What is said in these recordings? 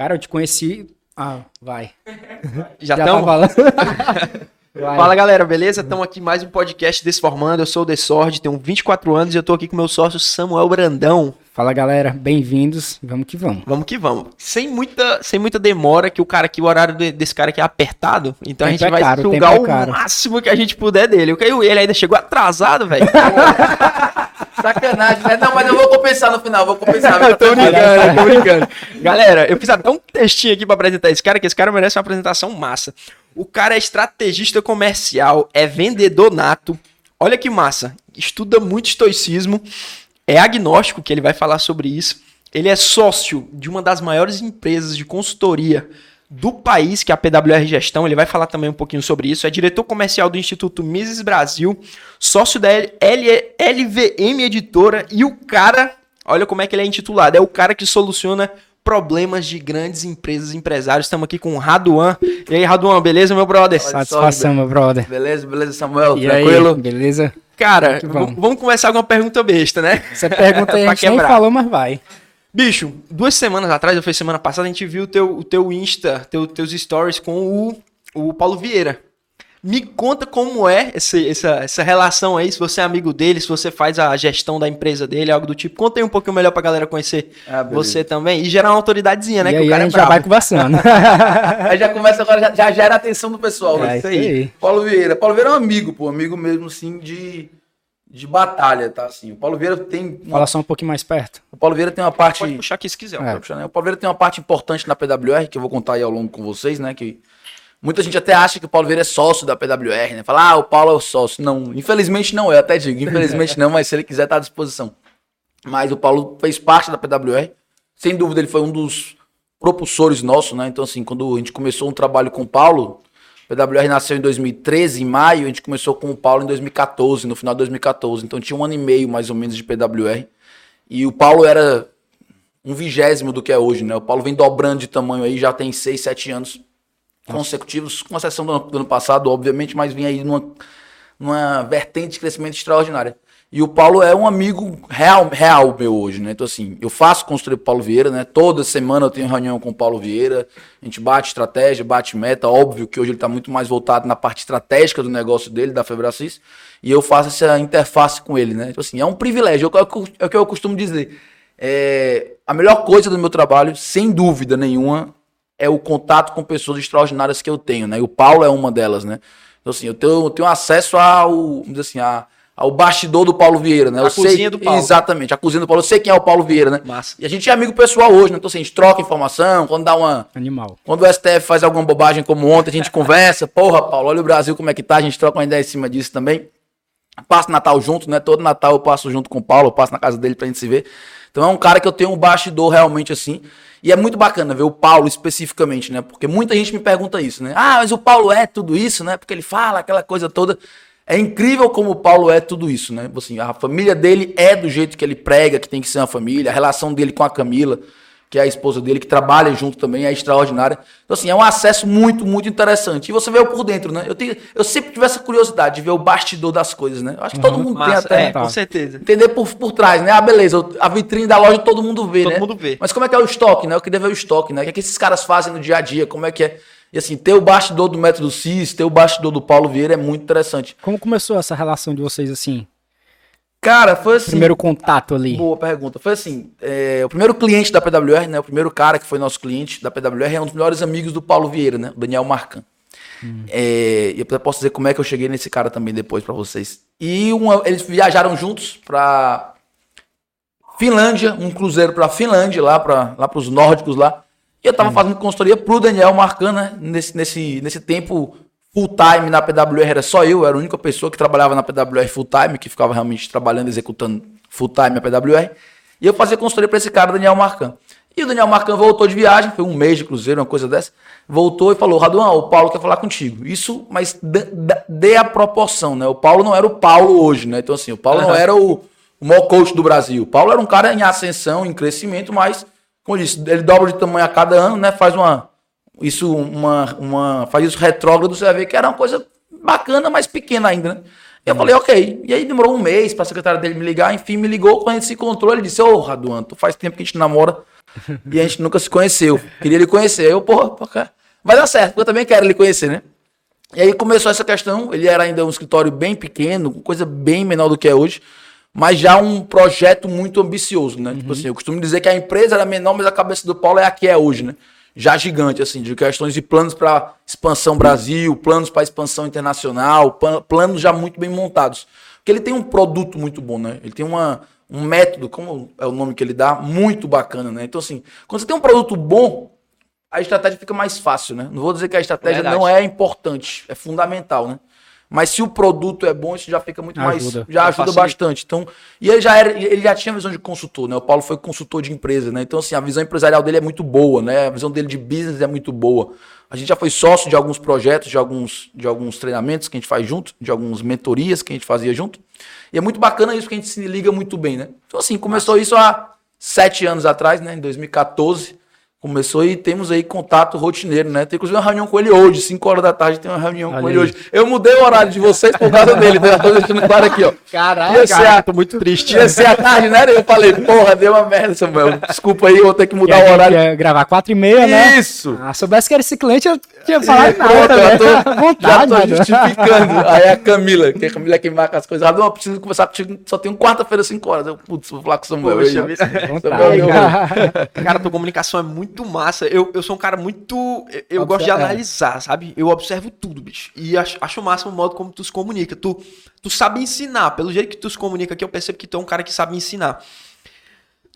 Cara, eu te conheci. Ah, vai. Já estamos? falando. Fala galera, beleza? Estamos aqui mais um podcast Desformando. Eu sou o The Sword, tenho 24 anos e eu tô aqui com meu sócio Samuel Brandão. Fala galera, bem-vindos. Vamos que vamos. Vamos que vamos. Sem muita, sem muita demora, que o cara aqui, o horário de- desse cara aqui é apertado. Então a gente é vai caro, sugar é o máximo que a gente puder dele. Eu ele ainda chegou atrasado, velho. Sacanagem, né? Não, mas eu vou compensar no final, vou compensar. Eu tô brincando, tô brincando. Galera, eu fiz até um textinho aqui pra apresentar esse cara, que esse cara merece uma apresentação massa. O cara é estrategista comercial, é vendedor nato. Olha que massa. Estuda muito estoicismo, é agnóstico, que ele vai falar sobre isso. Ele é sócio de uma das maiores empresas de consultoria do país, que é a PWR Gestão. Ele vai falar também um pouquinho sobre isso. É diretor comercial do Instituto Mises Brasil, sócio da L- L- LVM Editora e o cara, olha como é que ele é intitulado, é o cara que soluciona problemas de grandes empresas e empresários. Estamos aqui com o Raduan. E aí, Raduan, beleza, meu brother? Satisfação, meu brother. Beleza, beleza, Samuel? E Tranquilo? aí, beleza? Cara, vamos começar com uma pergunta besta, né? Você pergunta aí, a Pra gente nem falou, mas vai. Bicho, duas semanas atrás, ou foi semana passada, a gente viu o teu, o teu Insta, teu, teus stories com o, o Paulo Vieira. Me conta como é esse- essa, essa relação aí, se você é amigo dele, se você faz a gestão da empresa dele, algo do tipo. Conta aí um pouquinho melhor pra galera conhecer Ah, você também. E gerar uma autoridadezinha, né? e que aí o cara a é gente já brabo. vai conversando. Aí já começa agora, já, já gera a atenção do pessoal, né? É isso aí. Paulo Vieira. Paulo Vieira é um amigo, pô, amigo mesmo, assim, de, de batalha, tá? Assim, o Paulo Vieira tem. Uma, Fala só um pouquinho mais perto. o Paulo Vieira tem uma parte. Pode puxar aqui se quiser. É. Puxando, né? O Paulo Vieira tem uma parte importante na PWR, que eu vou contar aí ao longo com vocês, né? Que muita gente até acha que o Paulo Vieira é sócio da PWR, né? Fala, ah, o Paulo é o sócio. Não, infelizmente não é, eu até digo, infelizmente não, mas se ele quiser, tá à disposição. Mas o Paulo fez parte da PWR, sem dúvida ele foi um dos propulsores nossos, né? Então, assim, quando a gente começou um trabalho com o Paulo, PWR nasceu em 2013, em maio, a gente começou com o Paulo em 2014, no final de 2014. Então tinha um ano e meio, mais ou menos, de PWR. E o Paulo era um vigésimo do que é hoje, né? O Paulo vem dobrando de tamanho aí, já tem seis, sete anos consecutivos, com exceção do ano, do ano passado, obviamente, mas vem aí numa, numa vertente de crescimento extraordinária. E o Paulo é um amigo real, real meu hoje, né? Então, assim, eu faço consultoria pro Paulo Vieira, né? Toda semana eu tenho reunião com o Paulo Vieira, a gente bate estratégia, bate meta. Óbvio que hoje ele está muito mais voltado na parte estratégica do negócio dele, da Febracis, e eu faço essa interface com ele, né? Então, assim, é um privilégio, é o é o que eu costumo dizer. É, a melhor coisa do meu trabalho, sem dúvida nenhuma, é o contato com pessoas extraordinárias que eu tenho, né? E o Paulo é uma delas, né? Então, assim, eu tenho, eu tenho acesso ao, vamos dizer assim, a- ao bastidor do Paulo Vieira, né? A eu sei, cozinha do Paulo. Exatamente, a cozinha do Paulo. Eu sei quem é o Paulo Vieira, né? Massa. E a gente é amigo pessoal hoje, né? Então, assim, a gente troca informação, quando dá uma... Animal. Quando o STF faz alguma bobagem como ontem, a gente conversa. Porra, Paulo, olha o Brasil como é que tá. A gente troca uma ideia em cima disso também. Passo Natal junto, né? Todo Natal eu passo junto com o Paulo, eu passo na casa dele pra gente se ver. Então é um cara que eu tenho um bastidor realmente assim. E é muito bacana ver o Paulo especificamente, né? Porque muita gente me pergunta isso, né? Ah, mas o Paulo é tudo isso, né? Porque ele fala aquela coisa toda. É incrível como o Paulo é tudo isso, né? Assim, a família dele é do jeito que ele prega, que tem que ser uma família. A relação dele com a Camila, que é a esposa dele, que trabalha junto também, é extraordinária. Então, assim, é um acesso muito, muito interessante. E você vê o por dentro, né? Eu, tenho, eu sempre tive essa curiosidade de ver o bastidor das coisas, né? Eu acho que todo mundo tem Massa, até. é, com certeza. Entender por, por trás, né? Ah, beleza, a vitrine da loja todo mundo vê, Todo né? mundo vê. Mas como é que é o estoque, né? Eu queria ver o estoque, né? O que, é que esses caras fazem no dia a dia, como é que é. E assim, ter o bastidor do método CIS, ter o bastidor do Paulo Vieira é muito interessante. Como começou essa relação de vocês assim? Cara, foi assim. Primeiro contato ali. Boa pergunta. Foi assim, é, o primeiro cliente da PWR, né? O primeiro cara que foi nosso cliente da PWR é um dos melhores amigos do Paulo Vieira, né? O Daniel Marcan. É, e eu posso dizer como é que eu cheguei nesse cara também depois pra vocês. E uma- eles viajaram juntos pra Finlândia, um cruzeiro pra Finlândia, lá para lá pros nórdicos lá. E eu tava fazendo consultoria pro Daniel Marcan, né? Nesse, nesse, nesse tempo full time na PWR era só eu, era a única pessoa que trabalhava na PWR full time, que ficava realmente trabalhando, executando full time a PWR. E eu fazia consultoria pra esse cara, Daniel Marcan. E o Daniel Marcan voltou de viagem, foi um mês de cruzeiro, uma coisa dessa. Voltou e falou: Raduan, o Paulo quer falar contigo. Isso, mas dê a proporção, né? O Paulo não era o Paulo hoje, né? Então, assim, o Paulo não era o, o maior coach do Brasil. O Paulo era um cara em ascensão, em crescimento, mas, como eu ele dobra de tamanho a cada ano, né? Faz uma. Isso, uma. uma faz isso retrógrado, você vai ver que era uma coisa bacana, mas pequena ainda, né? E eu falei, ok. E aí demorou um mês pra secretária dele me ligar, enfim, me ligou. Quando a gente se encontrou, ele disse, ô, Raduan, tu faz tempo que a gente namora, e a gente nunca se conheceu. Queria ele conhecer. Eu, porra, porra, vai dar certo, porque eu também quero ele conhecer, né? E aí começou essa questão. Ele era ainda um escritório bem pequeno, coisa bem menor do que é hoje, mas já um projeto muito ambicioso, né? Tipo assim, eu costumo dizer que a empresa era menor, mas a cabeça do Paulo é a que é hoje, né? Já gigante, assim, de questões de planos para expansão Brasil, planos para expansão internacional, plan- planos já muito bem montados. Porque ele tem um produto muito bom, né? Ele tem uma, um método, como é o nome que ele dá, muito bacana, né? Então, assim, quando você tem um produto bom, a estratégia fica mais fácil, né? Não vou dizer que a estratégia Verdade. não é importante, é fundamental, né? Mas se o produto é bom, isso já fica muito Ajuda. mais. Já ajuda bastante. Então, e ele já, era, ele já tinha visão de consultor, né? O Paulo foi consultor de empresa, né? Então, assim, a visão empresarial dele é muito boa, né? A visão dele de business é muito boa. A gente já foi sócio de alguns projetos, de alguns, de alguns treinamentos que a gente faz junto, de algumas mentorias que a gente fazia junto. E é muito bacana isso, que a gente se liga muito bem, né? Então, assim, começou isso há sete anos atrás, né? Em 2014. Começou e temos aí contato rotineiro, né? Tem inclusive uma reunião com ele hoje, 5 horas da tarde tem uma reunião Olha com ele aí. hoje. Eu mudei o horário de vocês por causa dele, então já tô deixando claro aqui, ó. Caralho, Ia ser a- tô muito triste. Ia ser à tarde, né? Eu falei, porra, deu uma merda, Samuel. Desculpa aí, vou ter que mudar o horário. Ia gravar 4 e meia, né? Isso! Ah, soubesse que era esse cliente, eu tinha falado pronto, nada, já né? tô, À já vontade, tô justificando. Aí a Camila, que a Camila é quem marca as coisas. Ah, não, eu preciso conversar contigo, só tenho quarta-feira, 5 horas. Eu, putz, vou falar com o Samuel. Poxa Aí. Samuel, eu- Cara, tua comunicação é muito massa. Eu, eu sou um cara muito. Eu, eu gosto de é. analisar, sabe? Eu observo tudo, bicho. E acho, acho massa o modo como tu se comunica. Tu, tu sabe ensinar. Pelo jeito que tu se comunica aqui, eu percebo que tu é um cara que sabe ensinar.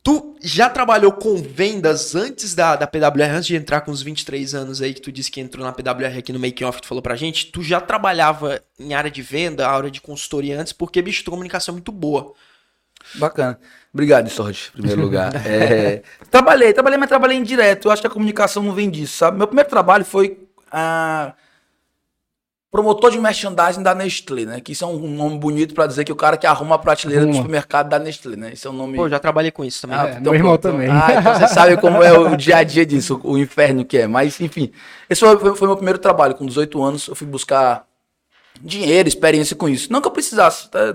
Tu já trabalhou com vendas antes da, da PWR, antes de entrar com os 23 anos aí que tu disse que entrou na PWR aqui no Making Off, tu falou pra gente? Tu já trabalhava em área de venda, área de consultoria antes, porque, bicho, tua comunicação é muito boa. Bacana. Obrigado, Sorge, em primeiro lugar. É, trabalhei, trabalhei, mas trabalhei indireto. Eu acho que a comunicação não vem disso, sabe? Meu primeiro trabalho foi ah, promotor de merchandising da Nestlé, né? Que isso é um nome bonito pra dizer que o cara que arruma a prateleira do Arruma. supermercado da Nestlé, né? Isso é um nome. Pô, já trabalhei com isso também. Ah, É, meu irmão também. Ah, então você sabe como é o dia a dia disso, o inferno que é. Mas, enfim, esse foi, foi- foi meu primeiro trabalho. Com 18 anos, eu fui buscar dinheiro, experiência com isso. Não que eu precisasse, tá?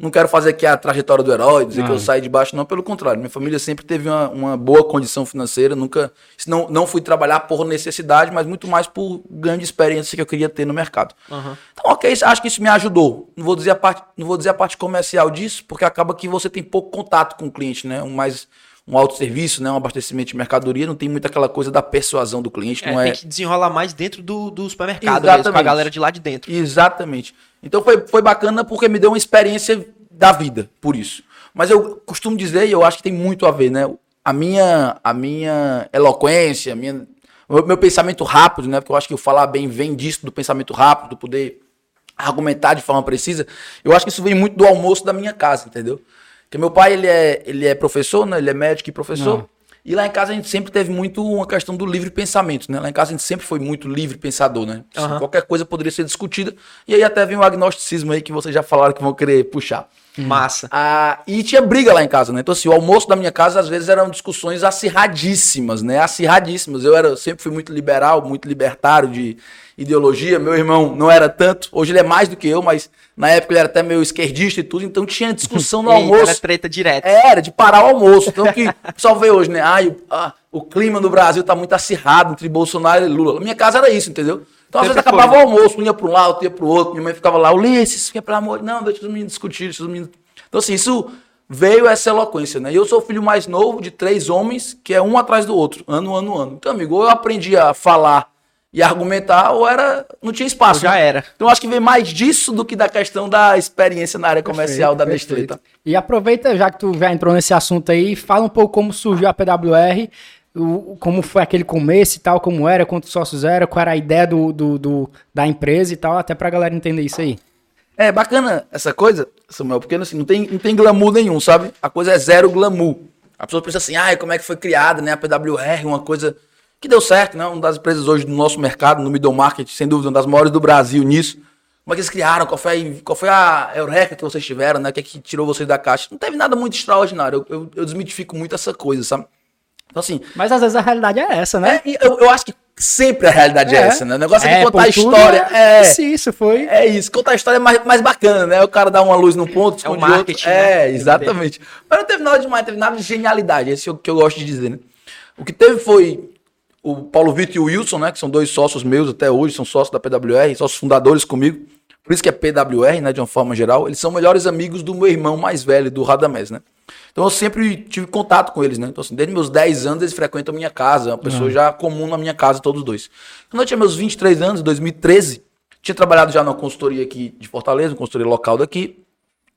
Não- Não quero fazer aqui a trajetória do herói, dizer que eu Ah. saí de baixo, não, pelo contrário. Minha família sempre teve uma, uma boa condição financeira, nunca. Não, não fui trabalhar por necessidade, mas muito mais por grande experiência que eu queria ter no mercado. Aham. Então, ok, acho que isso me ajudou. Não vou dizer a parte, não vou dizer a parte comercial disso, porque acaba que você tem pouco contato com o cliente, né? Um mais um autosserviço, né? Um abastecimento de mercadoria, não tem muito aquela coisa da persuasão do cliente, É, não é. tem que desenrolar mais dentro do, do supermercado, mesmo, com a Exatamente. galera de lá de dentro. Exatamente. Então foi, foi bacana porque me deu uma experiência da vida, por isso. Mas eu costumo dizer, e eu acho que tem muito a ver, né? A minha, a minha eloquência, a minha, o meu, meu pensamento rápido, né? Porque eu acho que o falar bem vem disso, do pensamento rápido, do poder argumentar de forma precisa. Eu acho que isso vem muito do almoço da minha casa, entendeu? Porque meu pai, ele é, ele é professor, né? Ele é médico e professor. Não. E lá em casa a gente sempre teve muito uma questão do livre pensamento, né? Lá em casa a gente sempre foi muito livre pensador, né? Aham. Qualquer coisa poderia ser discutida. E aí até vem o agnosticismo aí que vocês já falaram que vão querer puxar. Massa. Ah, e tinha briga lá em casa, né? Então, assim, o almoço da minha casa, às vezes, eram discussões acirradíssimas, né? Acirradíssimas. Eu era, sempre fui muito liberal, muito libertário de ideologia. Meu irmão não era tanto. Hoje ele é mais do que eu, mas na época ele era até meio esquerdista e tudo. Então tinha discussão no Eita, almoço. era treta direto. Era, de parar o almoço. Então que pessoal vê hoje, né? Ai, o, ah, o clima no Brasil tá muito acirrado entre Bolsonaro e Lula. Na minha casa era isso, entendeu? Então, às Sempre vezes acabava o almoço, um ia para um lado, outro ia para o outro. Minha mãe ficava lá, Ulisses, fica pelo amor Não, deixa os meninos discutir, deixa os meninos. Então, assim, isso veio essa eloquência, né? E eu sou o filho mais novo de três homens, que é um atrás do outro, ano, ano, ano. Então, amigo, eu aprendi a falar e argumentar, ou era. não tinha espaço. Já né? era. Então, acho que vem mais disso do que da questão da experiência na área comercial da Nestlé. Perfeito. tá? E aproveita, já que tu já entrou nesse assunto aí, fala um pouco como surgiu a PWR, o- como foi aquele começo e tal, como era, quantos sócios era, qual era a ideia do, do- do- da empresa e tal, até pra galera entender isso aí. É bacana essa coisa, Samuel, porque assim, não, tem, não tem glamour nenhum, sabe? A coisa é zero glamour. A pessoa pensa assim, ah, como é que foi criada, né? A PWR, uma coisa que deu certo, né? Uma das empresas hoje do nosso mercado, no middle market, sem dúvida, uma das maiores do Brasil nisso. Como é que eles criaram? Qual foi, a- qual foi a eureka que vocês tiveram, né? O que, é que tirou vocês da caixa? Não teve nada muito extraordinário. Eu, eu, eu desmitifico muito essa coisa, sabe? Então, assim, Mas às vezes a realidade é essa, né? é, eu, eu acho que sempre a realidade é, É. essa, né? O negócio é, É, de contar a história. É, Isso, isso foi. é isso, contar a história é mais, mais bacana, né? O cara dá uma luz num ponto, É o marketing, É, né? exatamente. Mas não teve nada demais, teve nada de genialidade, esse é o que eu gosto de dizer, né? O que teve foi o Paulo Vitor e o Wilson, né? Que são dois sócios meus até hoje, são sócios da PWR, sócios fundadores comigo. Por isso que é PWR, né? De uma forma geral. Eles são melhores amigos do meu irmão mais velho, do Radamés, né? Então eu sempre tive contato com eles, né? Então, assim, desde meus 10 anos eles frequentam a minha casa, é uma pessoa já comum na minha casa, todos dois. Quando eu tinha meus 23 anos, em 2013, tinha trabalhado já numa consultoria aqui de Fortaleza, uma consultoria local daqui.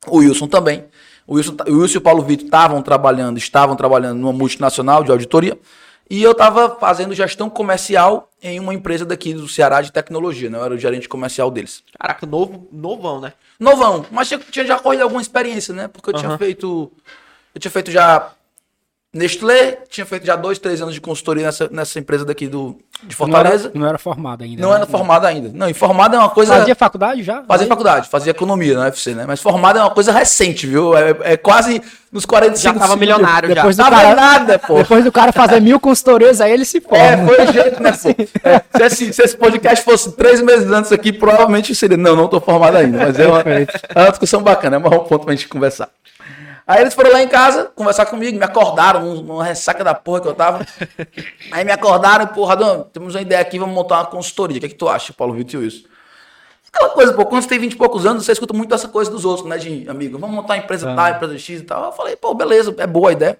O Wilson também. O Wilson, o Wilson e o Paulo Vitor estavam trabalhando, estavam trabalhando numa multinacional de auditoria. E eu estava fazendo gestão comercial em uma empresa daqui do Ceará de tecnologia, né? Eu era o gerente comercial deles. Caraca, novo, novão, né? Novão, mas tinha, tinha já corrido alguma experiência, né? Porque eu tinha Aham. feito. Eu tinha feito já Nestlé, tinha feito já dois, três anos de consultoria nessa, nessa empresa daqui do, de Não era, Fortaleza. não era formado ainda. Não né? era formado ainda. Não, e formado é uma coisa. Fazia faculdade já? Fazia faculdade, fazia economia na UFC, né? Mas formado é uma coisa recente, viu? É, é quase nos 45 Já tava milionário já. Depois do Tava cara, nada, pô. Depois do cara fazer mil consultorias, aí ele se forma. É, foi o jeito, né, pô? É, se, esse, se esse podcast fosse três meses antes aqui, provavelmente seria. Não, não tô formado ainda. Mas é uma, é uma discussão bacana, é um ponto pra gente conversar. Aí eles foram lá em casa conversar comigo, me acordaram, um- uma ressaca da porra que eu tava. Aí me acordaram, porra, Adão, temos uma ideia aqui, vamos montar uma consultoria. O que é que tu acha, Paulo Vitor Wilson? Aquela coisa, pô, quando você tem 20 e poucos anos, você escuta muito essa coisa dos outros, né, de amigo, vamos montar uma empresa Ah. tal, empresa X e tal. Eu falei, pô, beleza, é boa a ideia.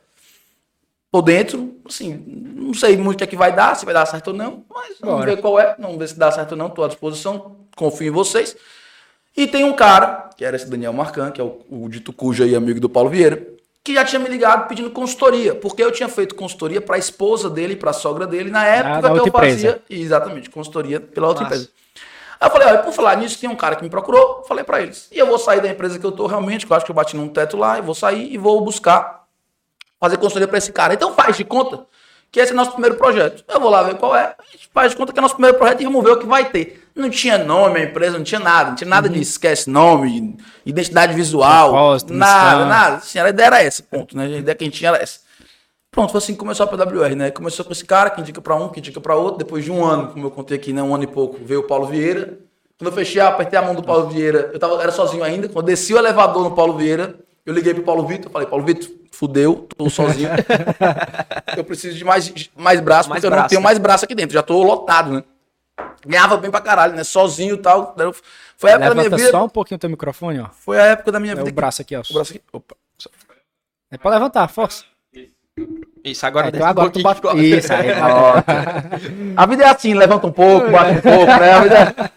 Tô dentro, assim, não sei muito o que é que vai dar, se vai dar certo ou não, mas vamos Bora. ver qual é, vamos ver se dá certo ou não, tô à disposição, confio em vocês. E tem um cara, que era esse Daniel Marcan, que é o, o dito cujo aí, amigo do Paulo Vieira, que já tinha me ligado pedindo consultoria, porque eu tinha feito consultoria para a esposa dele, para a sogra dele, na época da que eu fazia, empresa. exatamente, consultoria pela outra Massa. empresa. Aí eu falei, olha, por falar nisso, tem um cara que me procurou, falei para eles, e eu vou sair da empresa que eu tô realmente, que eu acho que eu bati num teto lá, e vou sair e vou buscar fazer consultoria para esse cara. Então faz de conta que esse é nosso primeiro projeto. Eu vou lá ver qual é, a gente faz de conta que é nosso primeiro projeto e vamos ver o que vai ter. Não tinha nome, a empresa não tinha nada, não tinha nada de esquece nome, identidade visual, Propósito, nada, nada. Assim, a ideia era essa, ponto, né? A ideia que a gente tinha era essa. Pronto, foi assim que começou a PWR, né? Começou com esse cara que indica para um, que indica para outro. Depois de um ano, como eu contei aqui, né? Um ano e pouco, veio o Paulo Vieira. Quando eu fechei, apertei a mão do Paulo Vieira, eu tava, era sozinho ainda. Quando eu desci o elevador no Paulo Vieira, eu liguei pro Paulo Vitor, falei, Paulo Vitor, fudeu, tô sozinho. eu preciso de mais, mais braço, Mais porque eu não braço, tenho né? mais braço aqui dentro, já tô lotado, né? Ganhava bem pra caralho, né? Sozinho e tal. Foi a época da minha Levanta vida. só um pouquinho o teu microfone, ó. Foi a época da minha É vida. o que- braço aqui, ó. O braço aqui. Opa. É pra levantar, força. Isso, agora Então desce um agora tu bate... ficou- Isso, aí. tá. A vida é assim, levanta um pouco, bate um pouco, né? A vida,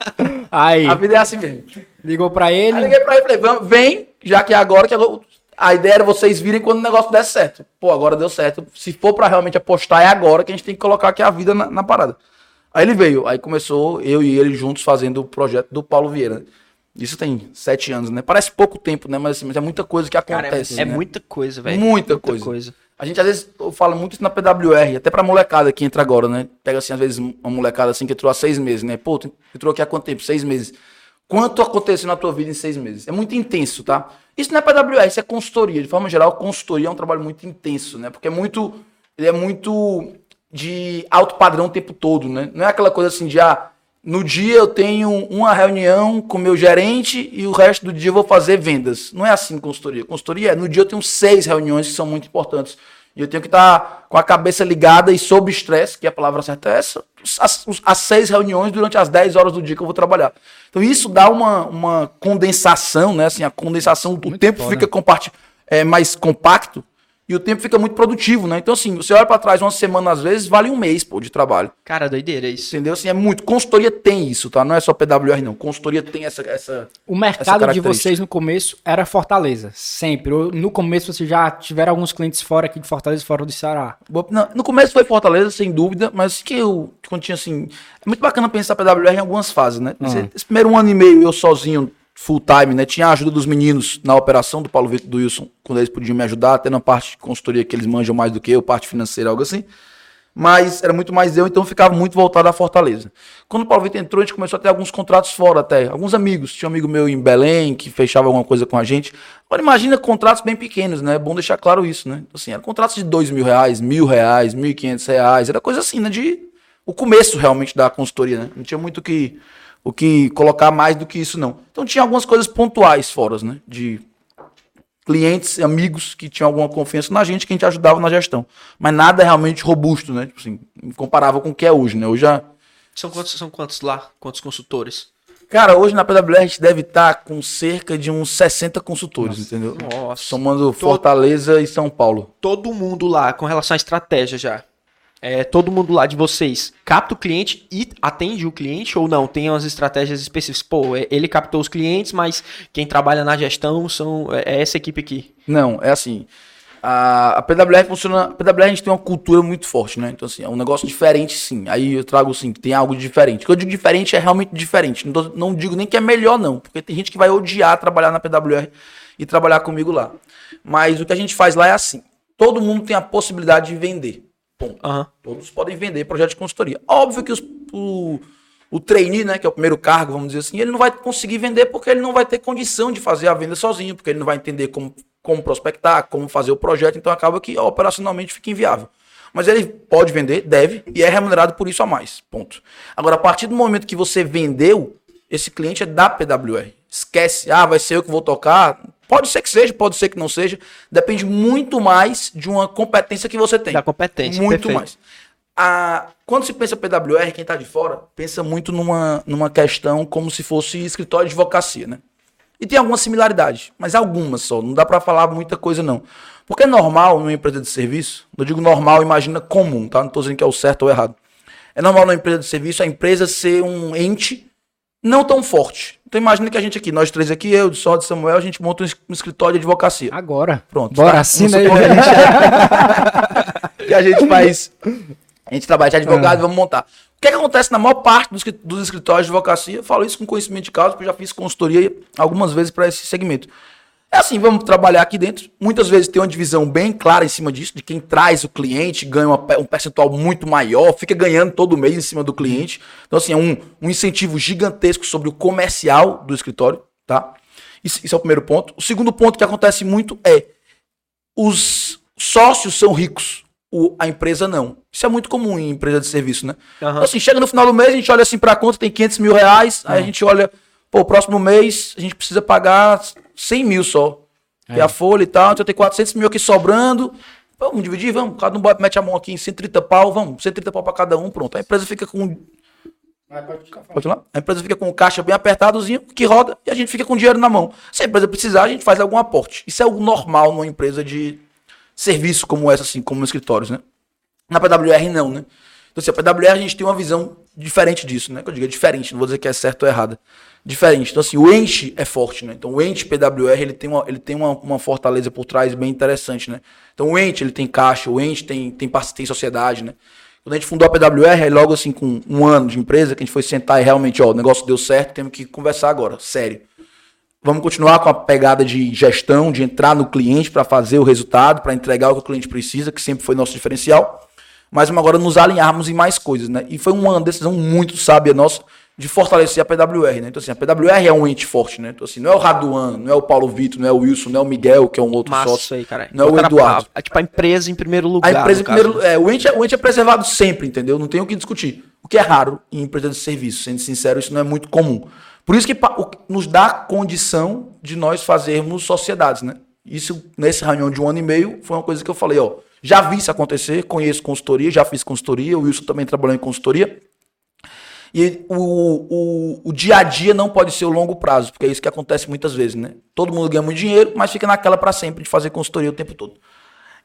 Aí, a vida é assim mesmo. ligou pra Aí ele. liguei pra ele e falei, "Vamos, vem, já que agora que a ideia era vocês virem quando o negócio der certo. Pô, agora deu certo. Se for pra realmente apostar, é agora que a gente tem que colocar aqui a vida na, na parada. Aí ele veio, aí começou eu e ele juntos fazendo o projeto do Paulo Vieira. Isso tem sete anos, né? Parece pouco tempo, né? Mas, assim, mas é muita coisa que Cara, é- acontece. é, né? muita coisa, velho. Muita coisa. A gente às vezes eu falo muito isso na PWR, até pra molecada que entra agora, né? Pega assim, às vezes, uma molecada assim que entrou há seis meses, né? Pô, tu entrou aqui há quanto tempo? Seis meses. Quanto aconteceu na tua vida em seis meses? É muito intenso, tá? Isso não é PWR, isso é consultoria. De forma geral, consultoria é um trabalho muito intenso, né? Porque é muito. Ele é muito de alto padrão o tempo todo, né? Não é aquela coisa assim de, ah, no dia eu tenho uma reunião com meu gerente e o resto do dia eu vou fazer vendas. Não é assim consultoria. Consultoria é, no dia eu tenho seis reuniões que são muito importantes. E eu tenho que estar com a cabeça ligada e sob estresse, que a palavra certa é essa, as, as seis reuniões durante as 10 horas do dia que eu vou trabalhar. Então isso dá uma, uma condensação, né? Assim, a condensação, o tempo foda. fica comparti é, mais compacto e o tempo fica muito produtivo, né? Então, assim, você olha pra trás uma semana, às vezes, vale um mês, pô, de trabalho. Cara, doideira isso. Entendeu? Assim, é muito. Consultoria tem isso, tá? Não é só PWR, não. Consultoria tem essa. essa... O essa mercado de característica. vocês no começo era Fortaleza, sempre. Ou No começo vocês já tiveram alguns clientes fora aqui de Fortaleza, fora do Ceará. Não, no começo foi Fortaleza, sem dúvida, mas que eu, quando tinha assim. É muito bacana pensar PWR em algumas fases, né? Esse, esse primeiro um ano e meio, eu sozinho, full time, né? Tinha a ajuda dos meninos na operação do Paulo Vitor do Wilson, quando eles podiam me ajudar, até na parte de consultoria que eles manjam mais do que eu, parte financeira, algo assim. Mas era muito mais eu, então ficava muito voltado à Fortaleza. Quando o Paulo Vitor entrou, a gente começou a ter alguns contratos fora até. Alguns amigos. Tinha um amigo meu em Belém que fechava alguma coisa com a gente. Agora imagina contratos bem pequenos, né? É bom deixar claro isso, né? Assim, eram contratos de dois mil reais, mil reais, mil e quinhentos reais. Era coisa assim, né? De o começo realmente da consultoria, né? Não tinha muito que, o que colocar mais do que isso, não. Então tinha algumas coisas pontuais fora, né? De clientes, amigos que tinham alguma confiança na gente, que a gente ajudava na gestão. Mas nada realmente robusto, né? Tipo assim, comparável com o que é hoje, né? Hoje já. São quantos, são quantos lá? Quantos consultores? Cara, hoje na PWR a gente deve estar com cerca de uns 60 consultores, entendeu? Nossa. Somando Fortaleza e São Paulo. Todo mundo lá, com relação à estratégia já. É, todo mundo lá de vocês capta o cliente e atende o cliente ou não? Tem umas estratégias específicas. Pô, é- ele captou os clientes, mas quem trabalha na gestão são é é essa equipe aqui. Não, é assim. A, a PWR funciona. A PWR a gente tem uma cultura muito forte, né? Então, assim, é um negócio diferente, sim. Aí eu trago, assim, que tem algo diferente. Quando eu digo diferente, é realmente diferente. Não, não digo nem que é melhor, não. Porque tem gente que vai odiar trabalhar na PWR e trabalhar comigo lá. Mas o que a gente faz lá é assim: todo mundo tem a possibilidade de vender. Ponto. Aham. Todos podem vender projeto de consultoria. Óbvio que os- o, o trainee, né, que é o primeiro cargo, vamos dizer assim, ele não vai conseguir vender porque ele não vai ter condição de fazer a venda sozinho, porque ele não vai entender como, como prospectar, como fazer o projeto, então acaba que operacionalmente fica inviável. Mas ele pode vender, deve, e é remunerado por isso a mais. Ponto. Agora, a partir do momento que você vendeu, esse cliente é da PWR. Esquece, ah, vai ser eu que vou tocar. Pode ser que seja, pode ser que não seja. Depende muito mais de uma competência que você tem. Da competência, Muito perfeito. mais. A- quando se pensa PWR, quem está de fora, pensa muito numa, numa questão como se fosse escritório de advocacia, né? E tem algumas similaridades, mas algumas só. Não dá para falar muita coisa, não. Porque é normal numa empresa de serviço, eu digo normal, imagina comum, tá? Não estou dizendo que é o certo ou errado. É normal numa empresa de serviço a empresa ser um ente não tão forte. Então imagina que a gente aqui, nós três aqui, eu, só de Samuel, a gente monta um es- escritório de advocacia. Agora. Pronto. Bora, tá? assina Vamos aí. que a gente, faz. A gente trabalha de advogado, vamos montar. O que, é que acontece na maior parte dos, dos escritórios de advocacia? Eu falo isso com conhecimento de causa, porque eu já fiz consultoria algumas vezes para esse segmento. É assim, vamos trabalhar aqui dentro. Muitas vezes tem uma divisão bem clara em cima disso, de quem traz o cliente, ganha uma um percentual muito maior, fica ganhando todo mês em cima do cliente. Então, assim, é um, um incentivo gigantesco sobre o comercial do escritório, tá? Isso, isso é o primeiro ponto. O segundo ponto que acontece muito é os sócios são ricos, o- a empresa não. Isso é muito comum em empresa de serviço, né? Aham. Então, assim, chega no final do mês, a gente olha assim pra conta, tem 500 mil reais, aí a gente olha, pô, próximo mês a gente precisa pagar 100 mil só. É a folha e tal, então tem 400 mil aqui sobrando. Vamos dividir, vamos. Cada um mete a mão aqui em 130 pau, vamos. 130 pau pra cada um, pronto. A empresa fica com Pode falar? A empresa fica com o caixa bem apertadozinho, que roda, e a gente fica com dinheiro na mão. Se a empresa precisar, a gente faz algum aporte. Isso é o normal numa empresa de serviço como essa, assim, como escritórios, né? Na PWR, não, né? Então, assim, a PWR a gente tem uma visão diferente disso, né? Que eu digo, é diferente, não vou dizer que é certo ou errado. Diferente. Então, assim, o ente é forte, né? Então, o ente PWR, ele tem uma, ele tem uma, uma fortaleza por trás bem interessante, né? Então, o ente, ele tem caixa, o ente tem, tem, par- tem sociedade, né? Quando a gente fundou a PWR, aí logo assim, com um ano de empresa, que a gente foi sentar e realmente, ó, o negócio deu certo, temos que conversar agora, sério. Vamos continuar com a pegada de gestão, de entrar no cliente para fazer o resultado, para entregar o que o cliente precisa, que sempre foi nosso diferencial. Mas vamos agora nos alinharmos em mais coisas, né? E foi uma decisão muito sábia nossa de fortalecer a PWR, né? Então, assim, a PWR é um ente forte, né? Então, assim, não é o Raduan, não é o Paulo Vitor, não é o Wilson, não é o Miguel, que é um outro Massa sócio. aí, cara. Não é o Eduardo. É tipo a empresa em primeiro lugar. A empresa, em primeiro, é, o, ente é, o ente é preservado sempre, entendeu? Não tem o que discutir. O que é raro em empresa de serviço, sendo sincero, isso não é muito comum. Por isso que nos dá condição de nós fazermos sociedades, né? Isso, nessa reunião de um ano e meio, foi uma coisa que eu falei, ó. Já vi isso acontecer, conheço consultoria, já fiz consultoria, o Wilson também trabalhou em consultoria. E o, o, o dia a dia não pode ser o longo prazo, porque é isso que acontece muitas vezes, né? Todo mundo ganha muito dinheiro, mas fica naquela para sempre de fazer consultoria o tempo todo.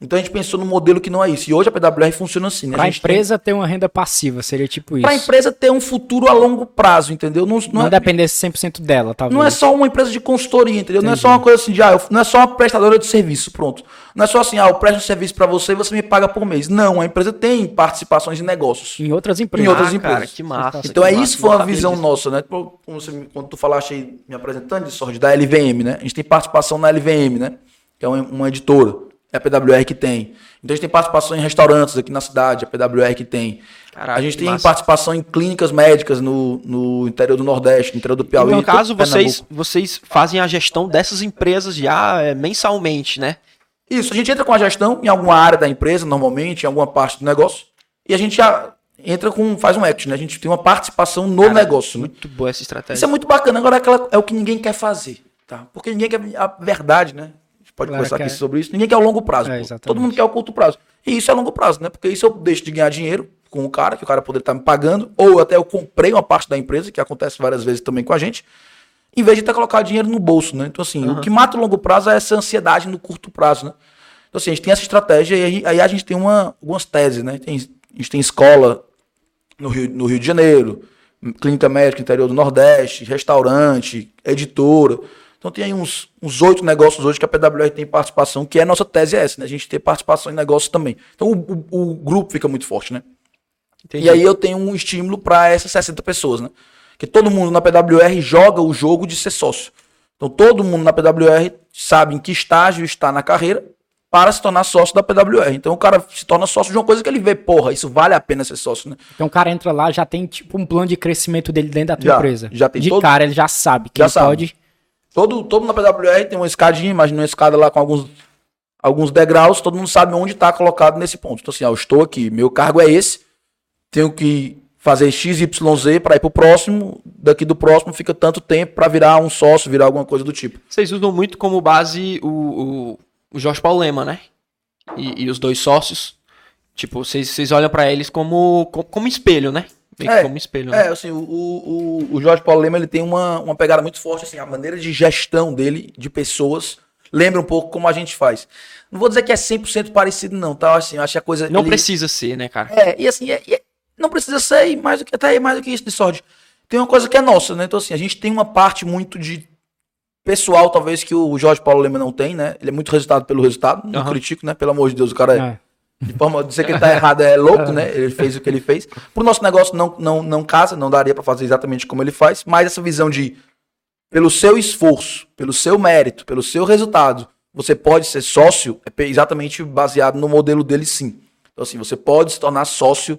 Então a gente pensou num modelo que não é isso. E hoje a PWR funciona assim, né? Pra a gente tem- empresa ter uma renda passiva, seria tipo isso. Pra empresa ter um futuro a longo prazo, entendeu? Não, não Não é, dependesse 100% dela, talvez. não é só uma empresa de consultoria, entendeu? Não é só uma coisa assim de, ah, eu- não é só uma prestadora de serviço, pronto. Não é só assim, ah, eu presto um serviço pra você e você me paga por mês. Não, a empresa tem participações em negócios. Em outras empresas. Em outras Ah, cara, empresas. que massa. Então que é massa, isso foi uma visão disso. nossa, né? Tipo, Como você- quando tu falaste aí, me apresentando de sorte, da LVM, né? A gente tem participação na LVM, né? Que é uma, uma editora. É a PWR que tem. Então a gente tem participação em restaurantes aqui na cidade, a PWR que tem. Caraca, a gente tem massa. participação em clínicas médicas no, no interior do Nordeste, no interior do E Piauí. no caso, Pernambuco. vocês, vocês fazem a gestão dessas empresas já é, mensalmente, né? Isso, a gente entra com a gestão em alguma área da empresa, normalmente, em alguma parte do negócio, e a gente já entra com. faz um equity, né? A gente tem uma participação no Cara, negócio, né? Muito boa essa estratégia. Isso é muito bacana. Agora é, aquela- é o que ninguém quer fazer, tá? Porque ninguém quer a verdade, né? Gente pode Galera conversar aqui quer- sobre isso. Ninguém quer o longo prazo. É. Todo mundo quer o curto prazo. E isso é longo prazo, né? Porque isso eu deixo de ganhar dinheiro com o cara, que o cara poderia estar me pagando, ou até eu comprei uma parte da empresa, que acontece várias vezes também com a gente, em vez de ter colocado dinheiro no bolso, né? Então, assim, o que mata o longo prazo é essa ansiedade no curto prazo, né? Então, assim, a gente tem essa estratégia e aí, aí a gente tem uma, algumas teses, né? Tem, a gente tem escola no Rio, no Rio de Janeiro, clínica médica interior do Nordeste, restaurante, editora. Então tem aí uns uns oito negócios hoje que a PWR tem participação, que é a nossa tese é essa, né? A gente ter participação em negócios também. Então o, o- o grupo fica muito forte, né? Entendi. E aí eu tenho um estímulo para essas 60 pessoas, né? Que todo mundo na PWR joga o jogo de ser sócio. Então todo mundo na PWR sabe em que estágio está na carreira para se tornar sócio da PWR. Então o cara se torna sócio de uma coisa que ele vê, porra, isso vale a pena ser sócio, né? Então o cara entra lá, já tem tipo um plano de crescimento dele dentro da tua Já, empresa. já tem De todo- cara, ele já sabe que Já ele sabe. pode. Todo, todo na PWR tem uma escadinha, imagina uma escada lá com alguns, alguns degraus, todo mundo sabe onde está colocado nesse ponto. Então, assim, ó, eu estou aqui, meu cargo é esse, tenho que fazer XYZ para ir pro próximo, daqui do próximo fica tanto tempo para virar um sócio, virar alguma coisa do tipo. Vocês usam muito como base o, o, o Jorge Paulo Lema, né? E, e os dois sócios. Tipo, vocês, vocês olham pra eles como, como, como espelho, né? Meio que É, como espelho, né? É, assim, o, o, o Jorge Paulo Lema ele tem uma, uma pegada muito forte, assim, a maneira de gestão dele, de pessoas, lembra um pouco como a gente faz. Não vou dizer que é 100% parecido, não, tá? Assim, eu acho que a coisa. Não ele- precisa ser, né, cara? É, e assim, é- é- não precisa ser e mais do que até aí, mais do que isso de sorte. Tem uma coisa que é nossa, né? Então, assim, a gente tem uma parte muito de pessoal, talvez, que o Jorge Paulo Lema não tem, né? Ele é muito resultado pelo resultado. Não Aham. critico, né? Pelo amor de Deus, o cara é. De forma de dizer que ele tá errado é louco, né? Ele fez o que ele fez. Pro nosso negócio não, não, não casa, não daria pra fazer exatamente como ele faz, mas essa visão de pelo seu esforço, pelo seu mérito, pelo seu resultado, você pode ser sócio, é exatamente baseado no modelo dele sim. Então assim, você pode se tornar sócio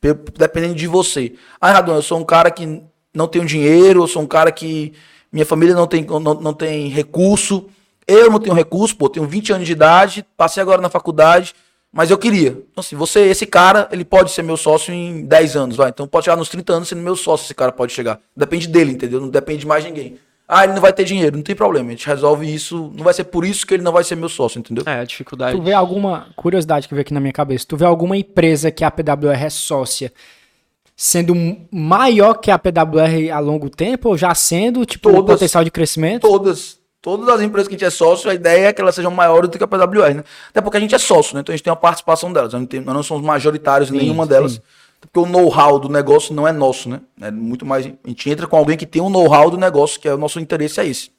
pe- dependendo de você. Ah, Radon, eu sou um cara que não tenho dinheiro, eu sou um cara que minha família não tem, não, não tem recurso, eu não tenho recurso, pô, tenho 20 anos de idade, passei agora na faculdade, mas eu queria. Então, assim, você, esse cara, ele pode ser meu sócio em 10 anos, vai. Então pode chegar nos 30 anos sendo meu sócio, esse cara pode chegar. Depende dele, entendeu? Não depende de mais ninguém. Ah, ele não vai ter dinheiro, não tem problema. A gente resolve isso. Não vai ser por isso que ele não vai ser meu sócio, entendeu? É, a dificuldade. Tu vê alguma curiosidade que veio aqui na minha cabeça? Tu vê alguma empresa que a PWR é sócia sendo maior que a PWR a longo tempo ou já sendo tipo o Todas. potencial de crescimento? Todas. Todas as empresas que a gente é sócio, a ideia é que elas sejam maiores do que a PWR, né? Até porque a gente é sócio, né? Então a gente tem uma participação delas. Nós não, tem- nós não somos majoritários em nenhuma delas. sim. Porque o know-how do negócio não é nosso, né? É muito mais. A gente entra com alguém que tem um know-how do negócio, que é o nosso interesse é esse.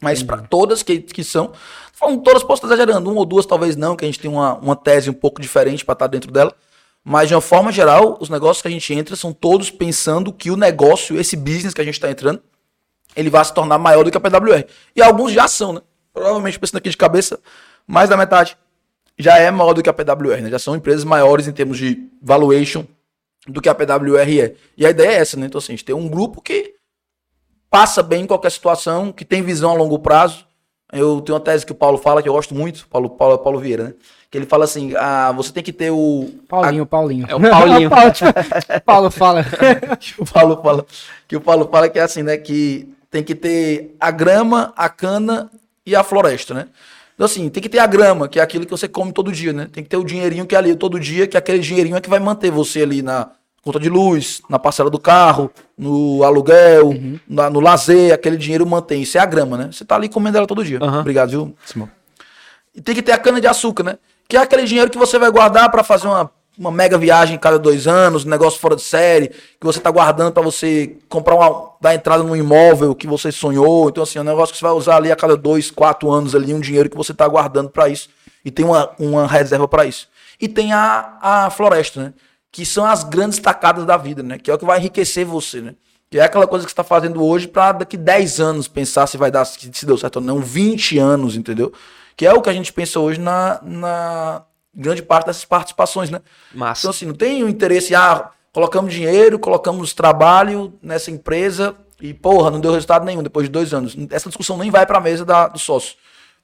Mas para todas que, que são. Falando todas, posso estar exagerando. Uma ou duas, talvez não, que a gente tem uma, uma tese um pouco diferente para estar dentro dela. Mas, de uma forma geral, os negócios que a gente entra são todos pensando que o negócio, esse business que a gente está entrando, ele vai se tornar maior do que a PWR. E alguns já são, né? Provavelmente, pensando aqui de cabeça, mais da metade já é maior do que a PWR, né? Já são empresas maiores em termos de valuation do que a PWR é. E a ideia é essa, né? Então, assim, a gente tem um grupo que passa bem em qualquer situação, que tem visão a longo prazo. Eu tenho uma tese que o Paulo fala, que eu gosto muito, Paulo, Paulo, Paulo Vieira, né? Que ele fala assim, ah, você tem que ter o... Paulinho, Paulinho. É o Paulinho. Paulo, Paulo fala. que o Paulo fala, que o Paulo fala que é assim, né, que tem que ter a grama, a cana e a floresta, né? Então assim, tem que ter a grama, que é aquilo que você come todo dia, né? Tem que ter o dinheirinho que é ali todo dia, que aquele dinheirinho é que vai manter você ali na conta de luz, na parcela do carro, no aluguel, na- no lazer, aquele dinheiro mantém. Isso é a grama, né? Você tá ali comendo ela todo dia. Aham. Obrigado, viu, Simão? E tem que ter a cana de açúcar, né? Que é aquele dinheiro que você vai guardar para fazer uma, uma mega viagem cada dois anos, um negócio fora de série, que você tá guardando para você comprar uma. dar entrada num imóvel que você sonhou. Então, assim, é um negócio que você vai usar ali a cada dois, quatro anos ali, um dinheiro que você tá guardando para isso. E tem uma, uma reserva para isso. E tem a, a floresta, né? Que são as grandes tacadas da vida, né? Que é o que vai enriquecer você, né? Que é aquela coisa que você está fazendo hoje para daqui 10 anos pensar se vai dar, se deu certo ou não, 20 anos, entendeu? Que é o que a gente pensa hoje na, na grande parte dessas participações, né? Massa. Então, assim, não tem o interesse, ah, colocamos dinheiro, colocamos trabalho nessa empresa e, porra, não deu resultado nenhum depois de dois anos. Essa discussão nem vai para a mesa da, do sócio.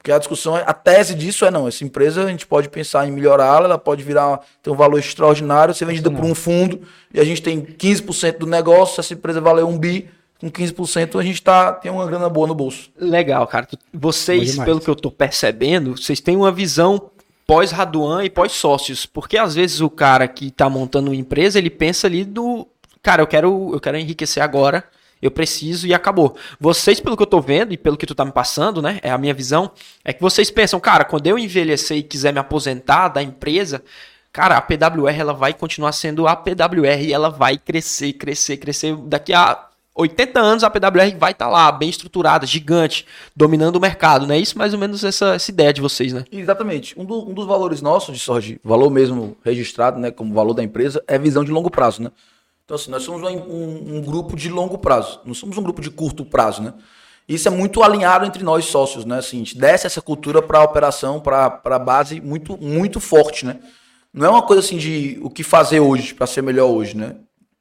Porque a discussão, é, a tese disso é não, essa empresa a gente pode pensar em melhorá-la, ela pode virar, ter um valor extraordinário, ser vendida por um fundo e a gente tem 15% do negócio, se essa empresa valer um bi, com 15% a gente tá, tem uma grana boa no bolso. Legal, cara. Vocês, pelo que eu tô percebendo, vocês têm uma visão pós-Raduan e pós-sócios. Porque às vezes o cara que tá montando uma empresa, ele pensa ali do. Cara, eu quero, eu quero enriquecer agora, eu preciso e acabou. Vocês, pelo que eu tô vendo e pelo que tu tá me passando, né? É a minha visão, é que vocês pensam, cara, quando eu envelhecer e quiser me aposentar da empresa. Cara, a PWR ela vai continuar sendo a PWR e ela vai crescer, crescer, crescer. Daqui a 80 anos a PWR vai estar lá, bem estruturada, gigante, dominando o mercado, não é isso mais ou menos essa, essa ideia de vocês, né? Exatamente. Um, do- um dos valores nossos de Sorge, valor mesmo registrado, né, como valor da empresa, é visão de longo prazo, né? Então, assim, nós somos um, um- um grupo de longo prazo, não somos um grupo de curto prazo, né? Isso é muito alinhado entre nós sócios, né? Assim, a gente desce essa cultura para a operação, para a base muito, muito forte, né? Não é uma coisa assim de o que fazer hoje para ser melhor hoje, né?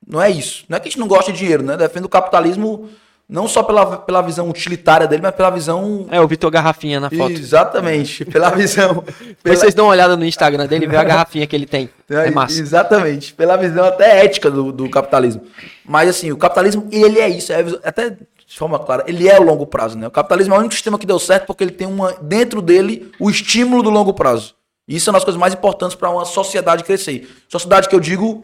Não é isso. Não é que a gente não gosta de dinheiro, né? Defende o capitalismo não só pela, pela visão utilitária dele, mas pela visão. É, eu vi tua garrafinha na foto. Exatamente. Pela visão. Pela, vocês dão uma olhada no Instagram dele e vê a garrafinha que ele tem. É massa. Exatamente. Pela visão até ética do, do capitalismo. Mas assim, o capitalismo, ele é isso. É até de forma clara, ele é o longo prazo, né? O capitalismo é o único sistema que deu certo porque ele tem uma dentro dele o estímulo do longo prazo. Isso é uma das coisas mais importantes para uma sociedade crescer. Sociedade que eu digo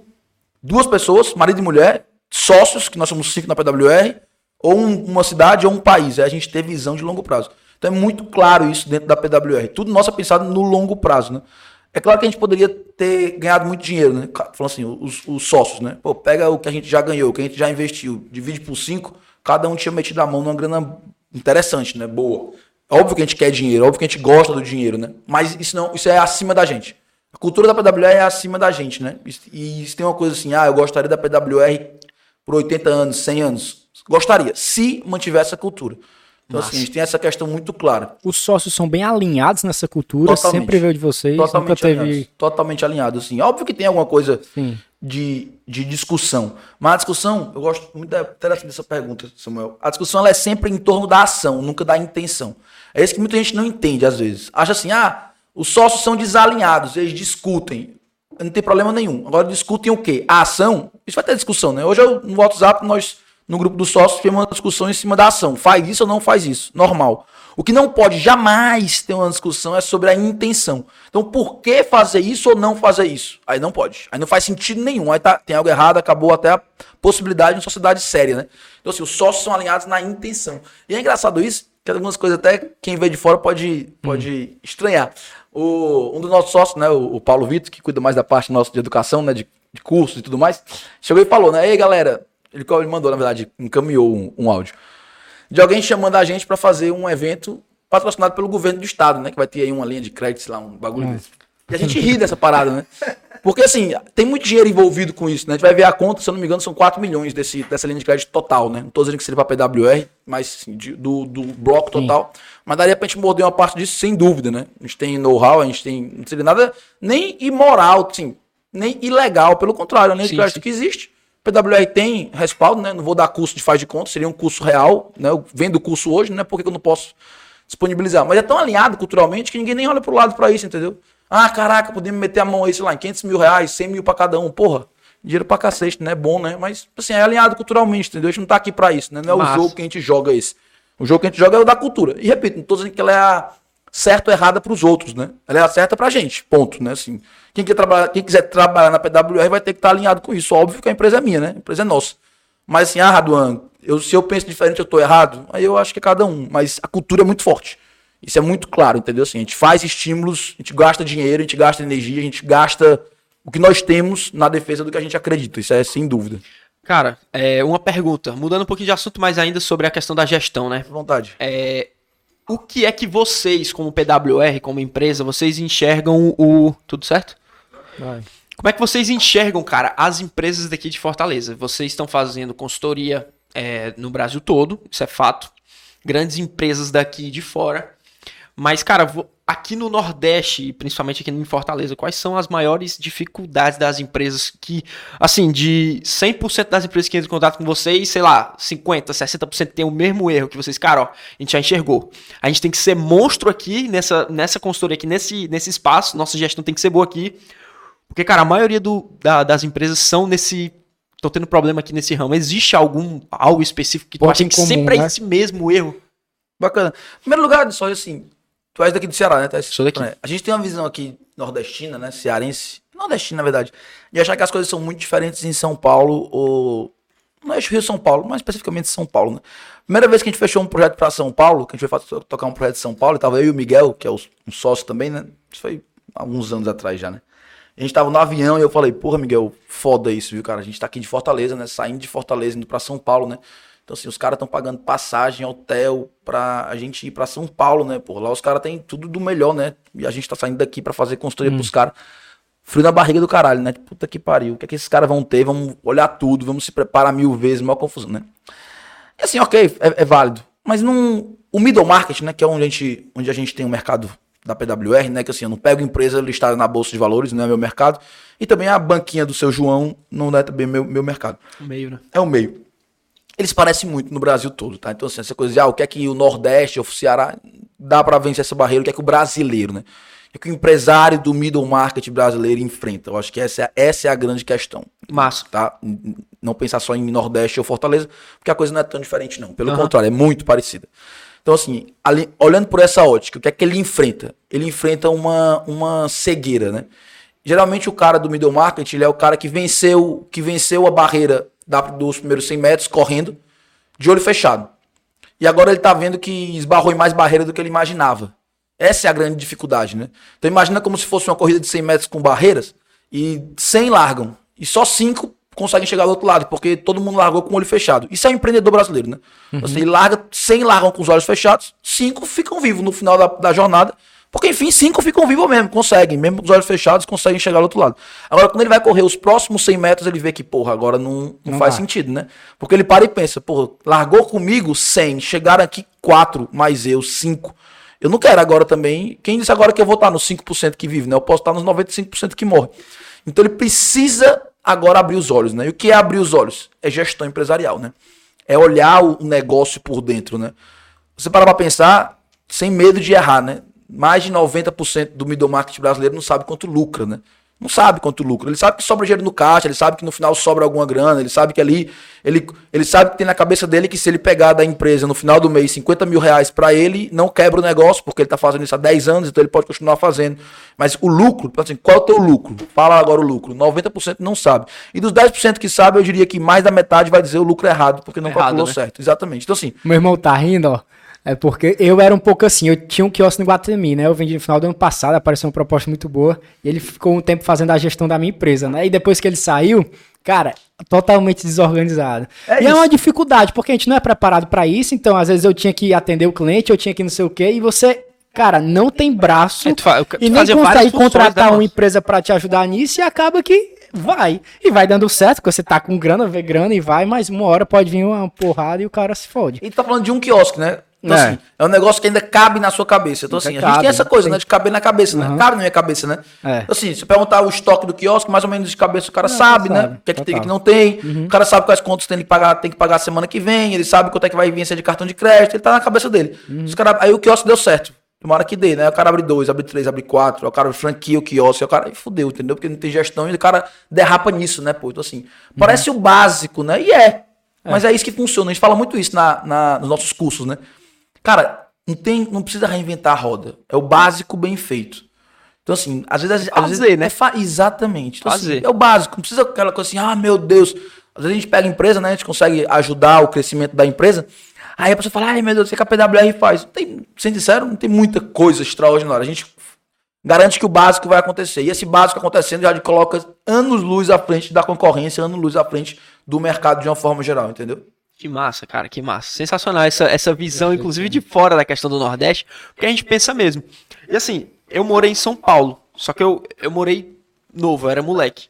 duas pessoas, marido e mulher, sócios, que nós somos cinco na PWR, ou um- uma cidade ou um país. Aí a gente ter visão de longo prazo. Então é muito claro isso dentro da PWR. Tudo nosso é pensado no longo prazo, né? É claro que a gente poderia ter ganhado muito dinheiro, né? Falando assim, os, os sócios, né? Pô, pega o que a gente já ganhou, o que a gente já investiu, divide por cinco, cada um tinha metido a mão numa grana interessante, né? Boa. Óbvio que a gente quer dinheiro, óbvio que a gente gosta do dinheiro, né? Mas isso não, isso é acima da gente. A cultura da PWR é acima da gente, né? E isso tem uma coisa assim, ah, eu gostaria da PWR por 80 anos, 100 anos. Gostaria, se mantivesse a cultura. Então, assim, a gente tem essa questão muito clara. Os sócios são bem alinhados nessa cultura, Totalmente. sempre veio de vocês, nunca Totalmente teve... alinhados. Totalmente alinhado, assim. Óbvio que tem alguma coisa Sim. de, de discussão. Mas a discussão, eu gosto muito da, dessa pergunta, Samuel. A discussão ela é sempre em torno da ação, nunca da intenção. É isso que muita gente não entende, às vezes. Acha assim, ah, os sócios são desalinhados, eles discutem. Não tem problema nenhum. Agora discutem o quê? A ação. Isso vai ter discussão, né? Hoje eu, no WhatsApp, nós, no grupo dos sócios, tivemos uma discussão em cima da ação. Faz isso ou não faz isso? Normal. O que não pode jamais ter uma discussão é sobre a intenção. Então, por que fazer isso ou não fazer isso? Aí não pode. Aí não faz sentido nenhum. Aí tá, tem algo errado, acabou até a possibilidade de uma sociedade séria, né? Então, assim, os sócios são alinhados na intenção. E é engraçado isso, que algumas coisas até quem vê de fora pode, pode estranhar. O, um dos nossos sócios, né, o, o Paulo Vitor, que cuida mais da parte nossa de educação, né, de, de cursos e tudo mais, chegou e falou, né, ei galera, ele, ele mandou, na verdade, encaminhou um, um áudio, de alguém chamando a gente para fazer um evento patrocinado pelo governo do estado, né, que vai ter aí uma linha de crédito, sei lá, um bagulho desse. E a gente ri dessa parada, né? Porque assim, tem muito dinheiro envolvido com isso, né? A gente vai ver a conta, se eu não me engano, são 4 milhões desse, dessa linha de crédito total, né? Não tô dizendo que seria para PWR, mas assim, de- do, do bloco total. Mas daria pra gente morder uma parte disso sem dúvida, né? A gente tem know-how, a gente tem. Não seria nada nem imoral, assim, nem ilegal, pelo contrário, é uma linha de Sim, crédito sim. que existe. PWR tem respaldo, né? Não vou dar curso de faz de conta, seria um curso real, né? Eu vendo o curso hoje, né? Por que eu não posso disponibilizar? Mas é tão alinhado culturalmente que ninguém nem olha pro lado pra isso, entendeu? Ah, caraca, podemos meter a mão aí, sei lá, em 500 mil reais, 100 mil pra cada um. Porra, dinheiro pra cacete, né? Bom, né? Mas, assim, é alinhado culturalmente, entendeu? A gente não tá aqui pra isso, né? Não é o Massa. jogo que a gente joga esse. O jogo que a gente joga é o da cultura. E repito, não tô dizendo que ela é a certa ou errada pros outros, né? Ela é a certa pra gente, ponto, né? Assim, quem, quer trabalhar, quem quiser trabalhar na PWR vai ter que estar alinhado com isso. Óbvio que a empresa é minha, né? A empresa é nossa. Mas assim, ah, Raduan, eu, se eu penso diferente, eu tô errado. Aí eu acho que é cada um. Mas a cultura é muito forte. Isso é muito claro, entendeu? Assim, a gente faz estímulos, a gente gasta dinheiro, a gente gasta energia, a gente gasta o que nós temos na defesa do que a gente acredita. Isso é sem dúvida. Cara, é, uma pergunta, mudando um pouquinho de assunto, mas ainda sobre a questão da gestão, né? À vontade. É, o que é que vocês, como PWR, como empresa, vocês enxergam o. Tudo certo? Vai. Como é que vocês enxergam, cara, as empresas daqui de Fortaleza? Vocês estão fazendo consultoria é, no Brasil todo, isso é fato. Grandes empresas daqui de fora. Mas, cara, aqui no Nordeste, principalmente aqui em Fortaleza, quais são as maiores dificuldades das empresas que, assim, de 100% das empresas que entram em contato com vocês, sei lá, 50, 60% tem o mesmo erro que vocês, cara, ó, a gente já enxergou. A gente tem que ser monstro aqui nessa, nessa consultoria aqui, nesse, nesse espaço, nossa gestão tem que ser boa aqui. Porque, cara, a maioria do, da, das empresas são nesse tô tendo problema aqui nesse ramo. Existe algum algo específico que tu Ponto acha em que comum, sempre é né? esse mesmo erro? Bacana. Em primeiro lugar, só assim, tu és daqui do Ceará, né? Thaís? Sou daqui. A gente tem uma visão aqui nordestina, né? Cearense, nordestina, na verdade, de achar que as coisas são muito diferentes em São Paulo ou. Não é Rio São Paulo, mas especificamente São Paulo, né? Primeira vez que a gente fechou um projeto para São Paulo, que a gente foi tocar um projeto em São Paulo, e tava eu e o Miguel, que é um sócio também, né? Isso foi alguns anos atrás já, né? A gente tava no avião e eu falei, porra, Miguel, foda isso, viu, cara? A gente tá aqui de Fortaleza, né? Saindo de Fortaleza, indo pra São Paulo, né? Então, assim, os caras estão pagando passagem, hotel, pra a gente ir pra São Paulo, né? Pô, lá os caras têm tudo do melhor, né? E a gente tá saindo daqui pra fazer consultoria pros caras. Frio na barriga do caralho, né? Puta que pariu. O que é que esses caras vão ter? Vamos olhar tudo, vamos se preparar mil vezes, maior confusão, né? E assim, ok, é, é válido. Mas não. O middle market, né? Que é onde a gente, onde a gente tem o mercado da PWR, né? Que assim, eu não pego empresa listada na Bolsa de Valores, não é meu mercado. E também a banquinha do seu João não é também meu, meu mercado. Meio, né? É o meio. Eles parecem muito no Brasil todo, tá? Então, assim, essa coisa de, ah, o que é que o Nordeste o Ceará dá pra vencer essa barreira, o que é que o brasileiro, né? O que é que o empresário do middle market brasileiro enfrenta? Eu acho que essa é, essa é a grande questão. Massa. Tá? Não pensar só em Nordeste ou Fortaleza, porque a coisa não é tão diferente, não. Pelo Aham. contrário, é muito parecida. Então, assim, ali- olhando por essa ótica, o que é que ele enfrenta? Ele enfrenta uma, uma cegueira, né? Geralmente o cara do middle market, ele é o cara que venceu, que venceu a barreira da- dos primeiros 100 metros correndo, de olho fechado. E agora ele tá vendo que esbarrou em mais barreira do que ele imaginava. Essa é a grande dificuldade, né? Então imagina como se fosse uma corrida de 100 metros com barreiras e 100 largam. E só 5 conseguem chegar do outro lado, porque todo mundo largou com o olho fechado. Isso é o empreendedor brasileiro, né? Você larga, 100 largam com os olhos fechados, 5 ficam vivos no final da, da jornada. Porque, enfim, 5 ficam vivos mesmo, conseguem. Mesmo com os olhos fechados, conseguem chegar do outro lado. Agora, quando ele vai correr os próximos 100 metros, ele vê que, porra, agora não, não, Não faz vai. sentido, né? Porque ele para e pensa, porra, largou comigo 100, chegaram aqui 4, mais eu, 5. Eu não quero agora também. Quem disse agora que eu vou estar nos 5% que vive, né? Eu posso estar nos 95% que morre. Então ele precisa agora abrir os olhos, né? E o que é abrir os olhos? É gestão empresarial, né? É olhar o negócio por dentro, né? Você para pra pensar, sem medo de errar, né? Mais de 90% do middle market brasileiro não sabe quanto lucra, né? Não sabe quanto lucra. Ele sabe que sobra dinheiro no caixa, ele sabe que no final sobra alguma grana, ele sabe que ali. Ele, ele sabe que tem na cabeça dele que se ele pegar da empresa no final do mês 50 mil reais pra ele, não quebra o negócio, porque ele tá fazendo isso há 10 anos, então ele pode continuar fazendo. Mas o lucro, assim, qual é o teu lucro? Fala agora o lucro. 90% não sabe. E dos 10% que sabe, eu diria que mais da metade vai dizer o lucro errado, porque não Errado, calculou né? certo. Exatamente. Então, assim, Meu irmão tá rindo, ó. É porque eu era um pouco assim, eu tinha um quiosque no Guatemi, né? Eu vendi no final do ano passado, apareceu uma proposta muito boa. E ele ficou um tempo fazendo a gestão da minha empresa, né? E depois que ele saiu, cara, totalmente desorganizado. É e é isso. uma dificuldade, porque a gente não é preparado pra isso, então às vezes eu tinha que atender o cliente, eu tinha que não sei o quê, e você, cara, não tem braço É, tu fa- tu e nem consegue contratar né, uma empresa pra te ajudar nisso e acaba que vai. E vai dando certo, porque você tá com grana, vê grana e vai, mas uma hora pode vir uma porrada e o cara se fode. E tá falando de um quiosque, né? Então, É. assim, é um negócio que ainda cabe na sua cabeça. Então, Ainda assim, a gente tem essa né? coisa, Tem- né? De caber na cabeça, né? Aham. Cabe na minha cabeça, né? É. Então, assim, se eu perguntar o estoque do quiosque, mais ou menos de cabeça o cara Não, sabe, né? sabe, O que é que tem, o que. Uhum. não tem. O cara sabe quais contas tem que pagar, tem que pagar semana que vem, ele sabe quanto é que vai vir de cartão de crédito, ele tá na cabeça dele. Uhum. Os cara, aí o quiosque deu certo. Tomara que dê, né? O cara abre dois, abre três, abre quatro, o cara franquia o quiosque, o cara aí fudeu, entendeu? Porque não tem gestão e o cara derrapa nisso, né, pô? Então, assim, parece o básico, né? E é. Mas é isso que funciona. A gente fala muito isso na, na- nos nossos cursos, né? Cara, não, tem, não precisa reinventar a roda. É o básico bem feito. Então, assim, às vezes. às Fazer, vezes né? é fa- Exatamente. Então, assim, Fazer. é o básico. Não precisa aquela coisa assim, ah, meu Deus. Às vezes a gente pega a empresa, né? A gente consegue ajudar o crescimento da empresa. Aí a pessoa fala, ai meu Deus, o que a PWR faz? Tem, sendo sincero, não tem muita coisa extraordinária. A gente garante que o básico vai acontecer. E esse básico acontecendo já coloca anos luz à frente da concorrência, anos luz à frente do mercado de uma forma geral, entendeu? Que massa, cara, que massa. Sensacional essa, essa visão, inclusive de fora da questão do Nordeste, porque a gente pensa mesmo. E assim, eu morei em São Paulo, só que eu, eu morei novo, eu era moleque.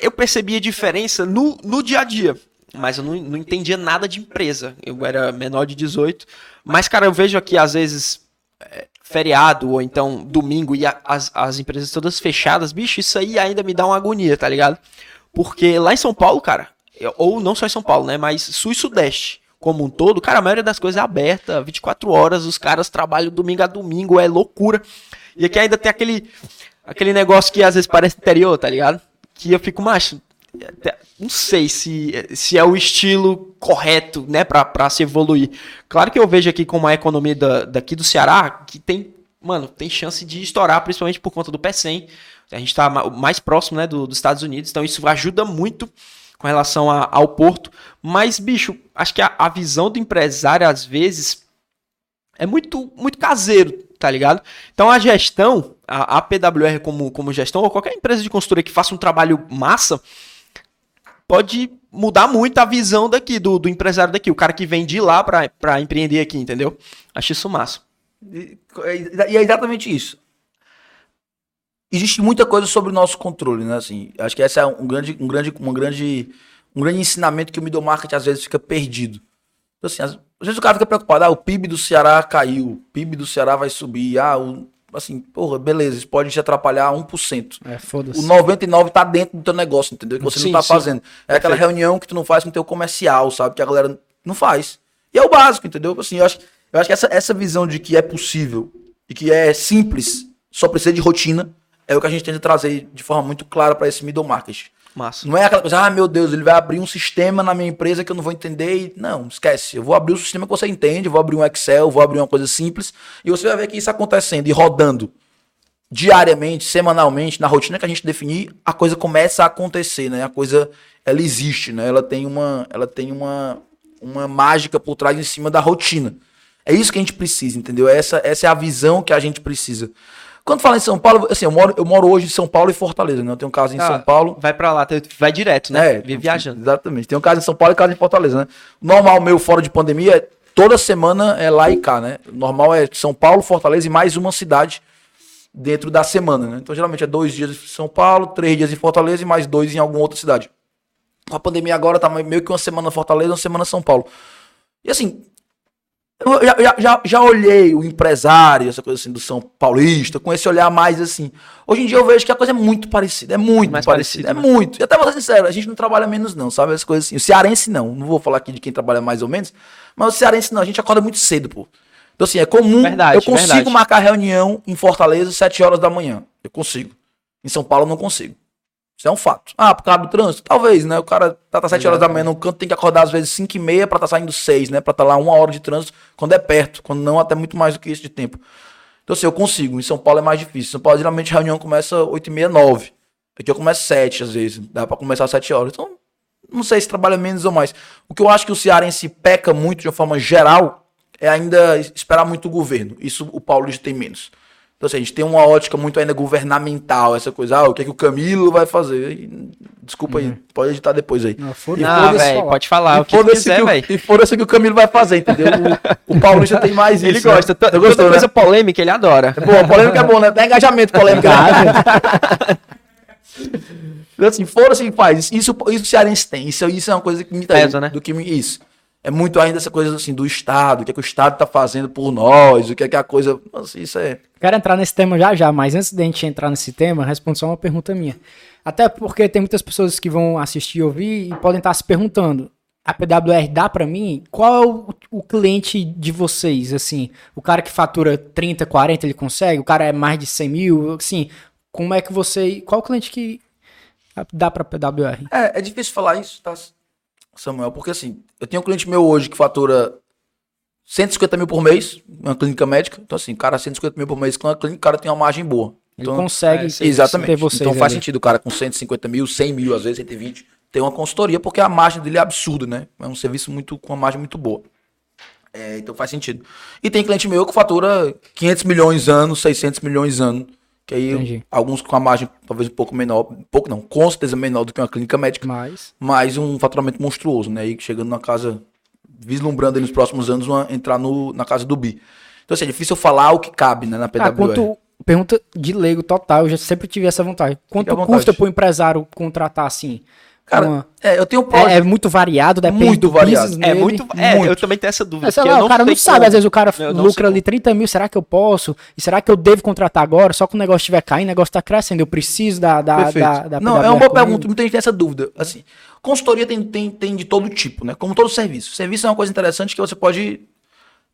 Eu percebi a diferença no, no dia a dia, mas eu não, não entendia nada de empresa. Eu era menor de 18, mas, cara, eu vejo aqui, às vezes, é, feriado ou então domingo e a- as, as empresas todas fechadas, bicho, isso aí ainda me dá uma agonia, tá ligado? Porque lá em São Paulo, cara, ou não só em São Paulo, né, mas sul e sudeste como um todo, cara, a maioria das coisas é aberta, 24 horas, os caras trabalham domingo a domingo, é loucura. E aqui ainda tem aquele aquele negócio que às vezes parece interior, tá ligado? Que eu fico, macho, não sei se, se é o estilo correto, né, pra, pra se evoluir. Claro que eu vejo aqui como a economia da, daqui do Ceará, que tem, mano, tem chance de estourar, principalmente por conta do PECEM. A gente tá ma- mais próximo, né, do- dos Estados Unidos, então isso ajuda muito com relação a- ao porto. Mas, bicho, acho que a, a visão do empresário, às vezes, é muito, muito caseiro, tá ligado? Então a gestão, a, a PWR como, como gestão, ou qualquer empresa de consultoria que faça um trabalho massa, pode mudar muito a visão daqui, do, do empresário daqui, o cara que vem de lá pra empreender aqui, entendeu? Acho isso massa. E e é exatamente isso. Existe muita coisa sobre o nosso controle, né? Assim, acho que esse é um grande, um grande, uma grande, um grande ensinamento que o middle market às vezes fica perdido. Então, assim, às, vezes o cara fica preocupado, ah, o PIB do Ceará caiu, o PIB do Ceará vai subir, ah, o, assim, porra, beleza, isso pode te atrapalhar 1%. É, foda-se. O 99 tá dentro do teu negócio, entendeu? Que você Sim, não tá sim. fazendo. É aquela reunião que tu não faz com o teu comercial, sabe? Que a galera não faz. E é o básico, entendeu? Assim, eu acho, eu acho que essa, essa visão de que é possível e que é simples, só precisa de rotina, é o que a gente tenta trazer de forma muito clara para esse middle market. Massa. Não é aquela coisa, ah, meu Deus, ele vai abrir um sistema na minha empresa que eu não vou entender. E... Não, esquece. Eu vou abrir o sistema que você entende, vou abrir um Excel, vou abrir uma coisa simples, e você vai ver que isso acontecendo e rodando diariamente, semanalmente, na rotina que a gente definir, a coisa começa a acontecer, né? A coisa, ela existe, né? Ela tem uma, ela tem uma, uma mágica por trás em cima da rotina. É isso que a gente precisa, entendeu? Essa, essa é a visão que a gente precisa. Quando fala em São Paulo, assim, eu moro, eu moro hoje em São Paulo e Fortaleza, né? Eu tenho casa em Ah, São Paulo. Vai pra lá, vai direto, né? É, viajando. Exatamente. Tem um caso em São Paulo e caso em Fortaleza, né? Normal meu fora de pandemia é toda semana é lá e cá, né? Normal é São Paulo, Fortaleza e mais uma cidade dentro da semana, né? Então geralmente é dois dias em São Paulo, três dias em Fortaleza e mais dois em alguma outra cidade. Com a pandemia agora tá meio que uma semana Fortaleza, uma semana São Paulo. E assim, eu já, já, já, olhei o empresário, essa coisa assim do São Paulista, com esse olhar mais assim. Hoje em dia eu vejo que a coisa é muito parecida, é muito Mais parecida, parecida, é né? muito. E até vou ser sincero, a gente não trabalha menos não, sabe? As coisas assim. O cearense não, não vou falar aqui de quem trabalha mais ou menos, mas o cearense não, a gente acorda muito cedo, pô. Então assim, é comum, Verdade, eu consigo verdade. marcar reunião em Fortaleza às 7 horas da manhã. Eu consigo. Em São Paulo eu não consigo. Isso é um fato. Ah, por causa do trânsito? Talvez, né? O cara tá às 7 horas da manhã no canto, tem que acordar às vezes 5 e meia pra estar saindo 6, né? Pra estar lá uma hora de trânsito, quando é perto, quando não, até muito mais do que isso de tempo. Então, assim, eu consigo. Em São Paulo é mais difícil. Em São Paulo, geralmente, a reunião começa 8 e meia, 9. Aqui eu começo 7, às vezes. Dá pra começar às 7 horas. Então, não sei se trabalha menos ou mais. O que eu acho que o cearense peca muito, de uma forma geral, é ainda esperar muito o governo. Isso o paulista tem menos. Então, assim, a gente tem uma ótica muito ainda governamental, essa coisa, ah, o que, é que o Camilo vai fazer? E, desculpa aí, pode editar depois aí. Não, foda-se. Ah, foda-se velho, pode falar o que foda-se quiser, que, velho. o- e foda-se que o Camilo vai fazer, entendeu? O, o paulista tem mais isso. Ele né? gosta. Toda Você gostou, coisa né? polêmica, ele adora. Pô, polêmica é bom, né? Dá engajamento polêmica. né? Então, assim, fora assim, faz. Isso, isso o cearense tem. Isso, isso é uma coisa que me Pesa, né? Do que me, isso. É muito ainda essa coisa assim do Estado, o que, é que o Estado tá fazendo por nós, o que é que a coisa. Nossa, isso é. Quero entrar nesse tema já já, mas antes de a gente entrar nesse tema, responde só uma pergunta minha. Até porque tem muitas pessoas que vão assistir e ouvir e podem estar se perguntando: a PWR dá pra mim? Qual é o, o cliente de vocês? Assim, o cara que fatura 30, 40, ele consegue? O cara é mais de 100 mil? Assim, como é que você. Qual o cliente que dá pra PWR? É, é difícil falar isso, tá, Samuel? Porque assim, eu tenho um cliente meu hoje que fatura 150 mil por mês, uma clínica médica. Então, assim, cara 150 mil por mês com uma clínica, o cara tem uma margem boa. Ele Então, consegue é, Exatamente. então faz ali. sentido o cara com 150 mil, 100 mil, às vezes 120, ter uma consultoria, porque a margem dele é absurda, né? É um serviço muito com uma margem muito boa. É, então faz sentido. E tem cliente meu que fatura 500 milhões ano, 600 milhões ano. Que aí Entendi. alguns com a margem talvez um pouco menor, um pouco não, com certeza menor do que uma clínica médica, Mas. mas um faturamento monstruoso, né? E chegando na casa, vislumbrando aí nos próximos anos, uma- entrar no, na casa do bi. Então assim, é difícil falar o que cabe né, na PWR. Ah, quanto. Pergunta de leigo total, eu já sempre tive essa vontade. Quanto vontade. custa pro empresário contratar assim? Cara, Uma- é, eu tenho um É, é muito variado, depende Muito do variado. business É dele. muito. É, Muito. eu também tenho essa dúvida. É, lá, eu o cara não sabe, como. às vezes o cara lucra ali 30 mil, será que eu posso? E será que eu devo contratar agora? Só que o negócio estiver caindo, o negócio está crescendo, eu preciso da, da, da, da não, é PWR uma boa pergunta. Muita gente tem essa dúvida. Assim, consultoria tem, tem, tem de todo tipo, né? Como todo serviço. Serviço é uma coisa interessante que você pode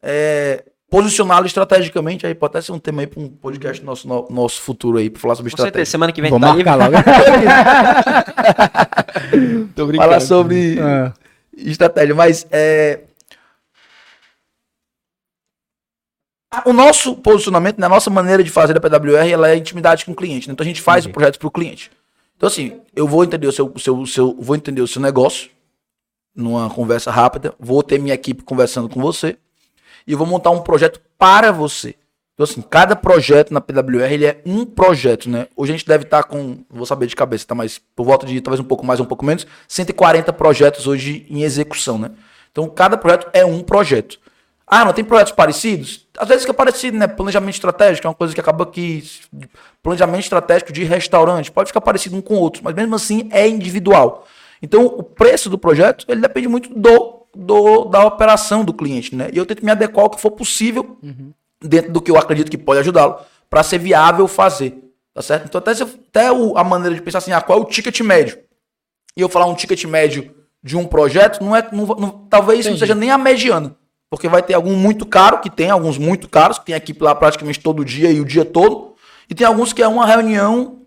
é, posicioná-lo estrategicamente. Aí pode até ser um tema aí para um podcast nosso, no- nosso futuro aí, para falar sobre Com certeza, estratégia. semana que vem Vou tá marcar logo. Tô brincando. Falar sobre É. estratégia, mas é, o nosso posicionamento, né, a nossa maneira de fazer a PWR, ela é intimidade com o cliente. né? Então a gente faz o projeto para o cliente. Então assim, eu vou entender o seu, o seu, o seu, vou entender o seu negócio numa conversa rápida, vou ter minha equipe conversando com você e eu vou montar um projeto para você. Então assim, cada projeto na PWR ele é um projeto, né? Hoje a gente deve estar com, vou saber de cabeça, tá? Mas por volta de talvez um pouco mais, um pouco menos, 140 projetos hoje em execução, né? Então cada projeto é um projeto. Ah, não tem projetos parecidos? Às vezes que é parecido, né? Planejamento estratégico é uma coisa que acaba que. Planejamento estratégico de restaurante pode ficar parecido um com o outro, mas mesmo assim é individual. Então o preço do projeto ele depende muito do, do da operação do cliente, né? E eu tento me adequar ao que for possível dentro do que eu acredito que pode ajudá-lo para ser viável fazer, tá certo? Então até, se- até o- a maneira de pensar assim, ah, qual é o ticket médio? E eu falar um ticket médio de um projeto, não é, não- não- talvez não Entendi. seja nem a mediana, porque vai ter algum muito caro que tem, alguns muito caros que tem equipe lá praticamente todo dia e o dia todo, e tem alguns que é uma reunião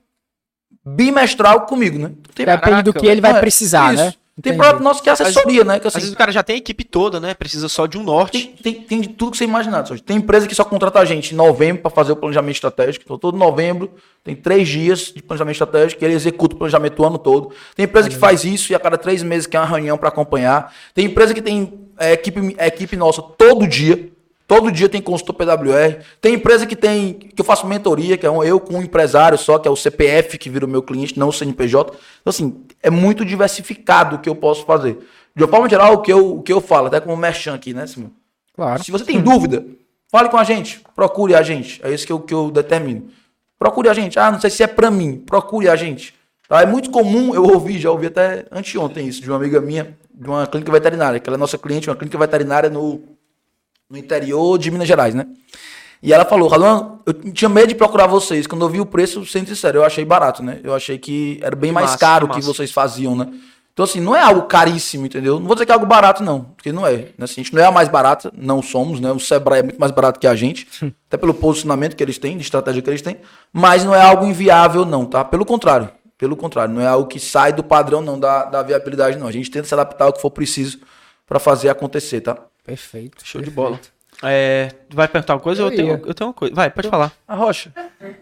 bimestral comigo, né? Tem, Depende do Caraca, que ele vai é, precisar, isso. né? Tem projeto nosso que é assessoria, né? Que Às assim, vezes o cara já tem a equipe toda, né? Precisa só de um norte. tem, tem, tem de tudo que você imaginar. Sérgio. Tem empresa que só contrata a gente em novembro para fazer o planejamento estratégico. Então, todo novembro tem três dias de planejamento estratégico e ele executa o planejamento o ano todo. Tem empresa que faz isso e a cada três meses quer uma reunião para acompanhar. Tem empresa que tem é, equipe, é, equipe nossa todo dia. Todo dia tem consultor PWR. Tem empresa que tem que eu faço mentoria, que é um, eu com um empresário só, que é o CPF que vira o meu cliente, não o CNPJ. Então, assim, é muito diversificado o que eu posso fazer. De uma forma geral, o que eu, o que eu falo, até como merchan aqui, né, Simão? Claro. Se você tem dúvida, fale com a gente, procure a gente. É isso que eu, que eu determino. Procure a gente. Ah, não sei se é pra mim. Procure a gente. Tá? É muito comum, eu ouvi, já ouvi até anteontem isso, de uma amiga minha, de uma clínica veterinária, que ela é nossa cliente, uma clínica veterinária no, no interior de Minas Gerais, né? E ela falou, Ralan, eu tinha medo de procurar vocês. Quando eu vi o preço, sendo sincero, eu achei barato, né? Eu achei que era bem Que mais massa, caro que que vocês faziam, né? Então, assim, não é algo caríssimo, entendeu? Não vou dizer que é algo barato, não. Porque não é. Né? Assim, a gente não é a mais barata, não somos, né? O Sebrae é muito mais barato que a gente. até pelo posicionamento que eles têm, de estratégia que eles têm. Mas não é algo inviável, não, tá? Pelo contrário. Pelo contrário. Não é algo que sai do padrão, não, da, da viabilidade, não. A gente tenta se adaptar ao que for preciso para fazer acontecer, tá? Perfeito. Show de bola. É, tu vai perguntar uma coisa? Eu Eu, tenho, eu tenho uma coisa. Vai, pode falar. A Rocha.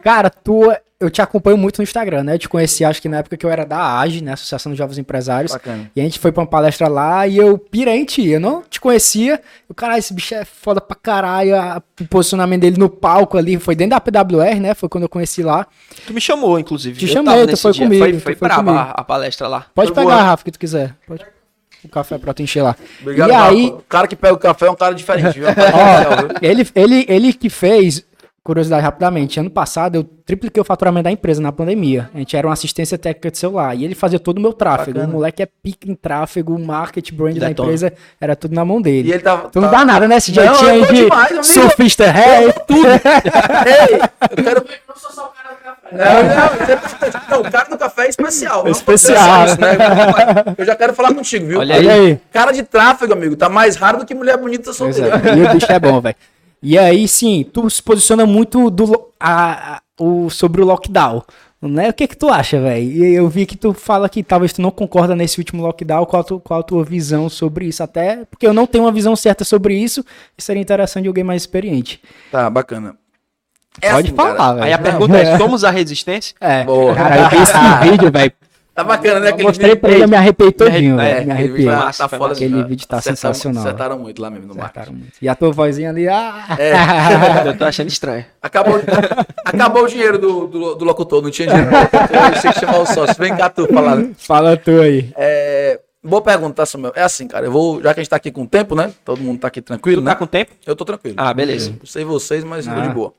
Cara, tu, eu te acompanho muito no Instagram, né? Eu te conheci, acho que na época que eu era da AGE, né? Associação de Jovens Empresários. Bacana. E a gente foi pra uma palestra lá e eu pirei em ti. Eu não te conhecia. O caralho, esse bicho é foda pra caralho. a- o posicionamento dele no palco ali foi dentro da PWR, né? Foi quando eu conheci lá. Tu me chamou, inclusive. Te Eu chamei, tu foi dia. comigo, Foi, foi foi braba comigo. a, a palestra lá. Pode Foi pegar, boa. Rafa, que tu quiser. Pode. O café pra tu encher lá. Obrigado, e aí, O cara que pega o café é um cara diferente, viu? É viu? ele, ele, ele que fez, curiosidade rapidamente, ano passado eu tripliquei o faturamento da empresa na pandemia. A gente era uma assistência técnica de celular e ele fazia todo o meu tráfego. Bacana. O moleque é pica em tráfego, o market, brand da empresa, era tudo na mão dele. E ele tava. Tu não dá nada, né? Esse eu aí tô de demais, surfista ré. tudo. Ei, eu quero. Não, não, não, o cara do café é especial. não Especial. ser né? Eu já quero falar contigo, viu? Olha Olha aí. Cara de tráfego, amigo, tá mais raro do que mulher bonita solteira. é. E o bicho é bom, velho. E aí, sim, tu se posiciona muito do, a, a- o, sobre o lockdown. Né? O que que tu acha, velho? E eu vi que tu fala que talvez tu não concorda nesse último lockdown. Qual a, tu- qual a tua visão sobre isso? Até porque eu não tenho uma visão certa sobre isso. E seria interessante de alguém mais experiente. Tá, bacana. É Pode assim, falar, cara. velho. Aí a pergunta é: somos a resistência? É, Boa. cara, eu vi esse vídeo, velho. Tá bacana, né? Eu mostrei pra ele, eu me arrepiei todinho, É, velho. Me aquele arrepiei. vídeo tá- Massa, tá foda. Aquele vídeo tá Acertaram- sensacional. Acertaram muito lá mesmo no marketing. Acertaram muito. E a tua vozinha ali, ah... Eu tô achando estranho. Acabou, acabou o dinheiro do, do, do locutor, não tinha dinheiro. Eu sei que chamar o sócio. Vem cá tu falar. Fala tu aí. É, boa pergunta, tá, Samuel? É assim, cara. Eu vou, já que a gente tá aqui com tempo, né? Todo mundo tá aqui tranquilo, Tu né? tá com tempo? Eu tô tranquilo. Ah, beleza. Não sei vocês, mas eu tô Ah. de boa.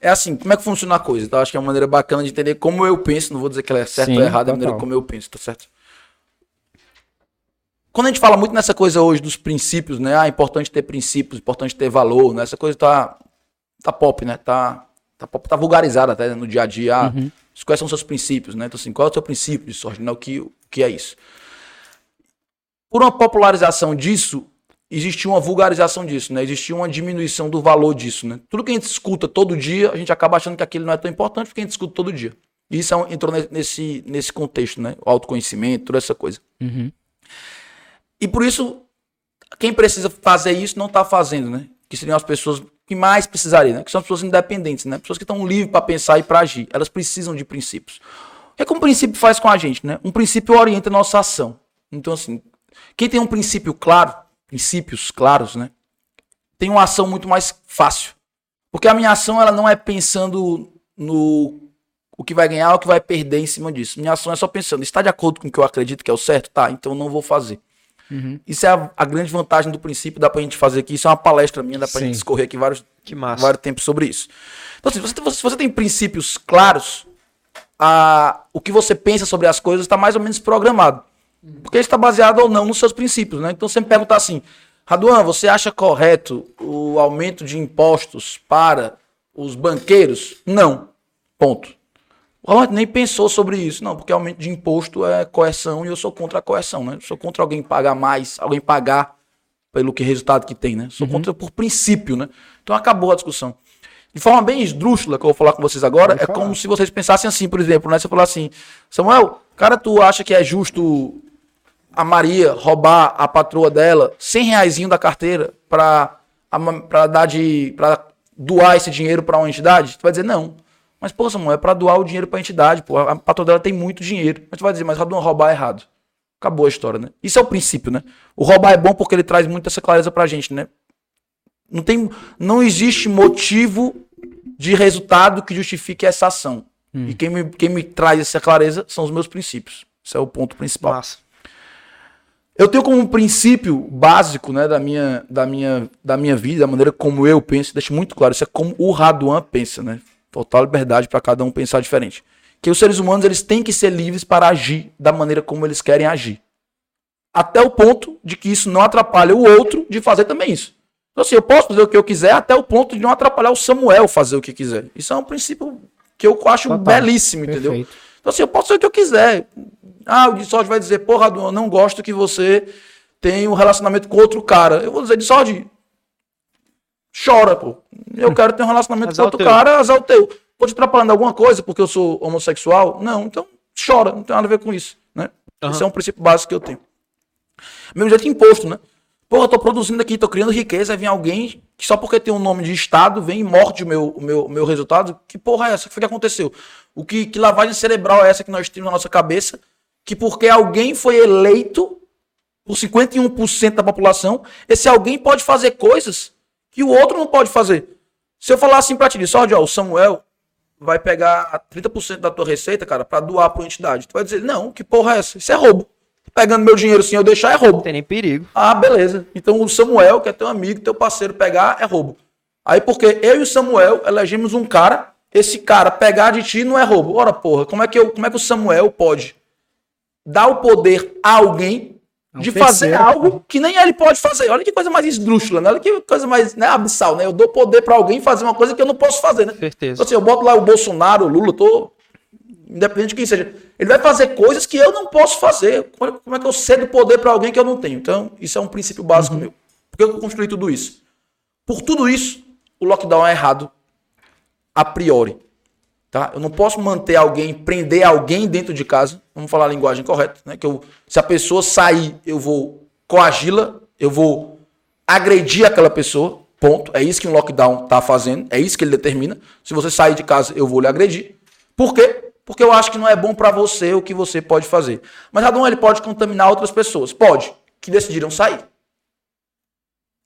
É assim, como é que funciona a coisa? Tá? Acho que é uma maneira bacana de entender como eu penso. Não vou dizer que ela é certa Sim, ou errada, é a maneira como eu penso, tá certo? quando a gente fala muito nessa coisa hoje dos princípios, né? Ah, é importante ter princípios, importante ter valor, né? Essa coisa tá, tá pop, né? Tá, tá pop, tá vulgarizada até no dia a dia. Ah, Uhum. Quais são seus princípios, né? Então, assim, qual é o seu princípio de sorte? Né? O, que, o que é isso? Por uma popularização disso, existia uma vulgarização disso, né? Existia uma diminuição do valor disso, né? Tudo que a gente escuta todo dia, a gente acaba achando que aquilo não é tão importante porque a gente escuta todo dia. E isso é um- entrou ne- nesse, nesse contexto, né? O autoconhecimento, toda essa coisa. Uhum. E por isso, quem precisa fazer isso não está fazendo, né? Que seriam as pessoas que mais precisariam, né? Que são as pessoas independentes, né? Pessoas que estão livres para pensar e para agir. Elas precisam de princípios. É que um princípio faz com a gente, né? Um princípio orienta a nossa ação. Então, assim, quem tem um princípio claro, princípios claros, né? Tem uma ação muito mais fácil. Porque a minha ação, ela não é pensando no o que vai ganhar ou o que vai perder em cima disso. Minha ação é só pensando, está de acordo com o que eu acredito que é o certo? Tá, então eu não vou fazer. Isso é a, a grande vantagem do princípio, dá pra gente fazer aqui. Isso é uma palestra minha, dá pra Sim. gente discorrer aqui vários, Que massa. vários tempos sobre isso. Então, assim, se você, tem- se você tem princípios claros, a, o que você pensa sobre as coisas está mais ou menos programado. Porque está baseado ou não nos seus princípios, né? Então, você me perguntar assim, Raduan, você acha correto o aumento de impostos para os banqueiros? Não. Ponto. O Ronald nem pensou sobre isso, não, porque aumento de imposto é coerção e eu sou contra a coerção, né? Eu sou contra alguém pagar mais, alguém pagar pelo que resultado que tem, né? Sou contra por princípio, né? Então acabou a discussão. De forma bem esdrúxula que eu vou falar com vocês agora, Pode é falar. como se vocês pensassem assim, por exemplo, né? Você falar assim, Samuel, cara, tu acha que é justo a Maria roubar a patroa dela 100 reaisinho da carteira pra dar de. para doar esse dinheiro pra uma entidade? Tu vai dizer, não. Mas, pô, Samuel, é pra doar o dinheiro pra entidade, pô. A patroa dela tem muito dinheiro. Mas tu vai dizer, mas roubar é errado. Acabou a história, né? Isso é o princípio, né? O roubar é bom porque ele traz muito essa clareza pra gente, né? Não, tem, não existe motivo de resultado que justifique essa ação. E quem me, quem me traz essa clareza são os meus princípios. Esse é o ponto principal. Massa. Eu tenho como um princípio básico né, da, minha, da, minha, da minha vida, da maneira como eu penso, deixo muito claro, isso é como o Raduan pensa, né? Total liberdade para cada um pensar diferente. Que os seres humanos eles têm que ser livres para agir da maneira como eles querem agir. Até o ponto de que isso não atrapalha o outro de fazer também isso. Então, assim, eu posso fazer o que eu quiser até o ponto de não atrapalhar o Samuel fazer o que quiser. Isso é um princípio que eu acho Total. belíssimo, entendeu? Perfeito. Então, assim, eu posso fazer o que eu quiser. Ah, o Discord vai dizer, porra, eu não gosto que você tenha um relacionamento com outro cara. Eu vou dizer, Discord, chora, pô. Eu quero ter um relacionamento com outro cara, azar o teu. Tô te atrapalhando alguma coisa porque eu sou homossexual? Não, então chora, não tem nada a ver com isso, né? Esse é um princípio básico que eu tenho. Mesmo jeito de imposto, né? Porra, eu tô produzindo aqui, tô criando riqueza, vem alguém que só porque tem um nome de Estado vem e morde o meu, o meu, meu resultado. Que porra é essa? O que foi que aconteceu? O que, que lavagem cerebral é essa que nós temos na nossa cabeça? Que porque alguém foi eleito por 51% da população, esse alguém pode fazer coisas que o outro não pode fazer. Se eu falar assim pra ti, só o Samuel vai pegar 30% da tua receita, cara, pra doar pra uma entidade. Tu vai dizer, não, que porra é essa? Isso é roubo. Pegando meu dinheiro sem eu deixar é roubo. Não tem nem perigo. Ah, beleza. Então o Samuel, que é teu amigo, teu parceiro, pegar é roubo. Aí porque eu e o Samuel elegemos um cara, esse cara pegar de ti não é roubo. Ora, porra, como é que, eu, como é que o Samuel pode dar o poder a alguém É um de fazer terceiro. algo que nem ele pode fazer? Olha que coisa mais esdrúxula, né? Olha que coisa mais né, abissal, né? Eu dou poder pra alguém fazer uma coisa que eu não posso fazer, né? Certeza. Então, assim, eu boto lá o Bolsonaro, o Lula, tô. Independente de quem seja. Ele vai fazer coisas que eu não posso fazer. Como é- é que eu cedo poder para alguém que eu não tenho? Então, isso é um princípio básico meu. Por que eu construí tudo isso? Por tudo isso, o lockdown é errado a priori. Tá? Eu não posso manter alguém, prender alguém dentro de casa. Vamos falar a linguagem correta, né? Que eu, se a pessoa sair, eu vou coagi-la, eu vou agredir aquela pessoa. Ponto. É isso que um lockdown tá fazendo. É isso que ele determina. Se você sair de casa, eu vou lhe agredir. Por quê? Porque eu acho que não é bom para você o que você pode fazer. Mas Radon ele pode contaminar outras pessoas. Pode. Que decidiram sair.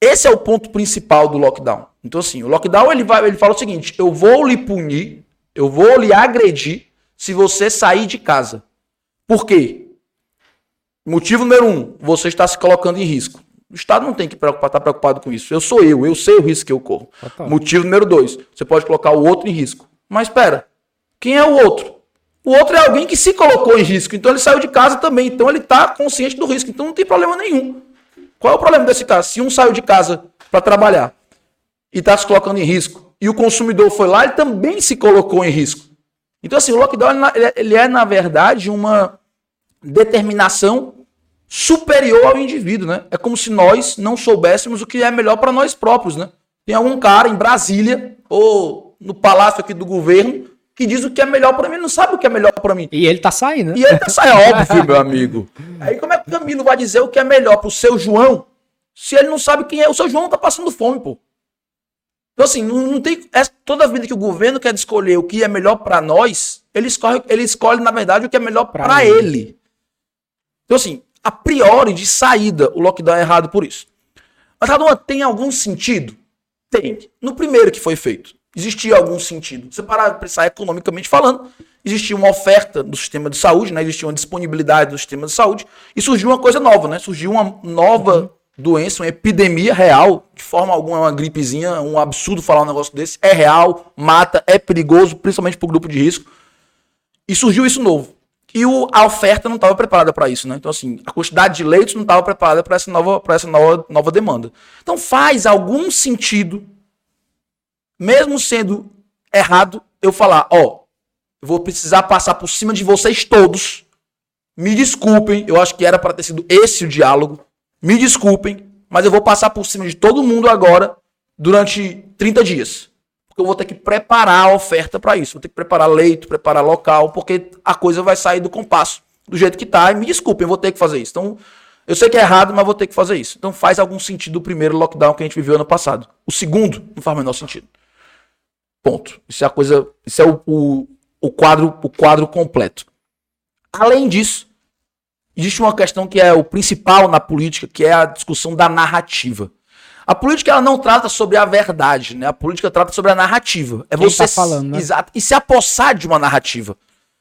Esse é o ponto principal do lockdown. Então, assim, o lockdown ele, vai, ele fala o seguinte: eu vou lhe punir, eu vou lhe agredir se você sair de casa. Por quê? Motivo número um: você está se colocando em risco. O Estado não tem que preocupar, estar preocupado com isso. Eu sou eu, eu sei o risco que eu corro. Total. Motivo número dois: você pode colocar o outro em risco. Mas espera, quem é o outro? O outro é alguém que se colocou em risco. Então ele saiu de casa também. Então ele está consciente do risco. Então não tem problema nenhum. Qual é o problema desse caso? Se um saiu de casa para trabalhar e está se colocando em risco, e o consumidor foi lá, ele também se colocou em risco. Então, assim, o lockdown ele é, na verdade, uma determinação superior ao indivíduo, né? É como se nós não soubéssemos o que é melhor para nós próprios, né? Tem algum cara em Brasília ou no palácio aqui do governo que diz o que é melhor para mim, não sabe o que é melhor para mim. E ele tá saindo. Né? E ele tá saindo, é óbvio, meu amigo. Aí como é que o Camilo vai dizer o que é melhor pro seu João se ele não sabe quem é? O seu João tá passando fome, pô. Então, assim, não, não tem. É, toda vida que o governo quer escolher o que é melhor para nós, ele escolhe, ele escolhe, na verdade, o que é melhor para ele. ele. Então, assim, a priori, de saída, o lockdown é errado por isso. Mas, Radon, tem algum sentido? Tem. No primeiro que foi feito, existia algum sentido. Você parar de pensar economicamente falando, existia uma oferta do sistema de saúde, né? existia uma disponibilidade do sistema de saúde, e surgiu uma coisa nova, né? Surgiu uma nova. Doença, uma epidemia real, de forma alguma é uma gripezinha, um absurdo falar um negócio desse, é real, mata, é perigoso, principalmente para o grupo de risco. E surgiu isso novo. E o, a oferta não estava preparada para isso, né? Então, assim, a quantidade de leitos não estava preparada para essa, nova, essa nova, nova demanda. Então, faz algum sentido, mesmo sendo errado, eu falar: ó, vou precisar passar por cima de vocês todos. Me desculpem, eu acho que era para ter sido esse o diálogo. Me desculpem, mas eu vou passar por cima de todo mundo agora durante 30 dias. Porque eu vou ter que preparar a oferta para isso. Vou ter que preparar leito, preparar local, porque a coisa vai sair do compasso do jeito que tá. E me desculpem, eu vou ter que fazer isso. Então, eu sei que é errado, mas vou ter que fazer isso. Então faz algum sentido o primeiro lockdown que a gente viveu ano passado. O segundo não faz o menor sentido. Ponto. Isso é a coisa. Isso é o, o, o quadro, o quadro completo. Além disso, existe uma questão que é o principal na política, que é a discussão da narrativa. A política ela não trata sobre a verdade, né? A política trata sobre a narrativa. É quem você tá falando, né? exato, e se apossar de uma narrativa.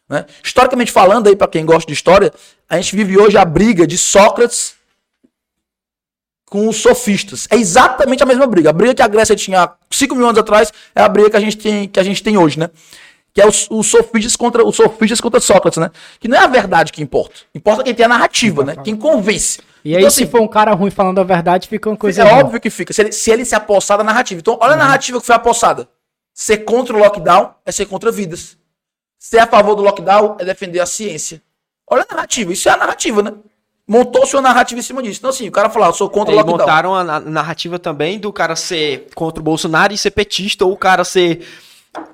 Né? Historicamente falando, aí para quem gosta de história, a gente vive hoje a briga de Sócrates com os sofistas. É exatamente a mesma briga. A briga que a Grécia tinha há 5 mil anos atrás é a briga que a gente tem, que a gente tem hoje, né? Que é os, os sofistas contra os sofistas contra Sócrates, né? Que não é a verdade que importa. Importa quem tem a narrativa, né? Quem convence. E aí, então, se assim, for um cara ruim falando a verdade, fica uma coisa. É ruim. óbvio que fica. Se ele, se ele se apossar da narrativa. Então, olha uhum. a narrativa que foi apossada. Ser contra o lockdown é ser contra vidas. Ser a favor do lockdown é defender a ciência. Olha a narrativa. Isso é a narrativa, né? Montou-se uma narrativa em cima disso. Então, assim, o cara falou, eu sou contra o lockdown. montaram a narrativa também do cara ser contra o Bolsonaro e ser petista, ou o cara ser.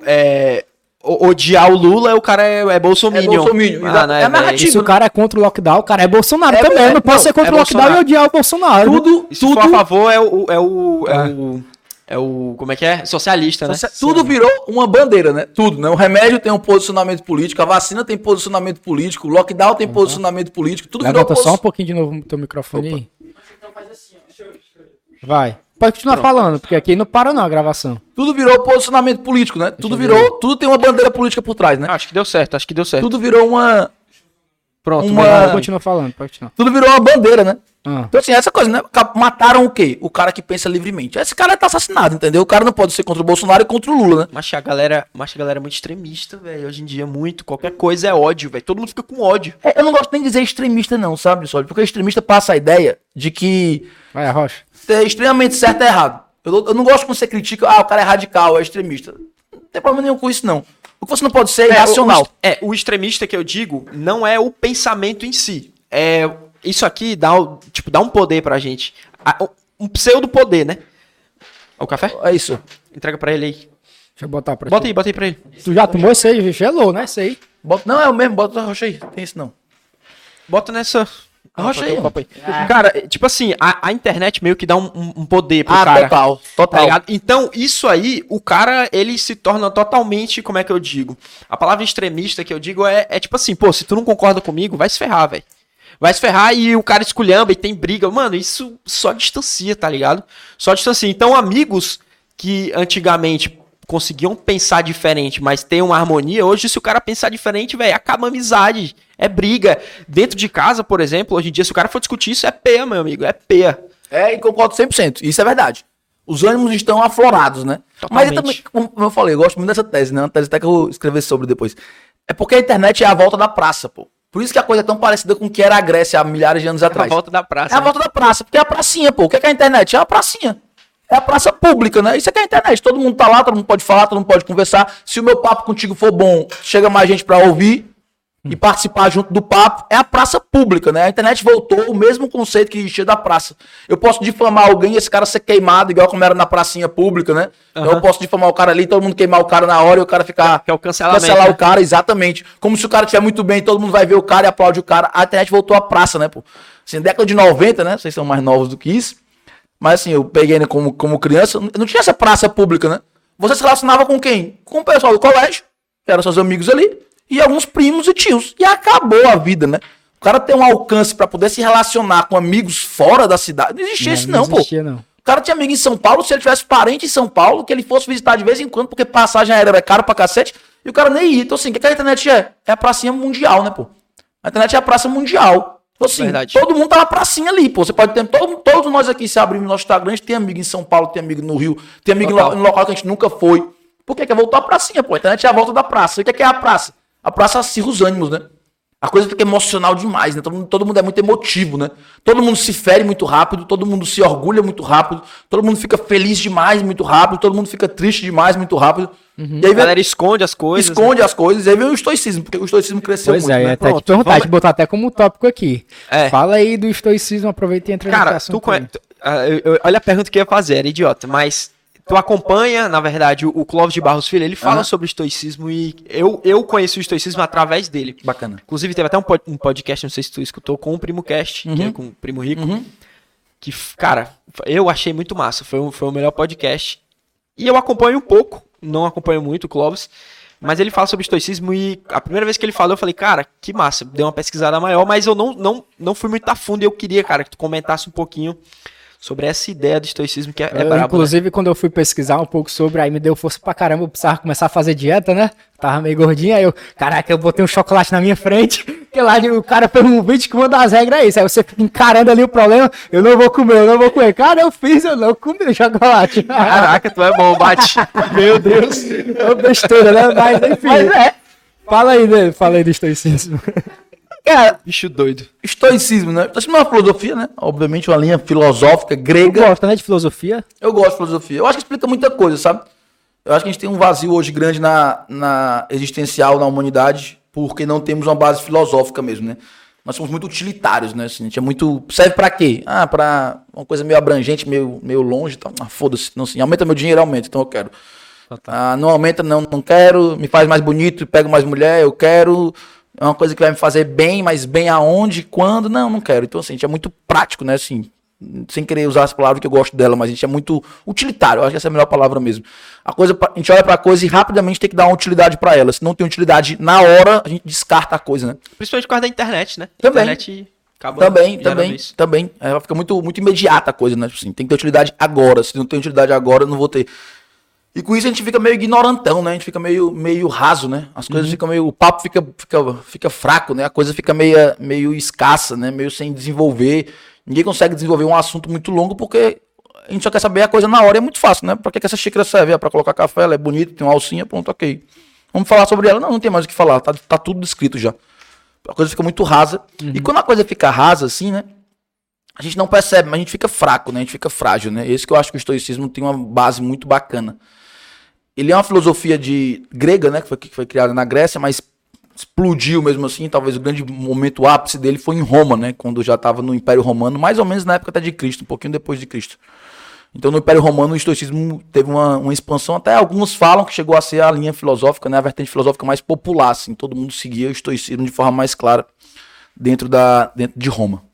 É, odiar o Lula, o cara é, é bolsominion. É bolsominion. Ah, né, é narrativa. Se o cara é contra o lockdown, o cara é Bolsonaro é, também. É, não pode ser contra é o lockdown e odiar o Bolsonaro. Tudo, tudo. Se for a favor, é o... É o, é, é. o é o. Como é que é? Socialista, né? Tudo virou uma bandeira, né? Tudo, né? O remédio tem um posicionamento político, a vacina tem posicionamento político, o lockdown tem uhum. posicionamento político, tudo Levanta virou. só um pouquinho de novo no teu microfone Opa. aí. Então faz assim, ó. Vai. Pode continuar Pronto. falando, porque aqui não para não a gravação. Tudo virou posicionamento político, né? tudo virou, tudo tem uma bandeira política por trás, né? Acho que deu certo, acho que deu certo. Tudo virou uma Pronto, uma... continua falando, pode continuar. Tudo virou uma bandeira, né? Ah. Então, assim, essa coisa, né? Mataram o quê? O cara que pensa livremente. Esse cara tá assassinado, entendeu? O cara não pode ser contra o Bolsonaro e contra o Lula, né? Mas a galera, mas a galera é muito extremista, velho. Hoje em dia, muito. Qualquer coisa é ódio, velho. Todo mundo fica com ódio. É, eu não gosto nem de dizer extremista, não, sabe, só Porque extremista passa a ideia de que. Vai, Rocha. É extremamente certo é errado. Eu, eu não gosto quando você critica, ah, o cara é radical, é extremista. Não tem problema nenhum com isso, não. O que você não pode ser é, irracional. O, é, o extremista que eu digo não é o pensamento em si. É, isso aqui dá, tipo, dá um poder pra gente. Um pseudo poder, né? O café? É isso. Entrega pra ele aí. Deixa eu botar pra Bota ti. aí, bota aí pra ele. Tu já tomou esse aí? Gelou, né? Esse aí. Bota, não, é o mesmo, bota a rocha aí. Tem isso não. Bota nessa. Arrocha aí. aí. Ah. Cara, tipo assim, a, a, internet meio que dá um, um poder pro ah, cara. total, total. Tá então, isso aí, o cara, ele se torna totalmente, como é que eu digo? A palavra extremista que eu digo é, é tipo assim, pô, se tu não concorda comigo, vai se ferrar, velho. Vai se ferrar e o cara esculhamba e tem briga. Mano, isso só distancia, tá ligado? Só distancia. Então, amigos que antigamente conseguiam pensar diferente, mas tem uma harmonia. Hoje, se o cara pensar diferente, velho, acaba a amizade. É briga. Dentro de casa, por exemplo, hoje em dia, se o cara for discutir isso, é peia, meu amigo. É peia. É, e concordo 100%. Isso é verdade. Os ânimos estão aflorados, né? Totalmente. Mas eu também, como eu falei, eu gosto muito dessa tese, né? Uma tese até que eu vou escrever sobre depois. É porque a internet é a volta da praça, pô. Por isso que a coisa é tão parecida com o que era a Grécia há milhares de anos É a atrás. volta da praça. É a né? volta da praça, porque é a pracinha, pô. O que é, que é a internet? É a pracinha. É a praça pública, né? Isso é que é a internet. Todo mundo tá lá, todo mundo pode falar, todo mundo pode conversar. Se o meu papo contigo for bom, chega mais gente pra ouvir e participar junto do papo. É a praça pública, né? A internet voltou o mesmo conceito que existia da praça. Eu posso difamar alguém e esse cara ser queimado, igual como era na pracinha pública, né? Então eu posso difamar o cara ali, todo mundo queimar o cara na hora e o cara ficar. Que é o cancelamento, Cancelar né? o cara, exatamente. Como se o cara estiver muito bem, todo mundo vai ver o cara e aplaude o cara. A internet voltou à praça, né, pô? Assim, década de 90, né? Vocês são mais novos do que isso. Mas assim, eu peguei né, como, como criança, não tinha essa praça pública, né? Você se relacionava com quem? Com o pessoal do colégio, eram seus amigos ali, e alguns primos e tios. E acabou a vida, né? O cara tem um alcance pra poder se relacionar com amigos fora da cidade. Não existia isso, não, pô. existia, não. O cara tinha amigo em São Paulo, se ele tivesse parente em São Paulo, que ele fosse visitar de vez em quando, porque passagem aérea era caro pra cacete, e o cara nem ia. Então, assim, o que, que a internet é? É a pracinha mundial, né, pô? A internet é a praça mundial. Então, assim, Verdade. todo mundo tá na pracinha ali, pô. Você pode ter. Todo, todos nós aqui, se abrirmos nosso Instagram, a gente tem amigo em São Paulo, tem amigo no Rio, tem amigo Total. no, local que a gente nunca foi. Por que? Que é voltar à pracinha, pô. A internet é a volta da praça. E o que é, que é a praça? A praça acirra os ânimos, né? A coisa fica emocional demais, né? Todo mundo, todo mundo é muito emotivo, né? Todo mundo se fere muito rápido, todo mundo se orgulha muito rápido, todo mundo fica feliz demais muito rápido, todo mundo fica triste demais muito rápido. E aí A vem, galera esconde as coisas. né? esconde as coisas, e aí vem o estoicismo, porque o estoicismo cresceu Pois muito, é, né? eu ia até te Pronto, perguntar, vamos- te botar até como tópico aqui. É. Fala aí do estoicismo, aproveita e entra Cara, assunto conhe... aí. tu- ah, eu- eu- olha a pergunta que eu ia fazer, era idiota, mas tu acompanha, na verdade, o, Clóvis de Barros Filho, ele fala Aham. sobre estoicismo e eu, eu conheci o estoicismo através dele. Bacana. Inclusive, teve até um, pod- um podcast, não sei se tu escutou, com o Primo Cast, que Uhum. é com o Primo Rico, que, f- cara, eu achei muito massa, foi, um, foi o melhor podcast. E eu acompanho um pouco, não acompanho muito o Clóvis, mas ele fala sobre estoicismo e a primeira vez que ele falou, eu falei, cara, que massa, dei uma pesquisada maior, mas eu não, não, não fui muito a fundo e eu queria, cara, que tu comentasse um pouquinho sobre essa ideia do estoicismo que é, é Eu, brabo, né? inclusive, quando eu fui pesquisar um pouco sobre, aí me deu força pra caramba, eu precisava começar a fazer dieta, né? Tava meio gordinho, aí eu, caraca, eu botei um chocolate na minha frente, que lá o cara fez um vídeo que uma das regras é isso, aí você fica encarando ali o problema, eu não vou comer, eu não vou comer. Cara, eu fiz, eu não comi o chocolate. Caraca, tu é bom, bate. Meu Deus, é uma besteira, né? Mas enfim. é. Fala aí, né? Fala aí do estoicismo. Cara, Bicho doido. estoicismo, né? Estoicismo é uma filosofia, né? Obviamente uma linha filosófica Tu grega. gosta, né, de filosofia? Eu gosto de filosofia. Eu acho que explica muita coisa, sabe? Eu acho que a gente tem um vazio hoje grande na, na existencial, na humanidade, porque não temos uma base filosófica mesmo, né? Nós somos muito utilitários, né? Assim, a gente é muito. Serve pra quê? Ah, pra uma coisa meio abrangente, meio, meio longe e tal. Ah, foda-se. Não, assim, aumenta meu dinheiro, aumenta, então eu quero. Ah, não aumenta, não, não quero. Me faz mais bonito, pego mais mulher, eu quero. É uma coisa que vai me fazer bem, mas bem aonde, quando? Não, não quero. Então, assim, a gente é muito prático, né? Assim, sem querer usar as palavras que eu gosto dela, mas a gente é muito utilitário. Eu acho que essa é a melhor palavra mesmo. A coisa, a gente olha pra coisa e rapidamente tem que dar uma utilidade pra ela. Se não tem utilidade na hora, a gente descarta a coisa, né? Principalmente por causa da internet, né? Também. internet acaba Também, também, também. Ela fica muito, muito imediata a coisa, né? Tipo Assim, tem que ter utilidade agora. Se não tem utilidade agora, eu não vou ter. E com isso a gente fica meio ignorantão, né? A gente fica meio, meio raso, né? As coisas ficam meio. O papo fica, fica, fica fraco, né? A coisa fica meio, meio escassa, né? Meio sem desenvolver. Ninguém consegue desenvolver um assunto muito longo porque a gente só quer saber a coisa na hora e é muito fácil, né? Pra que, que essa xícara serve? É pra colocar café, ela é bonita, tem uma alcinha, pronto, ok. Vamos falar sobre ela? Não, não tem mais o que falar, tá, tá tudo descrito já. A coisa fica muito rasa. E quando a coisa fica rasa, assim, né? A gente não percebe, mas a gente fica fraco, né? A gente fica frágil, né? Esse que eu acho que o estoicismo tem uma base muito bacana. Ele é uma filosofia de grega, né? Que foi, que foi criada na Grécia, mas explodiu mesmo assim. Talvez o grande momento ápice dele foi em Roma, né? Quando já estava no Império Romano, mais ou menos na época até de Cristo, um pouquinho depois de Cristo. Então, no Império Romano, o estoicismo teve uma, uma expansão. Até alguns falam que chegou a ser a linha filosófica, né? A vertente filosófica mais popular, assim. Todo mundo seguia o estoicismo de forma mais clara dentro, da, dentro de Roma.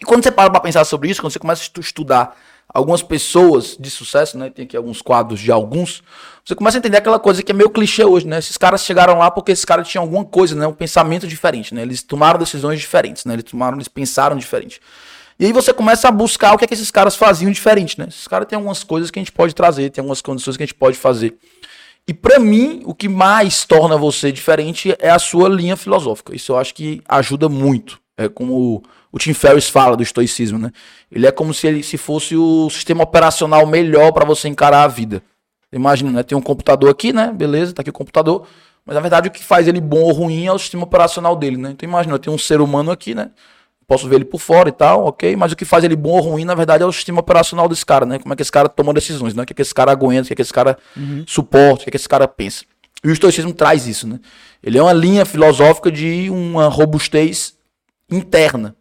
E quando você para para pensar sobre isso, quando você começa a estu- estudar algumas pessoas de sucesso, né? Tem aqui alguns quadros de alguns. Você começa a entender aquela coisa que é meio clichê hoje, né? Esses caras chegaram lá porque esses caras tinham alguma coisa, né? Um pensamento diferente, né? Eles tomaram decisões diferentes, né? Eles tomaram, eles pensaram diferente. E aí você começa a buscar o que é que esses caras faziam diferente, né? Esses caras têm algumas coisas que a gente pode trazer, tem algumas condições que a gente pode fazer. E pra mim, o que mais torna você diferente é a sua linha filosófica. Isso eu acho que ajuda muito. É como o Tim Ferriss fala do estoicismo, né? Ele é como se ele se fosse o sistema operacional melhor para você encarar a vida. Imagina, né? Tem um computador aqui, né? Beleza, tá aqui o computador. Mas na verdade o que faz ele bom ou ruim é o sistema operacional dele, né? Então imagina, eu tenho um ser humano aqui, né? Posso ver ele por fora e tal, ok? Mas o que faz ele bom ou ruim, na verdade, é o sistema operacional desse cara, né? Como é que esse cara toma decisões, né? O que, é que esse cara aguenta, o que, é que esse cara uhum. suporta, o que, é que esse cara pensa. E o estoicismo traz isso, né? Ele é uma linha filosófica de uma robustez interna,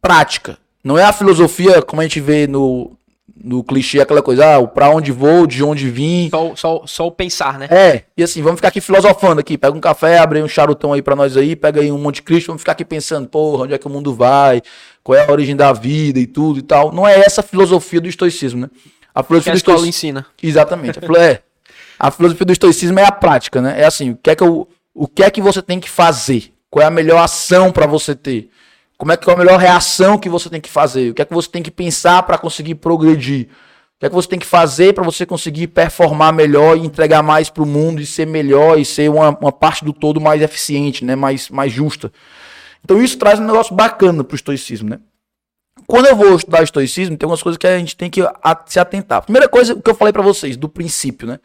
prática. Não é a filosofia como a gente vê no, no clichê, aquela coisa, ah, pra onde vou, de onde vim. Só, só, só o pensar, né? É, e assim, vamos ficar aqui filosofando aqui. Pega um café, abre um charutão aí pra nós aí, pega aí um Monte Cristo, vamos ficar aqui pensando, porra, onde é que o mundo vai, qual é a origem da vida e tudo e tal. Não é essa a filosofia do estoicismo, né? A filosofia que a do estoicismo ensina. Exatamente. É. a filosofia do estoicismo é a prática, né? É assim, o que é que, eu, o que, é que você tem que fazer? Qual é a melhor ação para você ter? Como é que é a melhor reação que você tem que fazer? O que é que você tem que pensar para conseguir progredir? O que é que você tem que fazer para você conseguir performar melhor e entregar mais para o mundo e ser melhor e ser uma, uma parte do todo mais eficiente, né? mais, mais justa? Então isso traz um negócio bacana para o estoicismo. Né? Quando eu vou estudar estoicismo, tem algumas coisas que a gente tem que se atentar. Primeira coisa, que eu falei para vocês, do princípio. Né?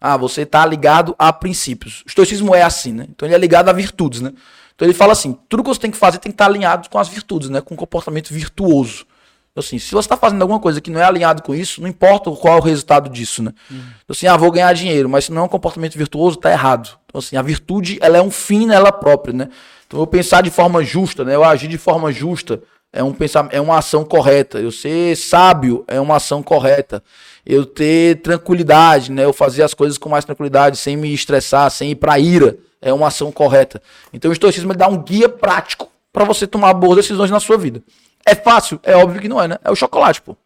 Ah, você está ligado a princípios. O estoicismo é assim, né? Então ele é ligado a virtudes, né? Então ele fala assim: tudo que você tem que fazer tem que estar alinhado com as virtudes, né? Com o comportamento virtuoso. Então, assim, se você está fazendo alguma coisa que não é alinhado com isso, não importa qual é o resultado disso, né? Uhum. Então, assim, ah, vou ganhar dinheiro, mas se não é um comportamento virtuoso, está errado. Então, assim, a virtude, ela é um fim nela própria, né? Então, eu pensar de forma justa, né? Eu agir de forma justa é, um pensar, é uma ação correta. Eu ser sábio é uma ação correta. Eu ter tranquilidade, né? Eu fazer as coisas com mais tranquilidade, sem me estressar, sem ir para ira é uma ação correta. Então o estoicismo dá um guia prático para você tomar boas decisões na sua vida. É fácil? É óbvio que não é, né? É o chocolate, pô.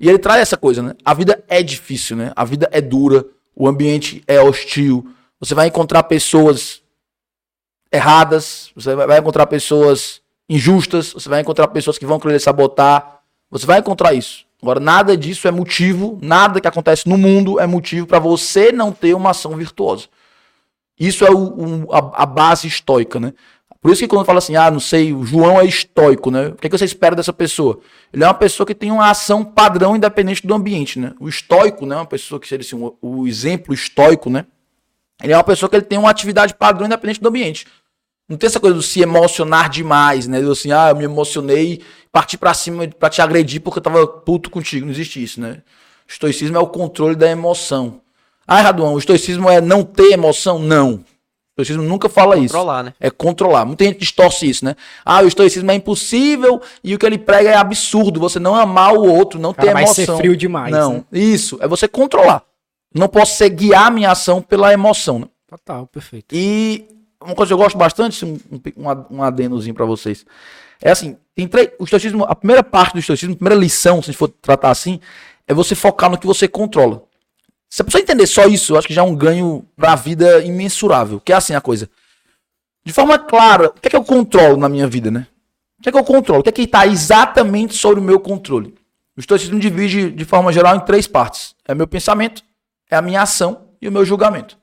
E ele traz essa coisa, né? A vida é difícil, né? A vida é dura, o ambiente é hostil. Você vai encontrar pessoas erradas, você vai encontrar pessoas injustas, você vai encontrar pessoas que vão querer sabotar. Você vai encontrar isso. Agora, nada disso é motivo, nada que acontece no mundo é motivo para você não ter uma ação virtuosa. Isso é o, a, a, base estoica, né? Por isso que quando fala assim, ah, não sei, o João é estoico, né? O que, é que você espera dessa pessoa? Ele é uma pessoa que tem uma ação padrão independente do ambiente, né? O estoico, né? Uma pessoa que seria assim, o, o exemplo estoico, né? Ele é uma pessoa que ele tem uma atividade padrão independente do ambiente. Não tem essa coisa do se emocionar demais, né? Do assim, ah, eu me emocionei, parti para cima para te agredir porque eu tava puto contigo. Não existe isso, né? O estoicismo é o controle da emoção. Ah, Raduan, o estoicismo é não ter emoção? Não. O estoicismo nunca fala isso. Controlar, né? É controlar. Muita gente distorce isso, né? Ah, o estoicismo é impossível e o que ele prega é absurdo. Você não amar o outro, não Cara, ter emoção. Vai ser frio demais. Não, né? isso. É você controlar. Não posso ser guiar minha ação pela emoção. Né? Total, perfeito. E uma coisa que eu gosto bastante, um, um, um adenozinho para vocês. É assim, tem três, o estoicismo, a primeira parte do estoicismo, a primeira lição, se a gente for tratar assim, é você focar no que você controla. Se a pessoa entender só isso, eu acho que já é um ganho para a vida imensurável. Que é assim a coisa. De forma clara, o que é que eu controlo na minha vida, né? O que é que eu controlo? O que é que está exatamente sobre o meu controle? O estoicismo divide de forma geral em três partes: é meu pensamento, é a minha ação e o meu julgamento.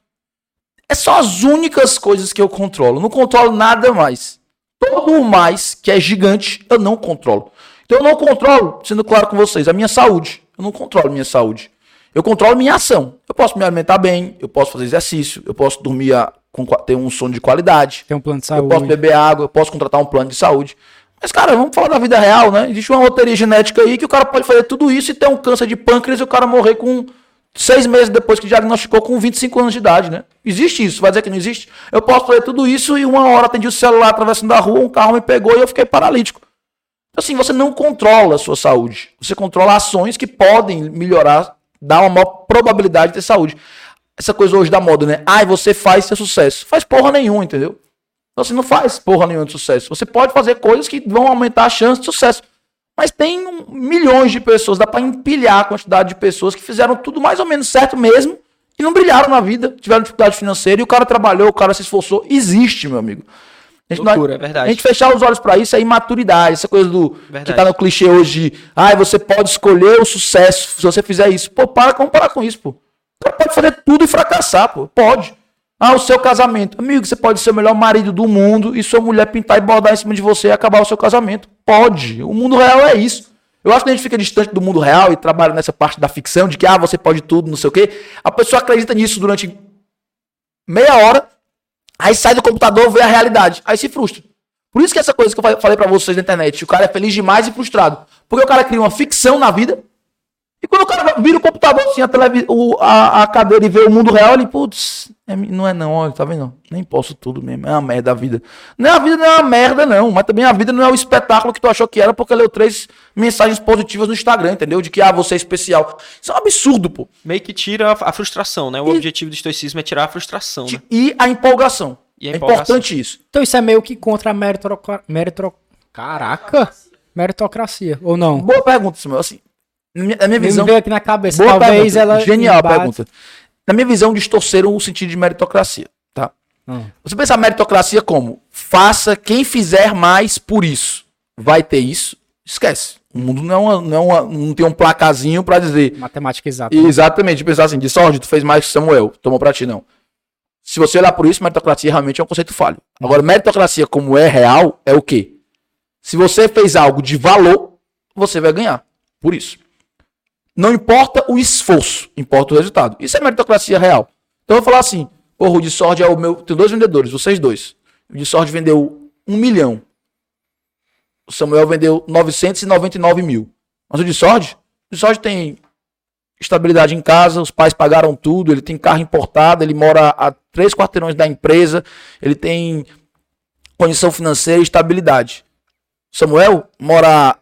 É só as únicas coisas que eu controlo. não controlo nada mais. Todo o mais que é gigante, eu não controlo. Então eu não controlo, sendo claro com vocês, a minha saúde. Eu não controlo a minha saúde. Eu controlo minha ação. Eu posso me alimentar bem, eu posso fazer exercício, eu posso dormir a, com, ter um sono de qualidade. Tem um plano de saúde. Eu posso beber água, eu posso contratar um plano de saúde. Mas, cara, vamos falar da vida real, né? Existe uma loteria genética aí que o cara pode fazer tudo isso e ter um câncer de pâncreas e o cara morrer com seis meses depois que diagnosticou com 25 anos de idade, né? Existe isso, vai dizer que não existe? Eu posso fazer tudo isso e uma hora atendi o celular atravessando a rua, um carro me pegou e eu fiquei paralítico. Então, assim, você não controla a sua saúde. Você controla ações que podem melhorar dá uma maior probabilidade de ter saúde. Essa coisa hoje da moda, né? Ai, você faz seu sucesso. Faz porra nenhuma, entendeu? Então, você não faz porra nenhuma de sucesso. Você pode fazer coisas que vão aumentar a chance de sucesso. Mas tem milhões de pessoas, dá para empilhar a quantidade de pessoas que fizeram tudo mais ou menos certo mesmo e não brilharam na vida, tiveram dificuldade financeira e o cara trabalhou, o cara se esforçou. Existe, meu amigo. A gente, Loucura, não, é. A gente fechar os olhos para isso é imaturidade. Essa coisa do verdade. que tá no clichê hoje de, ah, você pode escolher o sucesso se você fizer isso. Pô, para, vamos parar com isso, pô. O cara pode fazer tudo e fracassar, pô. Pode. Ah, o seu casamento. Amigo, você pode ser o melhor marido do mundo e sua mulher pintar e bordar em cima de você e acabar o seu casamento. Pode. O mundo real é isso. Eu acho que a gente fica distante do mundo real e trabalha nessa parte da ficção de que, ah, você pode tudo, não sei o quê. A pessoa acredita nisso durante meia hora Aí sai do computador, vê a realidade. Aí se frustra. Por isso que essa coisa que eu fa- falei pra vocês na internet, o cara é feliz demais e frustrado. Porque o cara cria uma ficção na vida. E quando o cara vira o computador, assim, a, televi- o- a, a cadeira e vê o mundo real, ele, putz, é não é não, olha, tá vendo? Nem posso tudo mesmo, é uma merda a vida. Não, a vida não é uma merda, não, mas também a vida não é o espetáculo que tu achou que era porque leu três mensagens positivas no Instagram, entendeu? De que, ah, você é especial. Isso é um absurdo, pô. Meio que tira a, frustração, né? O E- objetivo do estoicismo é tirar a frustração, né? E a empolgação. E a é empolgação. importante isso. Então isso é meio que contra a meritocracia. Meritro... Caraca! Meritocracia, ou não? Boa pergunta, Samuel. Assim, na minha, minha Me visão. veio aqui na cabeça. Boa Talvez pergunta. ela. Genial a embate- pergunta. Na minha visão, distorceram o sentido de meritocracia, tá? Hum. Você pensa a meritocracia como? Faça quem fizer mais por isso. Vai ter isso? Esquece. O mundo não, é uma- não, é uma- não tem um placazinho pra dizer. Matemática exata. Exatamente. Pensar assim, de sorte, tu fez mais que Samuel. Tomou pra ti, não. Se você olhar por isso, meritocracia realmente é um conceito falho. Agora, meritocracia como é real, é o quê? Se você fez algo de valor, você vai ganhar. Por isso. Não importa o esforço, importa o resultado. Isso é meritocracia real. Então eu vou falar assim, porra, o Discord é o meu. Tem dois vendedores, vocês dois. O Discord vendeu um milhão. O Samuel vendeu 999 mil. Mas o Discord, o Discord tem estabilidade em casa, os pais pagaram tudo, ele tem carro importado, ele mora a três quarteirões da empresa, ele tem condição financeira e estabilidade. Samuel mora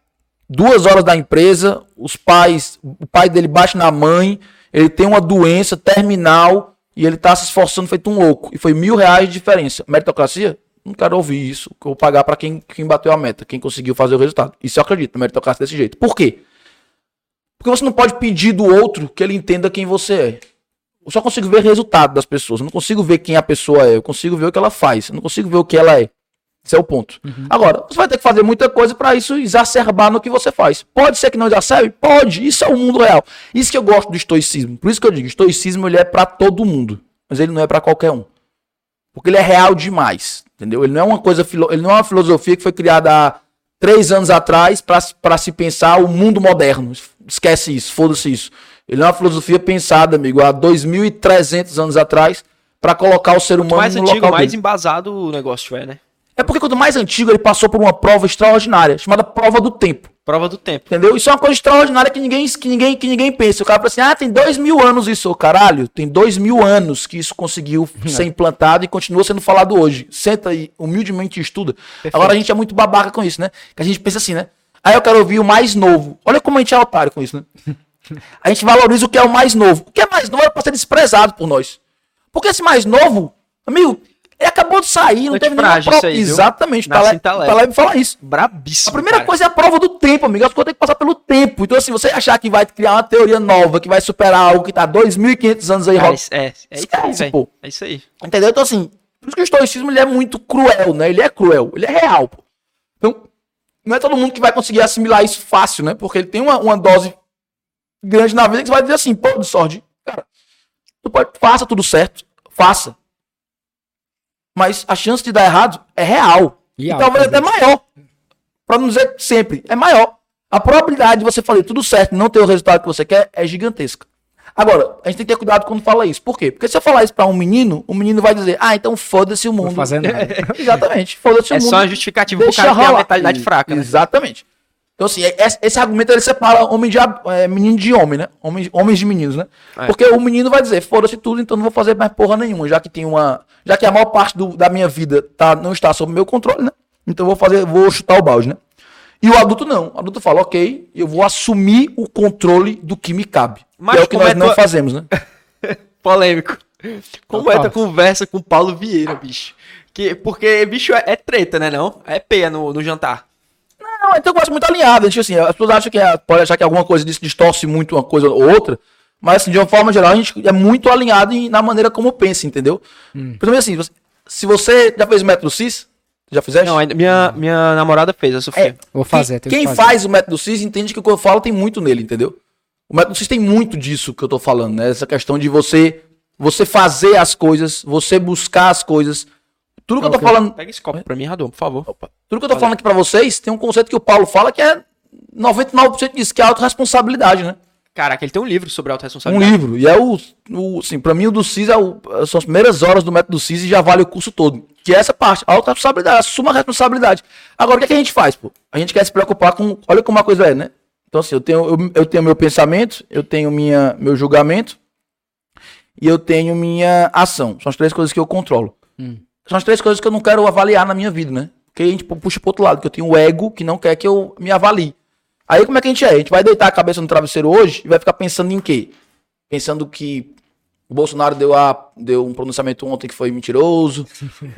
duas horas da empresa, os pais, o pai dele bate na mãe, ele tem uma doença terminal e ele tá se esforçando feito um louco. E foi mil reais de diferença. Meritocracia? Não quero ouvir isso. que Eu vou pagar para quem, quem bateu a meta, quem conseguiu fazer o resultado. Isso eu acredito, meritocracia desse jeito. Por quê? Porque você não pode pedir do outro que ele entenda quem você é. Eu só consigo ver resultado das pessoas. Eu não consigo ver quem a pessoa é. Eu consigo ver o que ela faz. Eu não consigo ver o que ela é. Esse é o ponto. Agora, você vai ter que fazer muita coisa para isso exacerbar no que você faz. Pode ser que não exacerbe? Pode. Isso é o mundo real. Isso que eu gosto do estoicismo. Por isso que eu digo, estoicismo ele é para todo mundo, mas ele não é para qualquer um. Porque ele é real demais, entendeu? Ele não é uma coisa, ele não é uma filosofia que foi criada há três anos atrás para se pensar o mundo moderno. Esquece isso, foda-se isso. Ele é uma filosofia pensada, amigo, há 2.300 anos atrás para colocar o ser humano mais no antigo, local mais dele. embasado o negócio é, né? É porque quanto mais antigo ele passou por uma prova extraordinária, chamada prova do tempo. Prova do tempo. Entendeu? Isso é uma coisa extraordinária que ninguém, que ninguém, que ninguém pensa. O cara fala assim, ah, tem dois mil anos isso. Ô, Caralho, tem dois mil anos que isso conseguiu ser implantado e continua sendo falado hoje. Senta e humildemente estuda. Agora a gente é muito babaca com isso, né? Que a gente pensa assim, né? Aí eu quero ouvir o mais novo. Olha como a gente é otário com isso, né? A gente valoriza o que é o mais novo. O que é mais novo é pra ser desprezado por nós. Porque esse mais novo, amigo, ele acabou de sair, não teve nenhuma isso prova. aí? Exatamente, tá lá, tá lá e fala isso. Brabíssimo. A primeira cara. coisa é a prova do tempo, amigo. As coisas têm que passar pelo tempo. Então, assim, você achar que vai criar uma teoria nova, que vai superar algo que tá 2.500 anos aí, Cara, é, é, é, isso Esquece, velho. pô. É isso aí. entendeu? Então, assim, por isso que o estoicismo ele é muito cruel, né? Ele é cruel, ele é real, pô. Então, não é todo mundo que vai conseguir assimilar isso fácil, né? Porque ele tem uma, uma dose grande na vida que você vai dizer assim, pô, de sorte, cara, tu pode, faça tudo certo, faça. Mas a chance de dar errado é real. E E, alta, talvez até maior. Pra não dizer sempre, é maior. A probabilidade de você fazer tudo certo e não ter o resultado que você quer é gigantesca. Agora, a gente tem que ter cuidado quando fala isso. Por quê? Porque se eu falar isso pra um menino, o menino vai dizer, ah, então foda-se o mundo. nada. Exatamente, foda-se o É mundo. só uma justificativa pro cara que tem a mentalidade fraca, né? Exatamente. Então, assim, é- esse, esse argumento ele separa homem de, é, menino de homem, né? Homens, homens de meninos, né? É. Porque o menino vai dizer, foda-se tudo, então não vou fazer mais porra nenhuma, já que tem uma. Já que a maior parte do- da minha vida tá, não está sob meu controle, né? Então vou fazer, vou chutar o balde, né? E o adulto não. O adulto fala, ok, eu vou assumir o controle do que me cabe. Mas é o que nós é não tua- fazemos, né? Polêmico. Como é tua conversa com o Paulo Vieira, bicho? Que, porque, bicho, é, é treta, né, não? É peia no, no jantar. Não, então eu gosto muito alinhado. Tipo assim, as pessoas acham que é, pode achar que alguma coisa disso distorce muito uma coisa ou outra. Mas assim, de uma forma geral, a gente é muito alinhado em- na maneira como pensa, entendeu? Principalmente assim, você- se você já fez o método CIS, já fizeste? Não, minha, minha namorada fez, a Sofia. É, Vou fazer, Quem, que quem fazer. faz o método CIS entende que o que eu falo tem muito nele, entendeu? O método CIS tem muito disso que eu tô falando, né? Essa questão de você você fazer as coisas, você buscar as coisas. Tudo que eu tô Ok. falando, Pega esse copo pra mim, Radon, por favor. tudo que eu tô falando aqui pra vocês, tem um conceito que o Paulo fala que é 99% disso, que é autorresponsabilidade, né? Caraca, ele tem um livro sobre Um autorresponsabilidade. livro. E é o, o assim, pra mim o do CIS é o, são as primeiras horas do método CIS e já vale o curso todo. Que é essa parte, a responsabilidade, assuma a responsabilidade. Agora, o que, é que a gente faz, pô? A gente quer se preocupar com. Olha como uma coisa é, né? Então, assim, eu tenho, eu, eu tenho meu pensamento, eu tenho minha, meu julgamento e eu tenho minha ação. São as três coisas que eu controlo. São as três coisas que eu não quero avaliar na minha vida, né? Porque a gente puxa pro outro lado, que eu tenho o ego que não quer que eu me avalie. Aí como é que a gente é? A gente vai deitar a cabeça no travesseiro hoje e vai ficar pensando em quê? Pensando que o Bolsonaro deu, a, deu um pronunciamento ontem que foi mentiroso,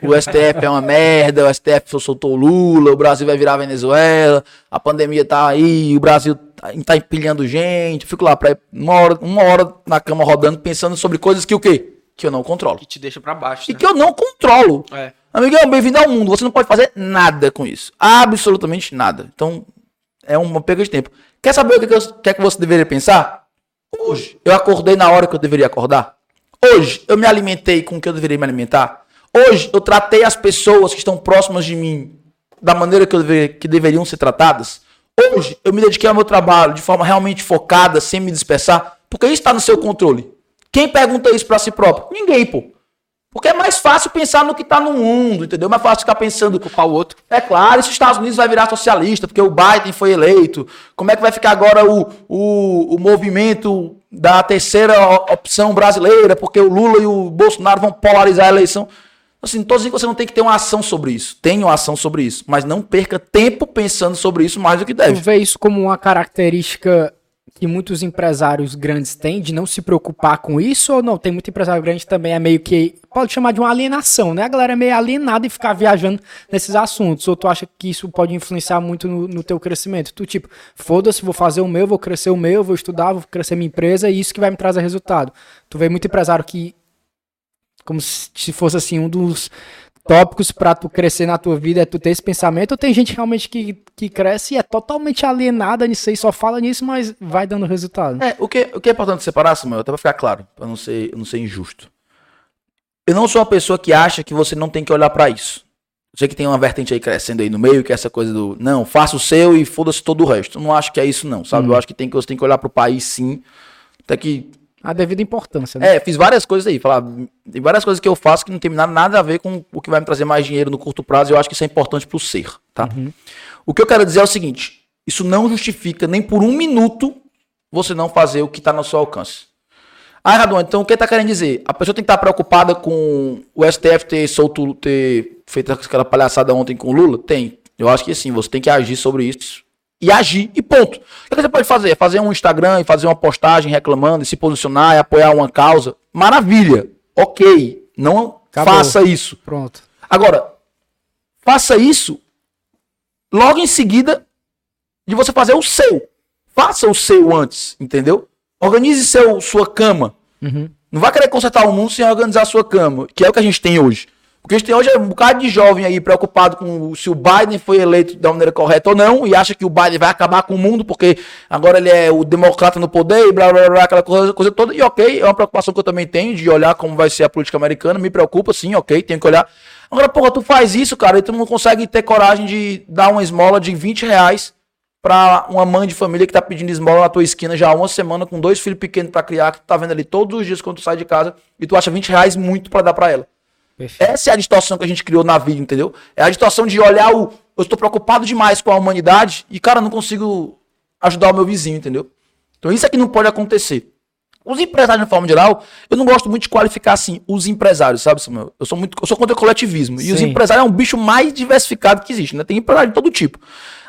o STF é uma merda, o STF soltou o Lula, o Brasil vai virar Venezuela, a pandemia tá aí, o Brasil tá, tá empilhando gente. Eu fico lá pra uma hora, uma hora na cama rodando pensando sobre coisas que o quê? Que eu não controlo. Que te deixa pra baixo. E né? que eu não controlo. É. Amigão, bem-vindo ao mundo. Você não pode fazer nada com isso. Absolutamente nada. Então, é uma perda de tempo. Quer saber o que, que, eu- que é que você deveria pensar? Hoje, eu acordei na hora que eu deveria acordar. Hoje, eu me alimentei com o que eu deveria me alimentar. Hoje, eu tratei as pessoas que estão próximas de mim da maneira que, eu deve- que deveriam ser tratadas. Hoje, eu me dediquei ao meu trabalho de forma realmente focada, sem me dispersar, porque isso está no seu controle. Quem pergunta isso para si próprio? Ninguém, pô. Porque é mais fácil pensar no que tá no mundo, entendeu? É mais fácil ficar pensando. Culpar o outro. É claro, se os Estados Unidos vai virar socialista, porque o Biden foi eleito. Como é que vai ficar agora o, o, o movimento da terceira opção brasileira, porque o Lula e o Bolsonaro vão polarizar a eleição? Assim, não tô dizendo que você não tem que ter uma ação sobre isso. Tenha uma ação sobre isso. Mas não perca tempo pensando sobre isso mais do que Tu deve. vê isso como uma característica que muitos empresários grandes têm de não se preocupar com isso ou não? Tem muito empresário grande também é meio que pode chamar de uma alienação, né? A galera é meio alienada e ficar viajando nesses assuntos. Ou tu acha que isso pode influenciar muito no, no teu crescimento? Tu tipo, foda-se, vou fazer o meu, vou crescer o meu, vou estudar, vou crescer minha empresa e isso que vai me trazer resultado. Tu vê muito empresário que como se fosse assim um dos tópicos pra tu crescer na tua vida é tu ter esse pensamento, ou tem gente realmente que, que cresce e é totalmente alienada nisso aí, só fala nisso, mas vai dando resultado. É, o que, o que é importante separar, Samuel, até pra ficar claro, pra não ser, não ser injusto. Eu não sou uma pessoa que acha que você não tem que olhar pra isso. Eu sei que tem uma vertente aí crescendo aí no meio, que é essa coisa do, não, faça o seu e foda-se todo o resto. Eu não acho que é isso não, sabe? Eu acho que, tem que você tem que olhar pro país sim. Até que A devida importância, né? é, fiz várias coisas aí. Falar, tem várias coisas que eu faço que não tem nada, a ver com o que vai me trazer mais dinheiro no curto prazo. E eu acho que isso é importante pro ser, tá? O que eu quero dizer é o seguinte: isso não justifica nem por um minuto você não fazer o que tá no seu alcance. Ah, Radon, então o que tá querendo dizer? A pessoa tem que estar preocupada com o STF ter solto, ter feito aquela palhaçada ontem com o Lula? Tem. Eu acho que sim, você tem que agir sobre isso. E agir, e ponto. O que você pode fazer? Fazer um Instagram e fazer uma postagem reclamando, e se posicionar e apoiar uma causa. Maravilha. Ok. Não Acabou. faça isso. Pronto. Agora, faça isso logo em seguida de você fazer o seu. Faça o seu antes, entendeu? Organize seu, sua cama. Uhum. Não vai querer consertar o mundo sem organizar a sua cama, que é o que a gente tem hoje. O que a gente tem hoje é um bocado de jovem aí preocupado com se o Biden foi eleito da maneira correta ou não, e acha que o Biden vai acabar com o mundo porque agora ele é o democrata no poder e blá blá blá, aquela coisa, coisa toda. E ok, é uma preocupação que eu também tenho de olhar como vai ser a política americana, me preocupa sim, ok, tenho que olhar. Agora, porra, tu faz isso, cara, e tu não consegue ter coragem de dar uma esmola de 20 reais pra uma mãe de família que tá pedindo esmola na tua esquina já há uma semana com dois filhos pequenos pra criar, que tu tá vendo ali todos os dias quando tu sai de casa e tu acha 20 reais muito pra dar pra ela. Perfeito. Essa é a distorção que a gente criou na vida, entendeu? É a distorção de olhar o. Eu estou preocupado demais com a humanidade e, cara, não consigo ajudar o meu vizinho, entendeu? Então isso é que não pode acontecer. Os empresários, de forma geral, eu não gosto muito de qualificar assim, os empresários, sabe, Samuel? Eu sou muito. Eu sou contra o coletivismo. E os Sim. empresários é um bicho mais diversificado que existe, né? Tem empresário de todo tipo.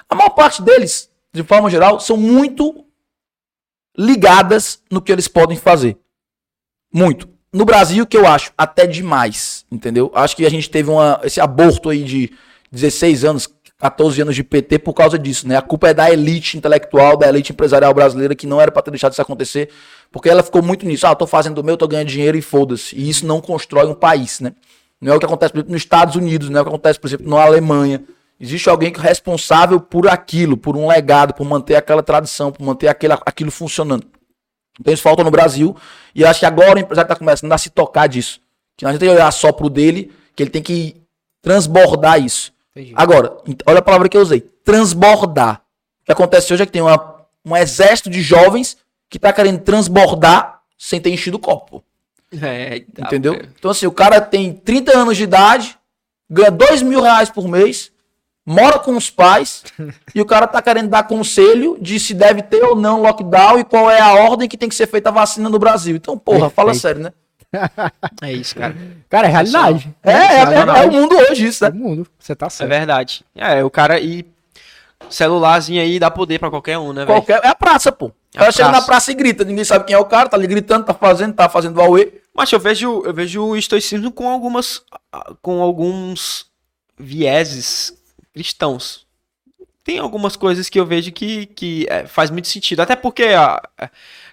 A maior parte deles, de forma geral, são muito ligadas no que eles podem fazer. Muito. No Brasil, que eu acho até demais, entendeu? Acho que a gente teve uma, esse aborto aí de 16 anos, 14 anos de PT por causa disso, né? A culpa é da elite intelectual, da elite empresarial brasileira, que não era pra ter deixado isso acontecer, porque ela ficou muito nisso. Ah, tô fazendo o meu, tô ganhando dinheiro e foda-se. E isso não constrói um país, né? Não é o que acontece, por exemplo, nos Estados Unidos, não é o que acontece, por exemplo, na Alemanha. Existe alguém que é responsável por aquilo, por um legado, por manter aquela tradição, por manter aquele, aquilo funcionando. Então isso falta no Brasil. E eu acho que agora o empresário está começando a se tocar disso. Que não adianta ele olhar só pro dele, que ele tem que transbordar isso. Entendi. Agora, olha a palavra que eu usei. Transbordar. O que acontece hoje é que tem uma, um exército de jovens que tá querendo transbordar sem ter enchido o copo. É, tá, Entendeu? Então, assim, o cara tem 30 anos de idade, ganha 2 mil reais por mês, mora com os pais, e o cara tá querendo dar conselho de se deve ter ou não lockdown e qual é a ordem que tem que ser feita a vacina no Brasil. Então, porra, fala Perfeito. sério, né? É isso, cara. Cara, é realidade. É, é, é, é o mundo hoje isso, né? Todo mundo. Você tá É certo. verdade. É, o cara e celularzinho aí dá poder pra qualquer um, né, velho? Qualquer, é a praça, pô. O É cara a chega na praça. e grita, ninguém sabe quem é o cara, tá ali gritando, tá fazendo, tá fazendo Huawei. Mas eu vejo, eu vejo o estoicismo com algumas com alguns vieses cristãos. Tem algumas coisas que eu vejo que, que é, faz muito sentido. Até porque a,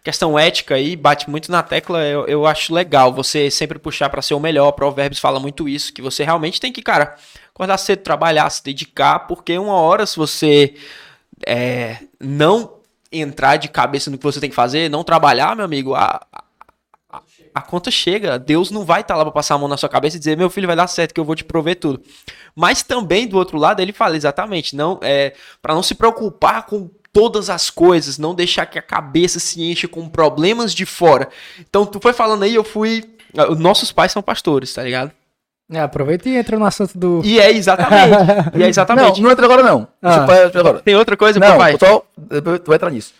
questão ética aí bate muito na tecla. Eu, eu acho legal você sempre puxar pra ser o melhor. Provérbios fala muito isso. Que você realmente tem que, cara, acordar cedo, trabalhar, se dedicar. Porque uma hora, se você é, não entrar de cabeça no que você tem que fazer, não trabalhar, meu amigo, a, a, conta chega. Deus não vai estar lá para passar a mão na sua cabeça e dizer, meu filho, vai dar certo que eu vou te prover tudo. Mas também, do outro lado, ele fala exatamente, não é para não se preocupar com todas as coisas, não deixar que a cabeça se enche com problemas de fora. Então, tu foi falando aí, eu fui. ah, Nossos pais são pastores, tá ligado? É, aproveita e entra no assunto do. E é exatamente. e é Não, exatamente. não entra agora não. Ah. Deixa agora. Tem outra coisa, Não, papai? depois tu vai entrar nisso.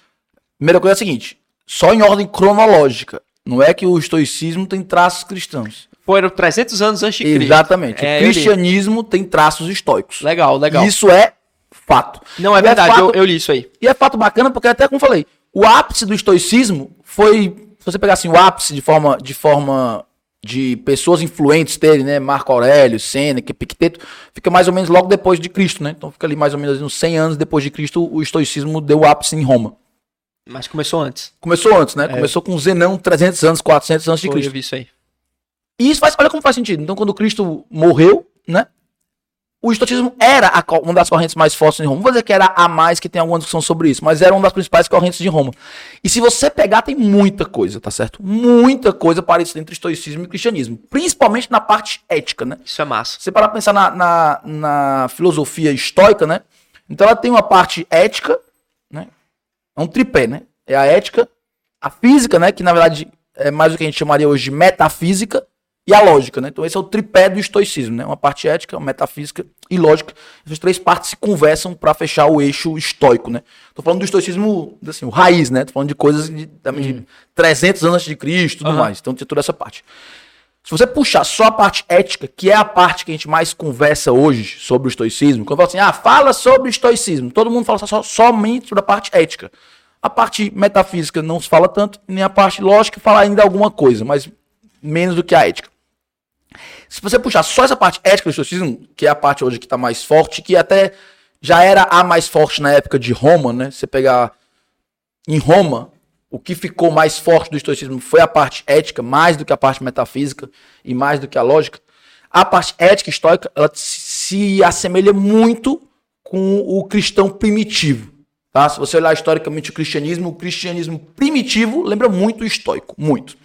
Primeira coisa é a seguinte: só em ordem cronológica. Não é que o estoicismo tem traços cristãos. Foram 300 anos antes de Cristo. Exatamente. É, o cristianismo tem traços estoicos. Legal, legal. Isso é fato. Não, é E verdade, fato- eu, eu li isso aí. E é fato bacana porque até como falei, o ápice do estoicismo foi, se você pegar assim o ápice de forma de forma de pessoas influentes dele, né, Marco Aurélio, Sêneca, Epicteto, fica mais ou menos logo depois de Cristo, né? Então fica ali mais ou menos uns 100 anos depois de Cristo, o estoicismo deu o ápice em Roma. Mas começou antes. Começou antes, né? Começou com Zenão 300 anos, 400 anos de Foi, Cristo. eu vi isso aí. E isso faz, olha como faz sentido. Então, quando Cristo morreu, né? O estoicismo era a uma das correntes mais fortes em Roma. Não vou dizer que era a mais, que tem alguma discussão sobre isso, mas era uma das principais correntes de Roma. E se você pegar, tem muita coisa, tá certo? Muita coisa parecida entre estoicismo e cristianismo. Principalmente na parte ética, né? Isso é massa. Você parar pra pensar na, na, na filosofia estoica, né? Então ela tem uma parte ética? É um tripé, né? É a ética, a física, né? Que na verdade é mais o que a gente chamaria hoje de metafísica e a lógica, né? Então esse é o tripé do estoicismo, né? Uma parte ética, uma metafísica e lógica. Essas três partes se conversam para fechar o eixo estoico, né? Tô falando do estoicismo, assim, o raiz, né? Tô falando de coisas de, de 300 anos antes de Cristo tudo Aham. mais. Então tem toda essa parte. Se você puxar só a parte ética, que é a parte que a gente mais conversa hoje sobre o estoicismo, quando fala assim, ah, fala sobre o estoicismo, todo mundo fala só, somente sobre a parte ética. A parte metafísica não se fala tanto, nem a parte lógica fala ainda alguma coisa, mas menos do que a ética. Se você puxar só essa parte ética do estoicismo, que é a parte hoje que está mais forte, que até já era a mais forte na época de Roma, né? Você pegar em Roma, o que ficou mais forte do estoicismo foi a parte ética, mais do que a parte metafísica e mais do que a lógica. A parte ética estoica, ela se assemelha muito com o cristão primitivo. Tá? Se você olhar historicamente o cristianismo, o cristianismo primitivo lembra muito o estoico, muito.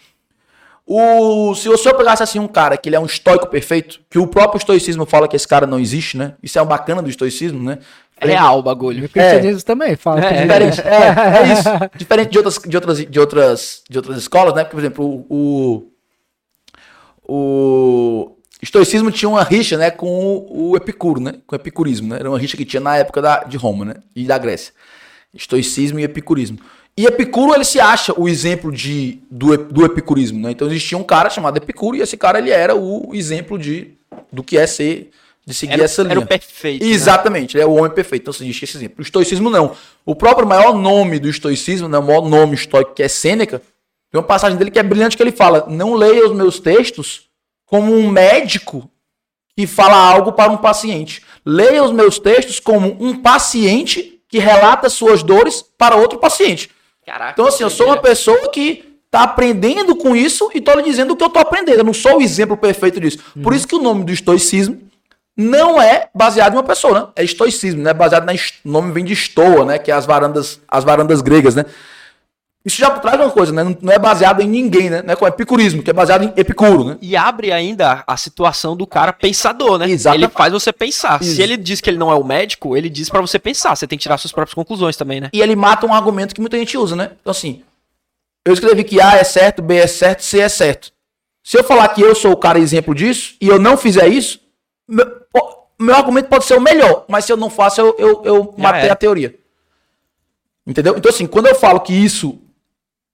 O, se você pegasse assim um cara que ele é um estoico perfeito, que o próprio estoicismo fala que esse cara não existe, né? Isso é o bacana do estoicismo, né? É real o bagulho. O cristianismo também fala. É, que- Diferente, é, é isso. Diferente de outras, de outras, de outras, de outras escolas, né? Porque, por exemplo, o, o, o estoicismo tinha uma rixa, né, com o, o epicuro, né? Com o epicurismo, né? Era uma rixa que tinha na época da, de Roma, né? E da Grécia. Estoicismo e epicurismo. E Epicuro, ele se acha o exemplo de, do, do epicurismo, né? Então existia um cara chamado Epicuro e esse cara, ele era o exemplo de, do que é ser, de seguir Era, essa linha. era o perfeito. né? Exatamente, ele é o homem perfeito. Então, existe esse exemplo. O estoicismo não. O próprio maior nome do estoicismo, né, o maior nome estoico, que é Sêneca, tem uma passagem dele que é brilhante que ele fala: Não leia os meus textos como um médico que fala algo para um paciente. Leia os meus textos como um paciente que relata suas dores para outro paciente. Caraca, Então, assim, eu sou uma pessoa que tá aprendendo com isso e tô lhe dizendo o que eu tô aprendendo. Eu não sou o exemplo perfeito disso. Por isso que o nome do estoicismo não é baseado em uma pessoa, né? É estoicismo, né? Baseado na o nome vem de estoa, né? Que é as varandas, as varandas gregas, né? Isso já traz uma coisa, né? Não- Não é baseado em ninguém, né? Não é como epicurismo, que é baseado em Epicuro, né? E abre ainda a situação do cara pensador, né? Exatamente. Ele faz você pensar. Isso. Se ele diz que ele não é o médico, ele diz pra você pensar. Você tem que tirar suas próprias conclusões também, né? E ele mata um argumento que muita gente usa, né? Então, assim, Eu escrevi que A é certo, B é certo, C é certo. Se eu falar que eu sou o cara exemplo disso e eu não fizer isso, meu, meu argumento pode ser o melhor, mas se eu não faço, eu, eu, eu matei é. a teoria. Entendeu? Então, assim, quando eu falo que isso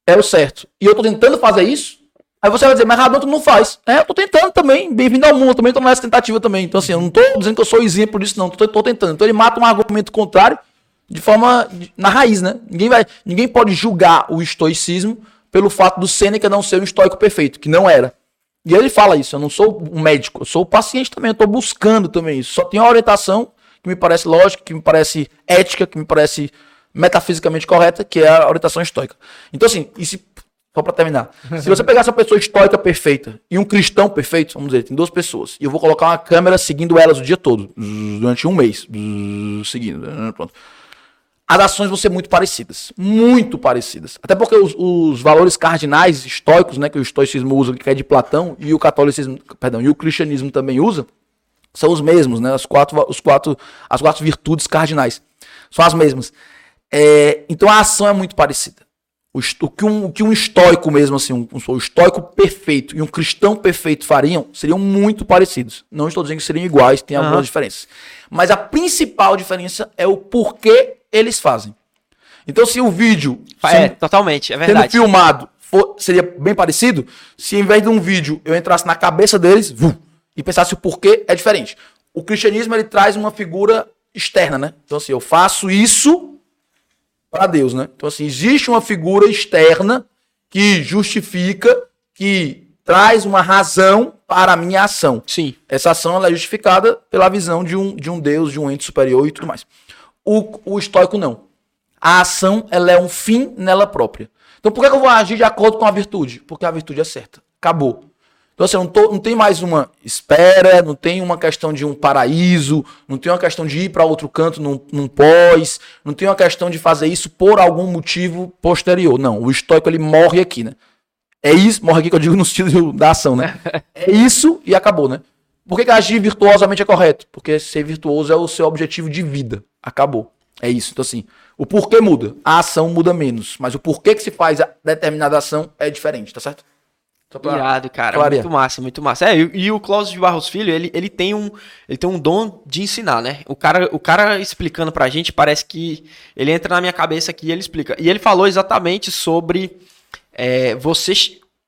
é o certo e eu tô tentando fazer isso, aí você vai dizer, mas Radon, tu não faz. É, eu tô tentando também. Bem-vindo ao mundo, eu também tô nessa tentativa também. Então, assim, eu não tô dizendo que eu sou exemplo disso, não. Tô, tô tentando. Então, ele mata um argumento contrário de forma. de- na raiz, né? Ninguém, vai, ninguém pode julgar o estoicismo pelo fato do Sêneca não ser um estoico perfeito, que não era. E ele fala isso, eu não sou um médico, eu sou o paciente também, eu tô buscando também isso. Só tenho uma orientação que me parece lógica, que me parece ética, que me parece metafisicamente correta, que é a orientação estoica. Então, assim, e se, só pra terminar, se você pegasse uma pessoa estoica perfeita e um cristão perfeito, vamos dizer, tem duas pessoas, e eu vou colocar uma câmera seguindo elas o dia todo, durante um mês, seguindo, pronto as ações vão ser muito parecidas. Muito parecidas. Até porque os, os valores cardinais estoicos, né, que o estoicismo usa, que é de Platão, e o catolicismo, perdão, e o cristianismo também usa, são os mesmos, né? Os quatro, os quatro, as quatro virtudes cardinais. São as mesmas. É, então a ação é muito parecida. O, o que um, o que um estoico mesmo, assim, um, um estoico perfeito e um cristão perfeito fariam, seriam muito parecidos. Não estou dizendo que seriam iguais, tem algumas Aham. diferenças. Mas a principal diferença é o porquê eles fazem. Então, se o vídeo É, sendo, totalmente, é sendo verdade. filmado for- seria bem parecido, se em vez de um vídeo eu entrasse na cabeça deles vum, e pensasse o porquê, é diferente. O cristianismo ele traz uma figura externa, né? Então, assim, eu faço isso para Deus, né? Então, assim, existe uma figura externa que justifica, que traz uma razão para a minha ação. Sim. Essa ação ela é justificada pela visão de um, de um Deus, de um ente superior e tudo mais. O, o estoico não. A ação ela é um fim nela própria. Então por que, eu vou agir de acordo com a virtude? Porque a virtude é certa. Acabou. Então assim, não, tô- não tem mais uma espera, não tem uma questão de um paraíso, não tem uma questão de ir para outro canto num, num pós, não tem uma questão de fazer isso por algum motivo posterior. Não, o estoico ele morre aqui, né? É isso, morre aqui que eu digo no estilo da ação, né? É isso e acabou, né? Por que, que agir virtuosamente é correto? Porque ser virtuoso é o seu objetivo de vida. Acabou. É isso. Então, assim, o porquê muda. A ação muda menos. Mas o porquê que se faz a determinada ação é diferente, tá certo? Só pra- Irado, cara. clarear. Muito massa, muito massa. É, e, e o Cláudio de Barros Filho, ele, ele, tem um, ele tem um dom de ensinar, né? O cara, o cara explicando pra gente, parece que ele entra na minha cabeça aqui e ele explica. E ele falou exatamente sobre é, você,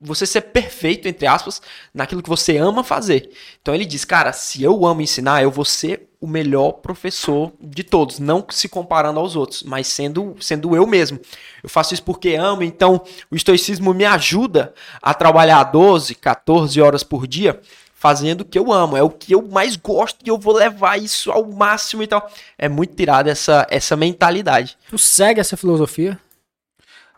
você ser perfeito, entre aspas, naquilo que você ama fazer. Então ele diz, cara, se eu amo ensinar, eu vou ser o melhor professor de todos, não se comparando aos outros, mas sendo, sendo eu mesmo. Eu faço isso porque amo, então o estoicismo me ajuda a trabalhar 12, 14 horas por dia fazendo o que eu amo, é o que eu mais gosto e eu vou levar isso ao máximo e tal. É muito tirada essa, essa mentalidade. Tu segue essa filosofia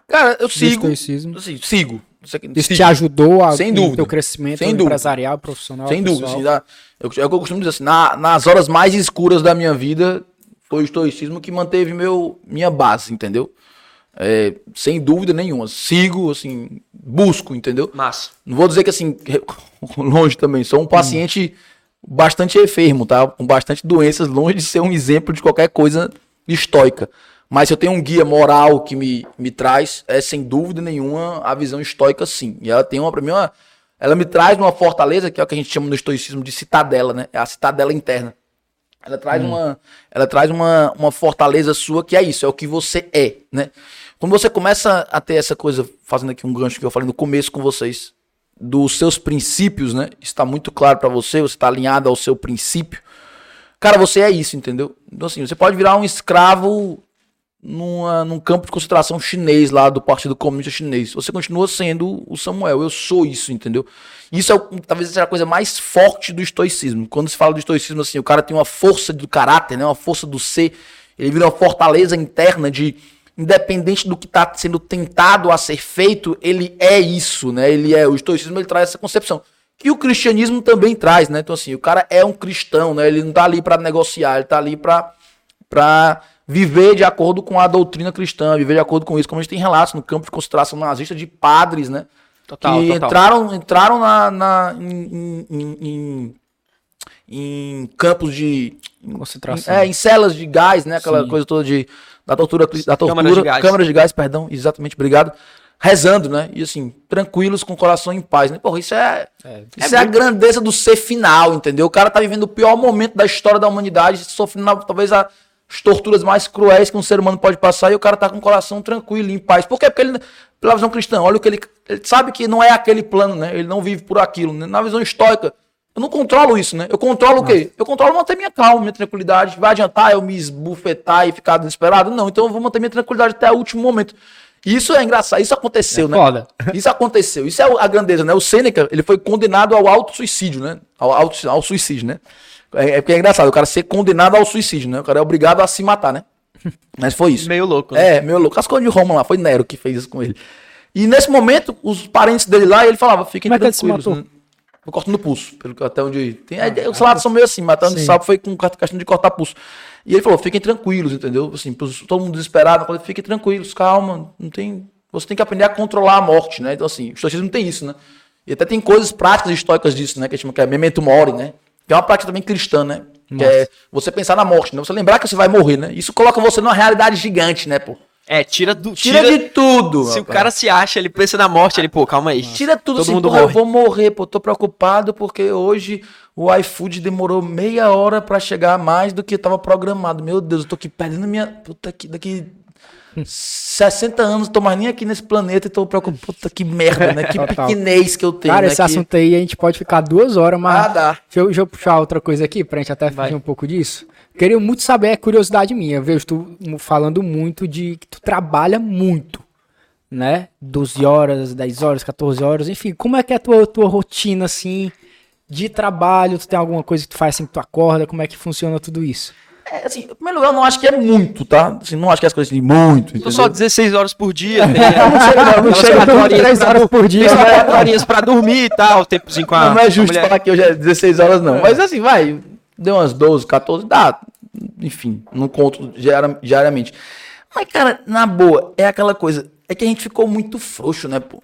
Cara, eu sigo. estoicismo? assim, sigo. Isso aqui- Isso te ajudou a, Sem dúvida. teu crescimento Sem dúvida. empresarial, profissional? Sem dúvida. pessoal? Assim, eu, é o que eu costumo dizer assim, na- nas horas mais escuras da minha vida, foi o estoicismo que manteve meu, minha base, entendeu? É, sem dúvida nenhuma. Sigo, assim, busco, entendeu? Massa. Não vou dizer que assim, longe também, sou um paciente bastante enfermo, tá? Com bastante doenças, longe de ser um exemplo de qualquer coisa estoica. Mas se eu tenho um guia moral que me, me traz, é sem dúvida nenhuma a visão estoica, sim. E ela tem uma, pra mim, uma, ela me traz uma fortaleza, que é o que a gente chama no estoicismo de citadela, né? É a citadela interna. Ela traz, uma, ela traz uma, uma fortaleza sua que é isso, é o que você é, né? Quando você começa a ter essa coisa, fazendo aqui um gancho que eu falei no começo com vocês, dos seus princípios, né? Está muito claro pra você, você está alinhado ao seu princípio. Cara, você é isso, entendeu? Então assim, você pode virar um escravo numa, num campo de concentração chinês lá do Partido Comunista Chinês. Você continua sendo o Samuel. Eu sou isso, entendeu? Isso é talvez seja a coisa mais forte do estoicismo. Quando se fala do estoicismo assim, o cara tem uma força do caráter, né? Uma força do ser. Ele vira uma fortaleza interna de independente do que está sendo tentado a ser feito, ele é isso, né? Ele é o estoicismo, ele traz essa concepção que o cristianismo também traz, né? Então assim, o cara é um cristão, né? Ele não tá ali para negociar, ele tá ali para para viver de acordo com a doutrina cristã, viver de acordo com isso, como a gente tem relatos no campo de concentração nazista de padres, né? Total, que total. entraram entraram na, na em, em- em- em campos de Concentração. é, em celas de gás, né? Aquela Sim. coisa toda de da tortura, da tortura, Câmaras de gás. câmaras de gás, perdão, exatamente, obrigado. rezando, né? E assim, tranquilos, com o coração em paz, né? Porra, isso é, isso é, a grandeza do ser final, entendeu? O cara tá vivendo o pior momento da história da humanidade, sofrendo talvez as torturas mais cruéis que um ser humano pode passar, e o cara tá com o coração tranquilo, em paz. Por quê? Porque ele, pela visão cristã, olha o que ele, ele sabe que não é aquele plano, né? Ele não vive por aquilo, né? Na visão estoica, eu não controlo isso, né? Eu controlo Nossa. o quê? Eu controlo manter minha calma, minha tranquilidade. Vai adiantar eu me esbufetar e ficar desesperado? Não, então eu vou manter minha tranquilidade até o último momento. Isso é engraçado, isso aconteceu, é né? Foda. Isso aconteceu. Isso é a grandeza, né? O Sêneca, ele foi condenado ao auto-suicídio, né? Ao, ao, ao, suicídio, né? É, é porque é engraçado, o cara ser condenado ao suicídio, né? O cara é obrigado a se matar, né? Mas foi isso. Meio louco, né? É, meio louco. As coisas de Roma lá, foi Nero que fez isso com ele. E nesse momento, os parentes dele lá, ele falava, fiquem Como tranquilos. É que ele se matou? Né? Cortando pulso, pelo até onde. Tem, ah, os salados são meio assim, matando de sapo foi com questão de cortar pulso. E ele falou: fiquem tranquilos, entendeu? Assim, todo mundo desesperado, falei, fiquem tranquilos, calma, não tem. Você tem que aprender a controlar a morte, né? Então, assim, o estoicismo tem isso, né? E até tem coisas práticas históricas disso, né? Que a gente chama que é memento mori, né? Que é uma prática também cristã, né? Nossa. Que é você pensar na morte, né? Você lembrar que você vai morrer, né? Isso coloca você numa realidade gigante, né, pô? É, tira do. Tira, tira de tudo. Se rapaz. o cara se acha, ele pensa na morte, ele, pô, calma aí. Tira tudo, Todo assim, mundo morre. eu vou morrer, pô, tô preocupado porque hoje o iFood demorou meia hora para chegar mais do que tava programado. Meu Deus, eu tô aqui perdendo minha. Puta que daqui 60 anos, tô mais nem aqui nesse planeta e tô preocupado. Puta que merda, né? Que pequenez que eu tenho. Cara, né? esse que... assunto aí a gente pode ficar duas horas, mas. Ah, dá. Deixa eu, deixa eu puxar outra coisa aqui pra gente até fugir um pouco disso. Queria muito saber, é curiosidade minha. Eu vejo tu falando muito de que tu trabalha muito, né? 12 horas, 10 horas, 14 horas, enfim. Como é que é a tua, tua rotina, assim, de trabalho? Tu tem alguma coisa que tu faz assim que tu acorda? Como é que funciona tudo isso? É, assim, em primeiro lugar, eu não acho que é muito, tá? Assim, não acho que é as coisas de muito. Entendeu? só 16 horas por dia. Tem, não chega, não, chega 3 horas por dia. Tem 4 horinhas pra dormir e tal, tempozinho com a. Não, é justo falar que hoje é 16 horas, não. É. Mas assim, vai, Deu umas 12, 14, dá. Enfim, não conto diariamente. Mas, cara, na boa, é aquela coisa. É que a gente ficou muito frouxo, né, pô?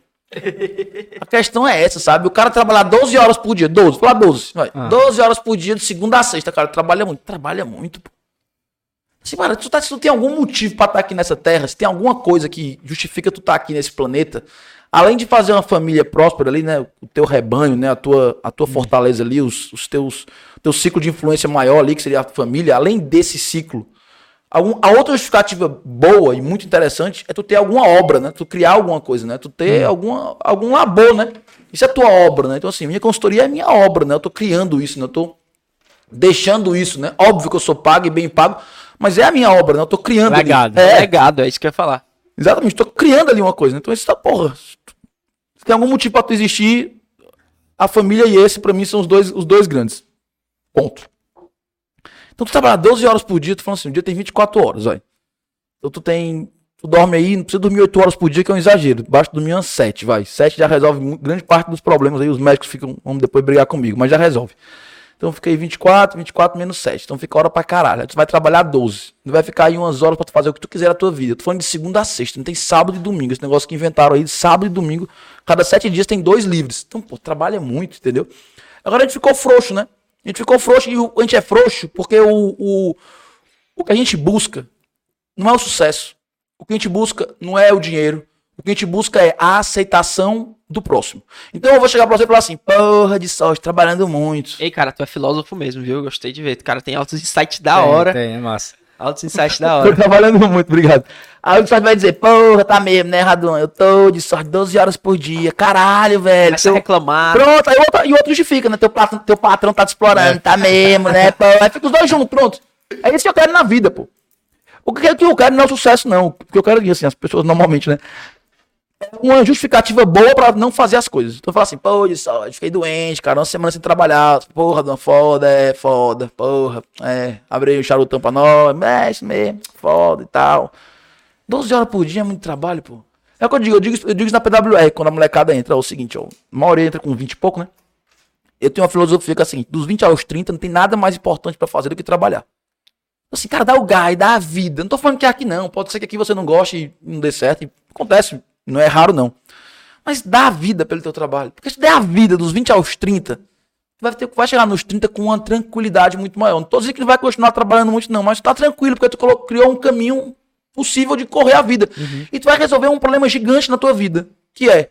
A questão é essa, sabe? O cara trabalhar 12 horas por dia, 12, fala 12, vai. Ah. 12 horas por dia, de segunda a sexta, cara, trabalha muito. Trabalha muito, pô. Assim, cara, tu, tá, tu tem algum motivo para estar tá aqui nessa terra, se tem alguma coisa que justifica tu estar tá aqui nesse planeta, além de fazer uma família próspera ali, né? O teu rebanho, né? A tua, a tua fortaleza ali, os, os teus teu ciclo de influência maior ali, que seria a família, além desse ciclo, algum, a outra justificativa boa e muito interessante é tu ter alguma obra, né? Tu criar alguma coisa, né? Tu ter hum. alguma, algum labor, né? Isso é tua obra, né? Então, assim, minha consultoria é minha obra, né? Eu tô criando isso, né? Eu tô deixando isso, né? Óbvio que eu sou pago e bem pago, mas é a minha obra, né? Eu tô criando Legado. Ali. É. Legado, é isso que eu ia falar. Exatamente, tô criando ali uma coisa. Né? Então, isso tá, porra. Se tem algum motivo pra tu existir, a família e esse, para mim, são os dois, os dois grandes. Ponto. Então tu trabalha 12 horas por dia, tu falando assim, o dia tem 24 horas, olha. Então tu tem. Tu dorme aí, não precisa dormir 8 horas por dia, que é um exagero. Basta dormir umas 7, vai. 7 já resolve grande parte dos problemas aí. Os médicos ficam, vão depois brigar comigo, mas já resolve. Então fica aí 24, 24 menos 7. Então fica hora pra caralho. Aí tu vai trabalhar 12. Tu vai ficar aí umas horas pra tu fazer o que tu quiser na tua vida. Eu tô falando de segunda a sexta, não tem sábado e domingo. Esse negócio que inventaram aí, sábado e domingo. Cada 7 dias tem dois livres. Então, pô, trabalha muito, entendeu? Agora a gente ficou frouxo, né? A gente ficou frouxo e a gente é frouxo porque o, o, o que a gente busca não é o sucesso. O que a gente busca não é o dinheiro. O que a gente busca é a aceitação do próximo. Então eu vou chegar pra você e falar assim, porra de sorte, trabalhando muito. Ei, cara, tu é filósofo mesmo, viu? Gostei de ver. O cara tem altos insights da tem, hora. Tem, é massa. Altos insights da hora. Tô trabalhando muito, obrigado. Aí o vai dizer, porra, tá mesmo, né, Radon? Eu tô de sorte 12 horas por dia. Caralho, velho. Começa teu... reclamar. Pronto, aí o outro, e o outro justifica, né? Teu patrão, teu patrão tá te explorando, é. tá mesmo, né? Pô? Aí fica os dois juntos, pronto. É isso que eu quero na vida, pô. O que eu quero não é o sucesso, não. O que eu quero dizer, assim, as pessoas normalmente, né? Uma justificativa boa pra não fazer as coisas. Então eu falo assim, pô, de sorte, fiquei doente, cara, uma semana sem trabalhar. Porra, dona foda, é foda, porra. É, abri o charutão pra nós, é isso mesmo, foda e tal. 12 horas por dia é muito trabalho, pô. É o que eu digo, eu digo, eu digo isso na PWR, quando a molecada entra, é o seguinte, ó. Uma hora entra com 20 e pouco, né? Eu tenho uma filosofia que é assim, dos 20 aos 30 não tem nada mais importante para fazer do que trabalhar. Assim, cara, dá o gás, dá a vida. Não tô falando que é aqui não. Pode ser que aqui você não goste e não dê certo. E acontece, não é raro não. Mas dá a vida pelo teu trabalho. Porque se der a vida dos 20 aos 30, vai, ter, vai chegar nos 30 com uma tranquilidade muito maior. Não tô dizendo que não vai continuar trabalhando muito não, mas tá tranquilo, porque tu criou um caminho possível de correr a vida. E tu vai resolver um problema gigante na tua vida, que é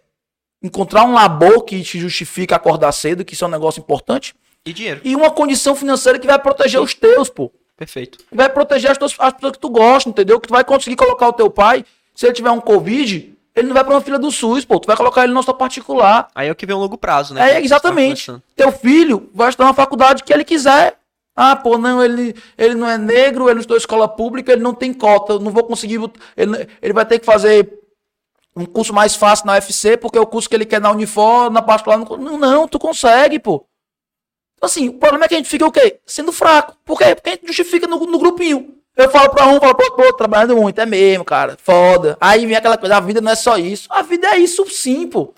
encontrar um labor que te justifica acordar cedo, que isso é um negócio importante, E dinheiro. e uma condição financeira que vai proteger os teus, pô. Perfeito. Vai proteger as, tuas, as pessoas que tu gosta, entendeu? Que tu vai conseguir colocar o teu pai, se ele tiver um Covid, ele não vai pra uma fila do SUS, pô. Tu vai colocar ele no hospital particular. Aí é o que vem um longo prazo, né? É, gente exatamente. Teu filho vai estudar na faculdade que ele quiser. Ah, pô, não, ele, ele não é negro, ele não estudou escola pública, ele não tem cota, eu não vou conseguir. Ele, ele vai ter que fazer um curso mais fácil na UFC, porque é o curso que ele quer na Unifor, na particular. Não, não, não, tu consegue, pô. Então, Assim, o problema é que a gente fica o quê? Sendo fraco. Por quê? Porque a gente justifica no, no grupinho. Eu falo pra um, falo pro outro, pô, trabalhando muito, é mesmo, cara, foda. Aí vem aquela coisa, a vida não é só isso. A vida é isso sim, pô.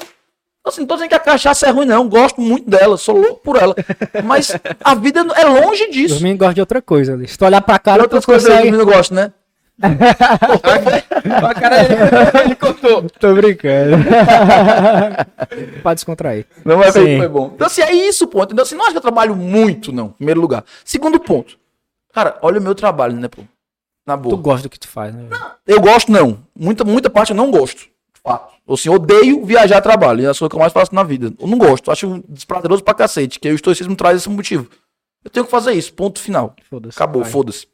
Então, Assim, não tô dizendo que a cachaça é ruim, não. Gosto muito dela, sou louco por ela. Mas a vida é longe disso. Dormindo gosta de outra coisa ali. Se tu olhar pra cara, tu outras coisas consegue... eu não gosto, né? A cara ele contou. Tô brincando. Pode descontrair. Não vai ver foi bom. Então, assim, é isso, pô. Entendeu? Assim, não acho que eu trabalho muito, não. em Primeiro lugar. Segundo ponto. Cara, olha o meu trabalho, né, pô? Na boa. Tu gosta do que tu faz, né? velho? Eu gosto, não. Muita, muita parte eu não gosto. De fato. Ou assim, odeio viajar a trabalho. É a coisa que eu mais faço na vida. Eu não gosto. Acho desprazeroso pra cacete. Que o estoicismo traz esse motivo. Eu tenho que fazer isso. Ponto final. Foda-se. Acabou, foda-se.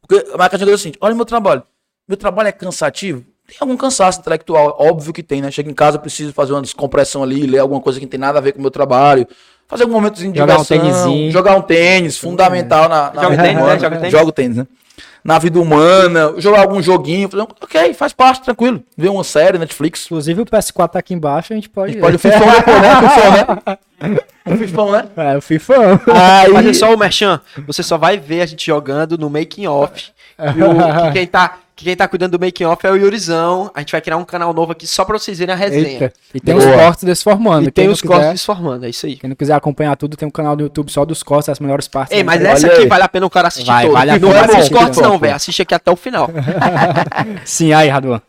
Porque a marca de assim, olha o meu trabalho. Meu trabalho é cansativo? Tem algum cansaço intelectual, óbvio que tem, né? Chego em casa, eu preciso fazer uma descompressão ali, ler alguma coisa que não tem nada a ver com o meu trabalho, fazer algum momentozinho de Jogar um diversão, tênisinho. jogar um tênis, fundamental na, na Joga vida tênis, né? humana. Joga tênis? Jogo tênis, né? Na vida humana, jogar algum joguinho, fazer ok, faz parte, tranquilo. Ver uma série, Netflix. Inclusive o PS4 tá aqui embaixo, a gente pode... Pode o Fifão depois, né? O Fifão, né? O Fifão, né? É, o FIFA. Aí... Mas é só o Merchan, você só vai ver a gente jogando no making off. E o- que quem tá, que quem tá cuidando do making off é o Yurizão. A gente vai criar um canal novo aqui só pra vocês verem a resenha. Eita. E tem os Boa. cortes desse formando. E Quem tem os quiser- cortes formando, é isso aí. Quem não quiser acompanhar tudo, tem um canal do YouTube só dos cortes, as melhores partes. Ei, mas essa aqui aí. vale a pena o cara assistir Vai, todo. vale a não pena é assistir os cortes não, velho. Assiste aqui até o final. Sim, aí, Raduan.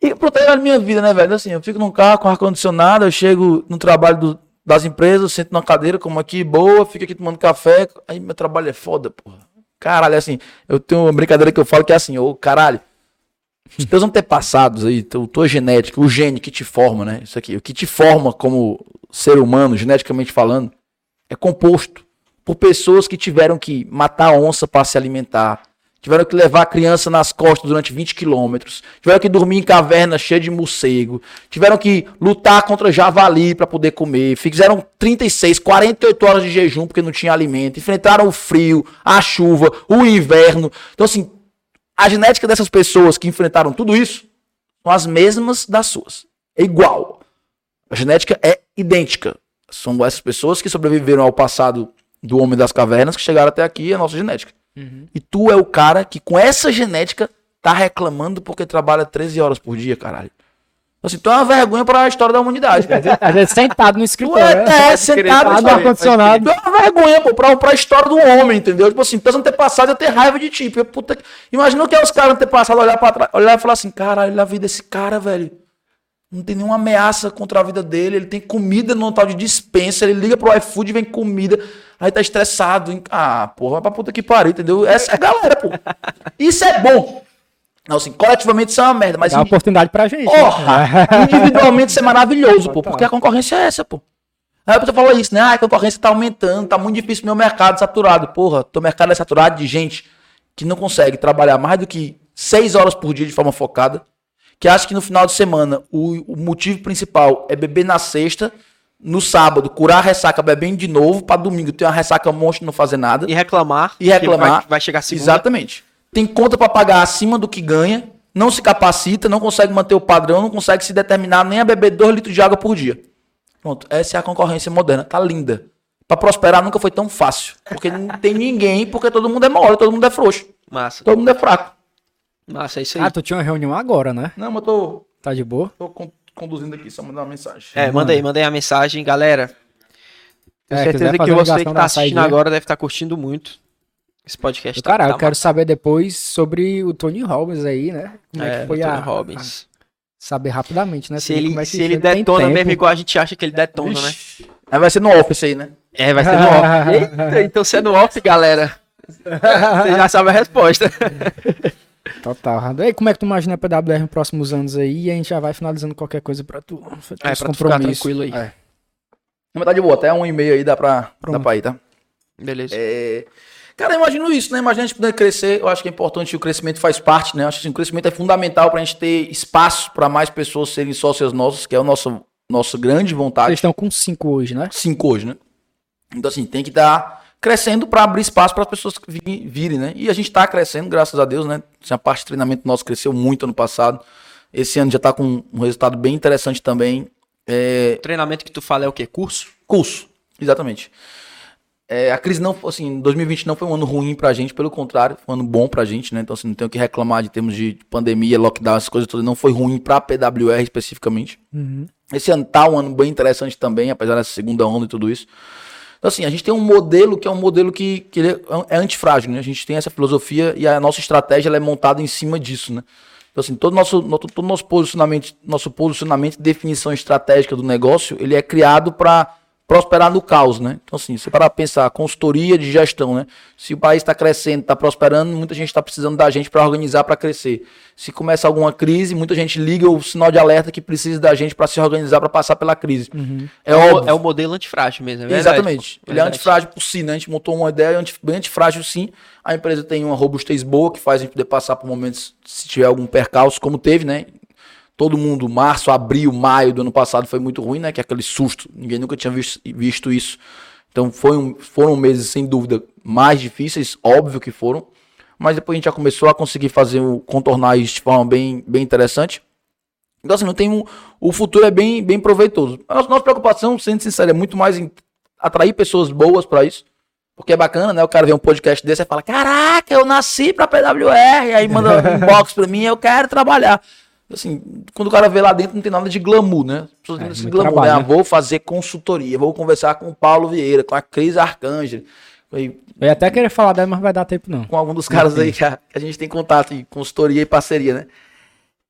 E proteger a minha vida, né, velho? Assim, eu fico num carro com ar-condicionado, eu chego no trabalho do- das empresas, sento na cadeira, como aqui, boa, fico aqui tomando café. Aí meu trabalho é foda, porra. Caralho, assim, eu tenho uma brincadeira que eu falo que é assim, ô caralho, os teus antepassados aí, tu- tua genética, o gene que te forma, né? Isso aqui, o que te forma como ser humano, geneticamente falando, é composto por pessoas que tiveram que matar onça para se alimentar, tiveram que levar a criança nas costas durante 20 quilômetros, tiveram que dormir em caverna cheia de morcego, tiveram que lutar contra javali para poder comer, fizeram 36, 48 horas de jejum porque não tinha alimento, enfrentaram o frio, a chuva, o inverno. Então, assim, a genética dessas pessoas que enfrentaram tudo isso são as mesmas das suas. É igual. A genética é idêntica. São essas pessoas que sobreviveram ao passado do homem das cavernas que chegaram até aqui, a nossa genética. E tu é o cara que com essa genética tá reclamando porque trabalha 13 horas por dia, caralho. Assim, tu é uma vergonha para a história da humanidade. Às vezes sentado no Tu escritório. é, é sentado Tá no ar-condicionado. Tu é uma vergonha, pô, pra, pra história do homem, entendeu? Tipo assim, teus antepassados iam ter raiva de ti. porque, puta Imagina o que é os caras antepassados olhar pra trás, olhar e falar assim, caralho, olha a vida desse cara, velho. Não tem nenhuma ameaça contra a vida dele. Ele tem comida no tal de dispensa. Ele liga pro iFood e vem comida. Aí tá estressado. hein? Ah, porra, vai pra puta que pariu, entendeu? Essa é a galera, pô. Isso é bom. Não, assim, coletivamente isso é uma merda, mas Dá uma oportunidade pra gente. né? Porra! Individualmente isso é maravilhoso, pô, porque a concorrência é essa, pô. Aí a pessoa falou isso, né? Ah, a concorrência tá aumentando, tá muito difícil meu mercado saturado. Porra, teu mercado é saturado de gente que não consegue trabalhar mais do que seis horas por dia de forma focada, que acha que no final de semana o, o motivo principal é beber na sexta, no sábado curar a ressaca bebendo de novo, pra domingo ter uma ressaca monstro e não fazer nada. E reclamar. E reclamar. que Vai, vai chegar segunda. Exatamente. Tem conta pra pagar acima do que ganha, não se capacita, não consegue manter o padrão, não consegue se determinar nem a beber 2 litros de água por dia. Pronto, essa é a concorrência moderna, tá linda. Pra prosperar nunca foi tão fácil, porque não tem ninguém, porque todo mundo é mole, todo mundo é frouxo, Massa. todo mundo é fraco. Massa, é isso aí. Ah, tu tinha uma reunião agora, né? Não, mas eu tô, Tá de boa? tô con- conduzindo aqui, só mandar uma mensagem. É, manda aí, manda aí a mensagem, galera. Tenho É, certeza que você que tá assistindo saidinha. agora deve estar curtindo muito esse podcast. tá- Cara, tá eu quero massa. saber depois sobre o Tony Robbins aí, né? Como é, É, que foi Tony a, Robbins. a- Saber rapidamente, né? Se Assim, ele, como é que se ele detona mesmo igual a gente acha que ele detona, né? Vixe. Aí vai ser no office aí, né? É, vai ser no off. Eita, então se é no off, galera. Você já sabe a resposta. Total. E como é que tu imagina a PWR nos próximos anos aí? E a gente já vai finalizando qualquer coisa pra tu. É, pra tu ficar tranquilo aí. É. Mas tá de boa, até um e meio aí dá pra, dá Pronto. pra ir, tá? Beleza. É, Cara, eu imagino isso, né? Imagina a gente poder crescer. Eu acho que é importante, o crescimento faz parte, né? Eu acho que o crescimento é fundamental pra gente ter espaço pra mais pessoas serem sócias nossas, que é a nossa, nossa grande vontade. Vocês estão com cinco hoje, né? cinco hoje, né? Então, assim, tem que estar crescendo para abrir espaço para as pessoas virem, né? E a gente está crescendo, graças a Deus, né? Assim, a parte de treinamento nosso cresceu muito ano passado. Esse ano já está com um resultado bem interessante também. É, O treinamento que tu fala é o quê? Curso? curso, exatamente. É, a crise não, assim, 2020 não foi um ano ruim pra gente, pelo contrário, foi um ano bom pra gente, né? Então, assim, não tenho o que reclamar de termos de pandemia, lockdown, essas coisas todas. Não foi ruim pra PWR especificamente. Esse ano tá um ano bem interessante também, apesar dessa segunda onda e tudo isso. Então, assim, a gente tem um modelo que é um modelo que, que é, é antifrágil, né? A gente tem essa filosofia e a nossa estratégia é montada em cima disso, né? Então, assim, todo nosso, no- todo nosso posicionamento, nosso posicionamento definição estratégica do negócio, ele é criado para prosperar no caos, né? Então, assim, você para pensar, consultoria de gestão, né? Se o país está crescendo, está prosperando, muita gente está precisando da gente para organizar para crescer. Se começa alguma crise, muita gente liga o sinal de alerta que precisa da gente para se organizar para passar pela crise. É, É o, é o modelo antifrágil mesmo, é verdade, Exatamente. pô. Ele é antifrágil por si, né? A gente montou uma ideia anti- bem antifrágil sim. A empresa tem uma robustez boa que faz a gente poder passar por momentos se tiver algum percalço, como teve, né? Todo mundo, março, abril, maio do ano passado foi muito ruim, né? Que é aquele susto. Ninguém nunca tinha visto, isso. Então um- foram meses, sem dúvida, mais difíceis, óbvio que foram. Mas depois a gente já começou a conseguir fazer o, contornar isso de forma bem, bem interessante. Então, assim, não tem um, o futuro é bem, bem proveitoso. A nossa, nossa preocupação, sendo sincero, é muito mais em atrair pessoas boas para isso. Porque é bacana, né? O cara vê um podcast desse e fala: Caraca, eu nasci pra PWR. Aí manda um inbox pra mim, eu quero trabalhar. Assim, quando o cara vê lá dentro, não tem nada de glamour, né? As pessoas É, têm esse muito glamour, trabalho, né? né? Ah, vou fazer consultoria, vou conversar com o Paulo Vieira, com a Cris Arcângelo, e Eu ia até querer falar dela, mas vai dar tempo, não. com algum dos caras aí que a, que a gente tem contato em consultoria e parceria, né?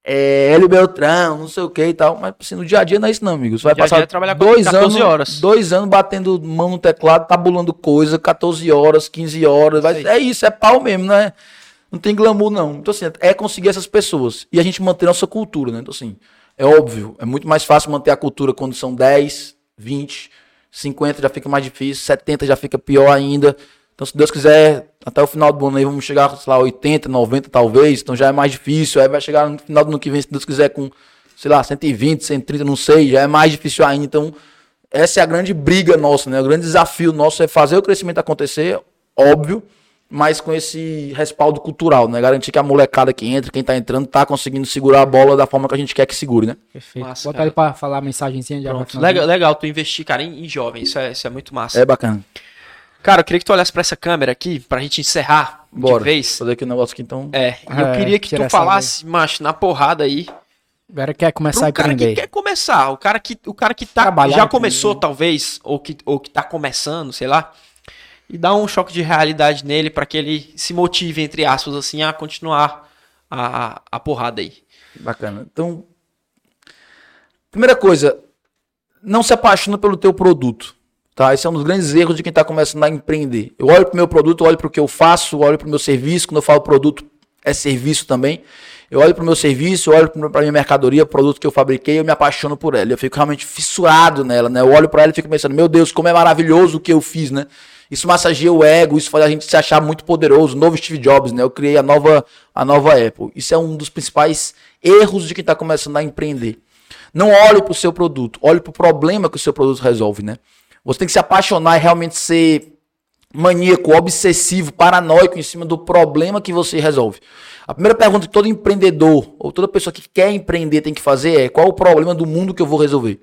É, Hélio Beltrão, não sei o que e tal, mas assim, no dia a dia não é isso não, amigo. Você vai dia a dia passar é dois 14 anos, horas. dois anos batendo mão no teclado, tabulando coisa, 14 horas, 15 horas, vai- é isso, é pau mesmo, né? Não tem glamour não. Então assim, é conseguir essas pessoas e a gente manter nossa cultura, né? Então assim, é óbvio, é muito mais fácil manter a cultura quando são 10, 20, 50 já fica mais difícil, 70 já fica pior ainda. Então, se Deus quiser, até o final do ano aí vamos chegar, sei lá, 80, 90 talvez, então já é mais difícil. Aí vai chegar no final do ano que vem, se Deus quiser, com, sei lá, 120, 130, não sei, já é mais difícil ainda. Então, essa é a grande briga nossa, né? O grande desafio nosso é fazer o crescimento acontecer, óbvio, mas com esse respaldo cultural, né? Garantir que a molecada que entra, quem tá entrando, tá conseguindo segurar a bola da forma que a gente quer que segure, né? Perfeito. Massa, Bota cara. ali pra falar a mensagenzinha já. vai Pronto. Legal, legal tu investir, cara, em, em jovem. Isso é, isso é muito massa. É bacana. Cara, eu queria que tu olhasse pra essa câmera aqui, pra gente encerrar Bora. de vez. Fazer aqui um negócio aqui então. É, e eu É, queria que tu falasse, macho, na porrada aí, Agora quer começar a cara que quer começar, o cara que, o cara que tá, Trabalhar, já começou, talvez, ou que, ou que tá começando, sei lá, e dá um choque de realidade nele pra que ele se motive, entre aspas, assim, a continuar a, a porrada aí. Bacana. Então, primeira coisa, não se apaixona pelo teu produto. Tá? Esse é um dos grandes erros de quem está começando a empreender. Eu olho para o meu produto, olho para o que eu faço, olho para o meu serviço. Quando eu falo produto, é serviço também. Eu olho para o meu serviço, olho para a minha mercadoria, produto que eu fabriquei, eu me apaixono por ela. Eu fico realmente fissurado nela, né? Eu olho para ela e fico pensando, meu Deus, como é maravilhoso o que eu fiz, né? Isso massageia o ego, isso faz a gente se achar muito poderoso. Novo Steve Jobs, né? Eu criei a nova, a nova Apple. Isso é um dos principais erros de quem está começando a empreender. Não olhe para o seu produto, olhe para o problema que o seu produto resolve, né? Você tem que se apaixonar e realmente ser maníaco, obsessivo, paranoico em cima do problema que você resolve. A primeira pergunta que todo empreendedor ou toda pessoa que quer empreender tem que fazer é qual o problema do mundo que eu vou resolver.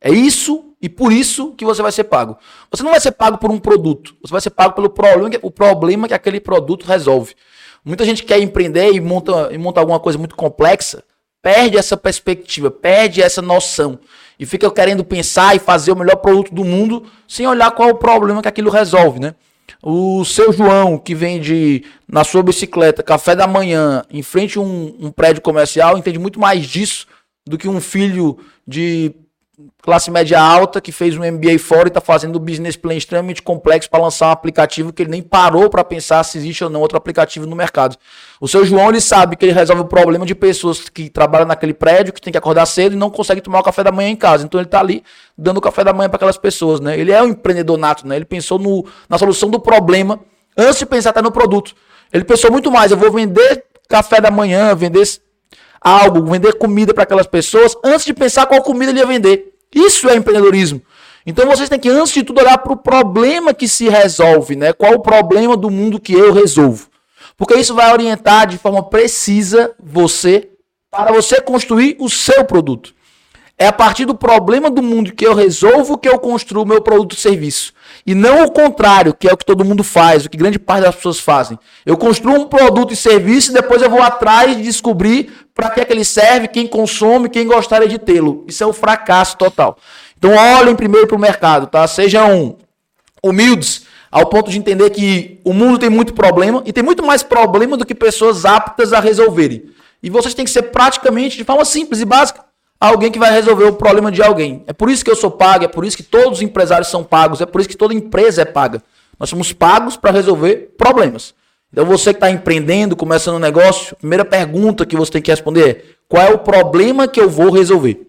É isso e por isso que você vai ser pago. Você não vai ser pago por um produto, você vai ser pago pelo problema, o problema que aquele produto resolve. Muita gente quer empreender e monta, e monta alguma coisa muito complexa, perde essa perspectiva, perde essa noção e fica querendo pensar e fazer o melhor produto do mundo sem olhar qual é o problema que aquilo resolve, né? O seu João, que vende na sua bicicleta café da manhã em frente a um, um prédio comercial, entende muito mais disso do que um filho de classe média alta que fez um MBA fora e está fazendo um business plan extremamente complexo para lançar um aplicativo que ele nem parou para pensar se existe ou não outro aplicativo no mercado. O seu João ele sabe que ele resolve o problema de pessoas que trabalham naquele prédio, que tem que acordar cedo e não consegue tomar o café da manhã em casa. Então ele está ali dando o café da manhã para aquelas pessoas, né? Ele é um empreendedor nato, né? Ele pensou no, na solução do problema antes de pensar até no produto. Ele pensou muito mais, eu vou vender café da manhã, vender algo, vender comida para aquelas pessoas antes de pensar qual comida ele ia vender. Isso é empreendedorismo. Então vocês têm que, antes de tudo, olhar para o problema que se resolve, né? Qual o problema do mundo que eu resolvo? Porque isso vai orientar de forma precisa você para você construir o seu produto. É a partir do problema do mundo que eu resolvo que eu construo meu produto ou serviço. E não o contrário, que é o que todo mundo faz, o que grande parte das pessoas fazem. Eu construo um produto e serviço e depois eu vou atrás de descobrir para que, é que ele serve, quem consome, quem gostaria de tê-lo. Isso é um fracasso total. Então olhem primeiro para o mercado, tá? Sejam humildes ao ponto de entender que o mundo tem muito problema e tem muito mais problema do que pessoas aptas a resolverem. E vocês têm que ser praticamente de forma simples e básica alguém que vai resolver o problema de alguém. É por isso que eu sou pago, é por isso que todos os empresários são pagos, é por isso que toda empresa é paga. Nós somos pagos para resolver problemas. Então você que está empreendendo, começando um negócio, a primeira pergunta que você tem que responder é qual é o problema que eu vou resolver?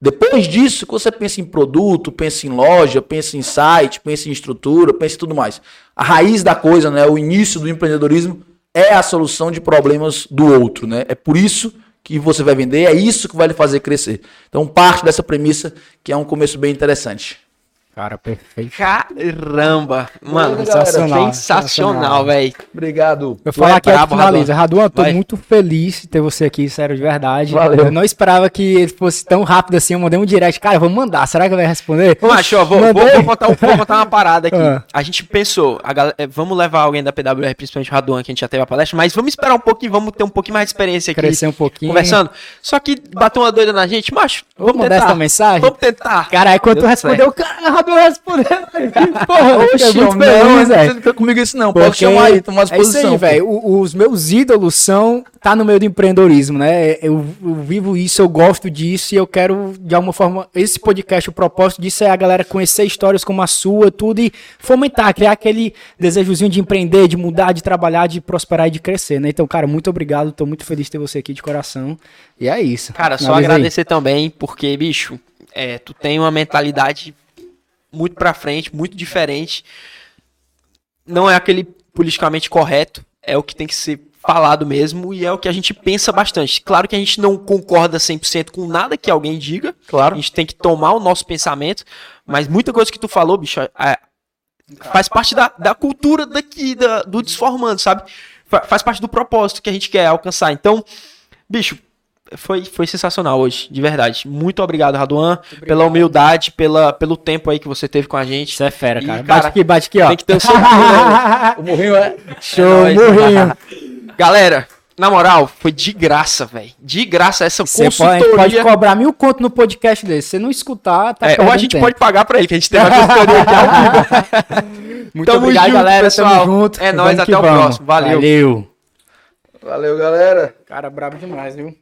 Depois disso, você pensa em produto, pensa em loja, pensa em site, pensa em estrutura, pensa em tudo mais. A raiz da coisa, né, o início do empreendedorismo é a solução de problemas do outro, né? É por isso que você vai vender, é isso que vai lhe fazer crescer. Então, parte dessa premissa que é um começo bem interessante. Cara, perfeito. Caramba! Mano, sensacional, sensacional, velho. Obrigado. Eu falar é aqui brabo, finaliza. Raduan, tô Vai. muito feliz de ter você aqui, sério, de verdade. Valeu. Eu não esperava que ele fosse tão rápido assim. Eu mandei um direct. Cara, vamos mandar. Será que vai responder? Macho, vou, vou, vou, contar, vou contar uma parada aqui. Ah. A gente pensou, a galera, é, vamos levar alguém da PWR, principalmente o Raduan, que a gente já teve a palestra, mas vamos esperar um pouquinho, vamos ter um pouquinho mais de experiência aqui. Crescer um pouquinho. Conversando. Só que bateu uma doida na gente, macho. Vamos, vamos mandar essa mensagem? Vamos tentar. Cara, aí quando tu respondeu, cara, Raduan respondeu. Porra, Oxe, é muito velho. Não fica comigo isso não, pode chamar aí, tomar disposição. É isso aí, velho. Os meus ídolos são tá no meio do empreendedorismo, né? Eu, eu, vivo isso, eu gosto disso e eu quero, de alguma forma, esse podcast, o propósito disso é a galera conhecer histórias como a sua, tudo, e fomentar, criar aquele desejozinho de empreender, de mudar, de trabalhar, de prosperar e de crescer, né? Então, cara, muito obrigado, tô muito feliz de ter você aqui de coração. E é isso. Cara, só agradecer aí. também, porque, bicho, é, tu tem uma mentalidade muito para frente, muito diferente. Não é aquele politicamente correto, é o que tem que ser falado mesmo e é o que a gente pensa bastante. Claro que a gente não concorda 100% com nada que alguém diga. Claro. A gente tem que tomar o nosso pensamento, mas muita coisa que tu falou, bicho, é, faz parte da, da cultura daqui, da, do desformando, sabe? Faz parte do propósito que a gente quer alcançar. Então, bicho, foi, foi sensacional hoje, de verdade. Muito obrigado, Raduan, obrigado. pela humildade, pela, pelo tempo aí que você teve com a gente. Isso é fera, cara. E, bate aqui, bate aqui, ó. Tem que ter o seu né? O morrinho é. Show, é morrinho. Galera, na moral, foi de graça, velho. De graça essa Cê consultoria. Pode, pode cobrar mil conto no podcast desse. Se não escutar, tá é, Ou a gente tempo. pode pagar pra ele, que a gente tem uma consultoria aqui ao vivo. Muito Tamo obrigado, junto, galera. Pessoal. Tamo junto. É nóis, até o próximo. Valeu. Valeu. Valeu, galera. Cara, brabo demais, viu?